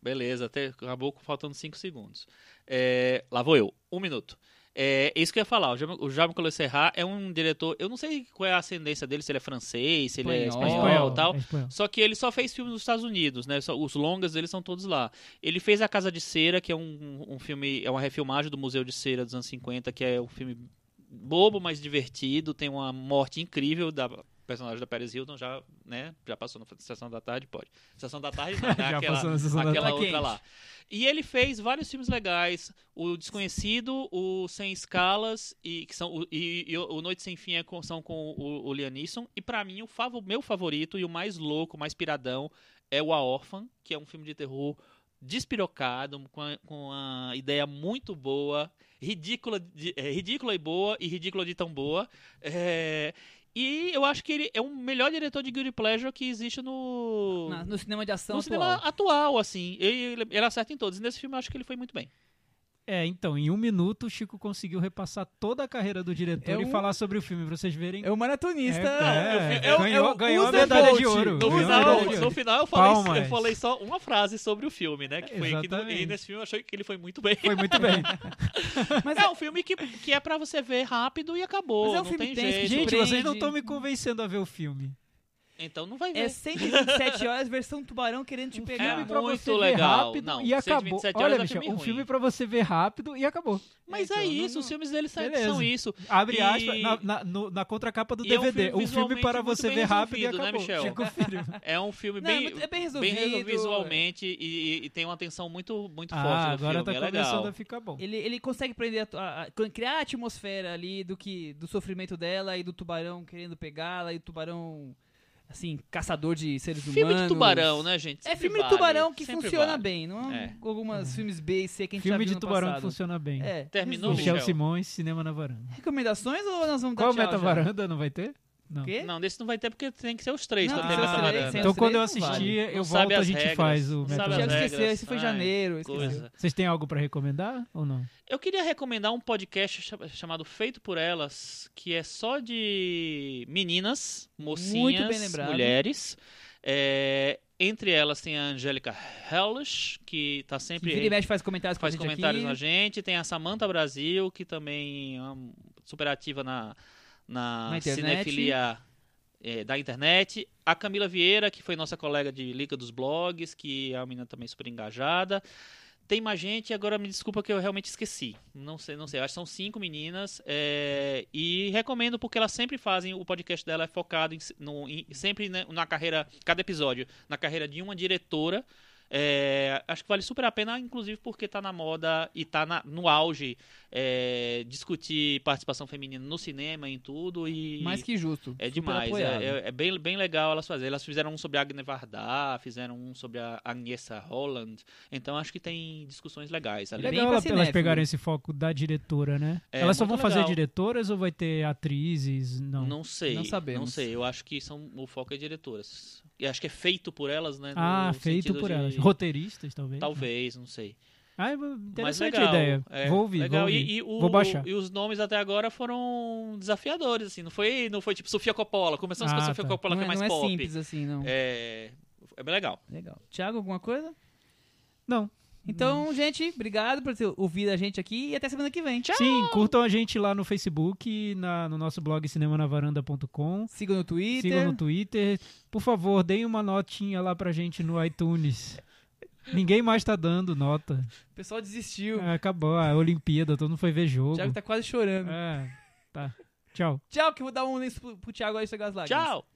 Beleza, até acabou faltando 5 segundos. É, lá vou eu, um minuto. É isso que eu ia falar. O Jean- O Jean-Claude Serrat é um diretor. Eu não sei qual é a ascendência dele, se ele é francês, se ele é Espanhol. espanhol tal. é espanhol. Só que ele só fez filmes nos Estados Unidos, né? Os longas dele são todos lá. Ele fez A Casa de Cera, que é um, um filme, é uma refilmagem do Museu de Cera dos anos 50, que é um filme bobo, mas divertido. Tem uma morte incrível da personagem da Paris Hilton, já, né? Já passou na Sessão da Tarde, pode. Sessão da Tarde, *laughs* não, né? Aquela, aquela outra lá. E ele fez vários filmes legais. O Desconhecido, o Sem Escalas e que são o, e, e o Noite Sem Fim é com- são com o, o Liam Neeson. E pra mim o meu favorito e o mais louco, o mais piradão é o A Órfã, que é um filme de terror despirocado, com a, com uma ideia muito boa, ridícula, de- é, ridícula e boa e ridícula de tão boa. É, e eu acho que ele é o melhor diretor de Guilty Pleasure que existe no Na- no cinema de ação no atual. cinema atual, assim. Ele, ele acerta em todos. E nesse filme eu acho que ele foi muito bem. É, então, em um minuto o Chico conseguiu repassar toda a carreira do diretor É e um- falar sobre o filme, pra vocês verem. É o maratonista. É, é ganhou, é o ganhou a medalha de ouro. No ganhou final, de no ouro. final eu, falei, Palmas. eu falei só uma frase sobre o filme, né? Que foi que no, e nesse filme eu achei que ele foi muito bem. Foi muito bem. *laughs* Mas é um filme que, que é pra você ver rápido e acabou. Mas é um não filme tem tenso, jeito. Gente, vocês não estão me convencendo a ver o filme. Então não vai ver. É 127 *laughs* horas, versão tubarão querendo te Um pegar. filme pra muito você ver legal. rápido Não, e acabou. 127 Olha, é Michel, filme um ruim. filme pra você ver rápido e acabou. Mas Então, é isso, não- os filmes dele são, Beleza. são isso. Abre E- aspas, na, na, no- na contracapa do E é um DVD. filme um filme visualmente para você bem ver rápido e resolvido, né, acabou. Michel? Filho. *laughs* É um filme Não, é bem, é bem bem resolvido, resolvido visualmente e, e- e tem uma tensão muito, muito forte Ah, no agora filme. tá é começando legal. a ficar bom. Ele, ele consegue prender a- a- criar a atmosfera ali do que do sofrimento dela e do tubarão querendo pegá-la e o tubarão assim, caçador de seres Filme humanos. de tubarão, né, gente? É Sempre filme de vale, tubarão que sempre funciona vale. bem, não é, É. algumas filmes B e C que a gente já Filme de no tubarão que passado. funciona bem. É. Terminou. Michel Michel? Simões, Cinema na Varanda. Recomendações ou nós vamos dar Qual tchau meta já? varanda não vai ter? Não. Quê? Não, desse não vai ter porque tem que ser os três Não, que os três, Então quando eu assistir, vale. eu Não volto a gente regras, faz o Metal Já esqueceu, esse foi Ai, janeiro. Vocês têm algo pra recomendar ou não? Eu queria recomendar um podcast cha- chamado Feito por Elas, que é só de meninas, mocinhas, mulheres. É, entre elas tem a Angélica Hellish, que tá Que sempre vira e mexe faz comentários com faz a gente comentários aqui. na gente. Tem a Samantha Brasil, que também é super ativa na, na, Na cinefilia é, da internet. A Camila Vieira, que foi nossa colega de Liga dos Blogs, que é uma menina também super engajada. Tem mais gente, agora me desculpa que eu realmente esqueci. Não sei, não sei. Acho que são cinco meninas. é, e recomendo porque elas sempre fazem. O podcast dela é focado em, no- em- sempre né, na carreira. Cada episódio, na carreira de uma diretora. É, acho que vale super a pena, inclusive porque tá na moda e tá na- no auge é, discutir participação feminina no cinema, em tudo. E Mais que justo. é demais, é, é- é bem, bem legal elas fazerem. Elas fizeram um sobre a Agne Varda, fizeram um sobre a Agnesa Holland. Então acho que tem discussões legais ali. Legal elas cinéfilo. pegarem esse foco da diretora, né? É, elas só vão fazer legal. diretoras ou vai ter atrizes? Não. Não sei. Não sabemos. Não sei. Eu acho que são, o foco é diretoras. E acho que é feito por elas, né? ah, feito por de- elas. Roteiristas, talvez? Talvez, não sei. Ah, é Mas interessante legal. a ideia. é, vou ouvir, legal. vou ouvir. E, e o- vou baixar. E os nomes até agora foram desafiadores, assim. Não foi, não foi tipo Sofia Coppola. Começamos com Ah, a Sofia tá. Coppola, não que é é, mais não é pop. simples assim, não. É, é bem legal. Legal. Tiago, alguma coisa? Não. Então, gente, obrigado por ter ouvido a gente aqui e até semana que vem. Tchau! Sim, curtam a gente lá no Facebook, na, no nosso blog cinemanavaranda.com. Sigam no Twitter. Sigam no Twitter. Por favor, deem uma notinha lá pra gente no iTunes. Ninguém mais tá dando nota. O pessoal desistiu. Ah, acabou a Olimpíada, todo mundo foi ver O jogo. Thiago tá quase chorando. É, tá. Tchau. Tchau, que eu vou dar um lenço pro, pro Thiago aí chegar as lágrimas. Tchau!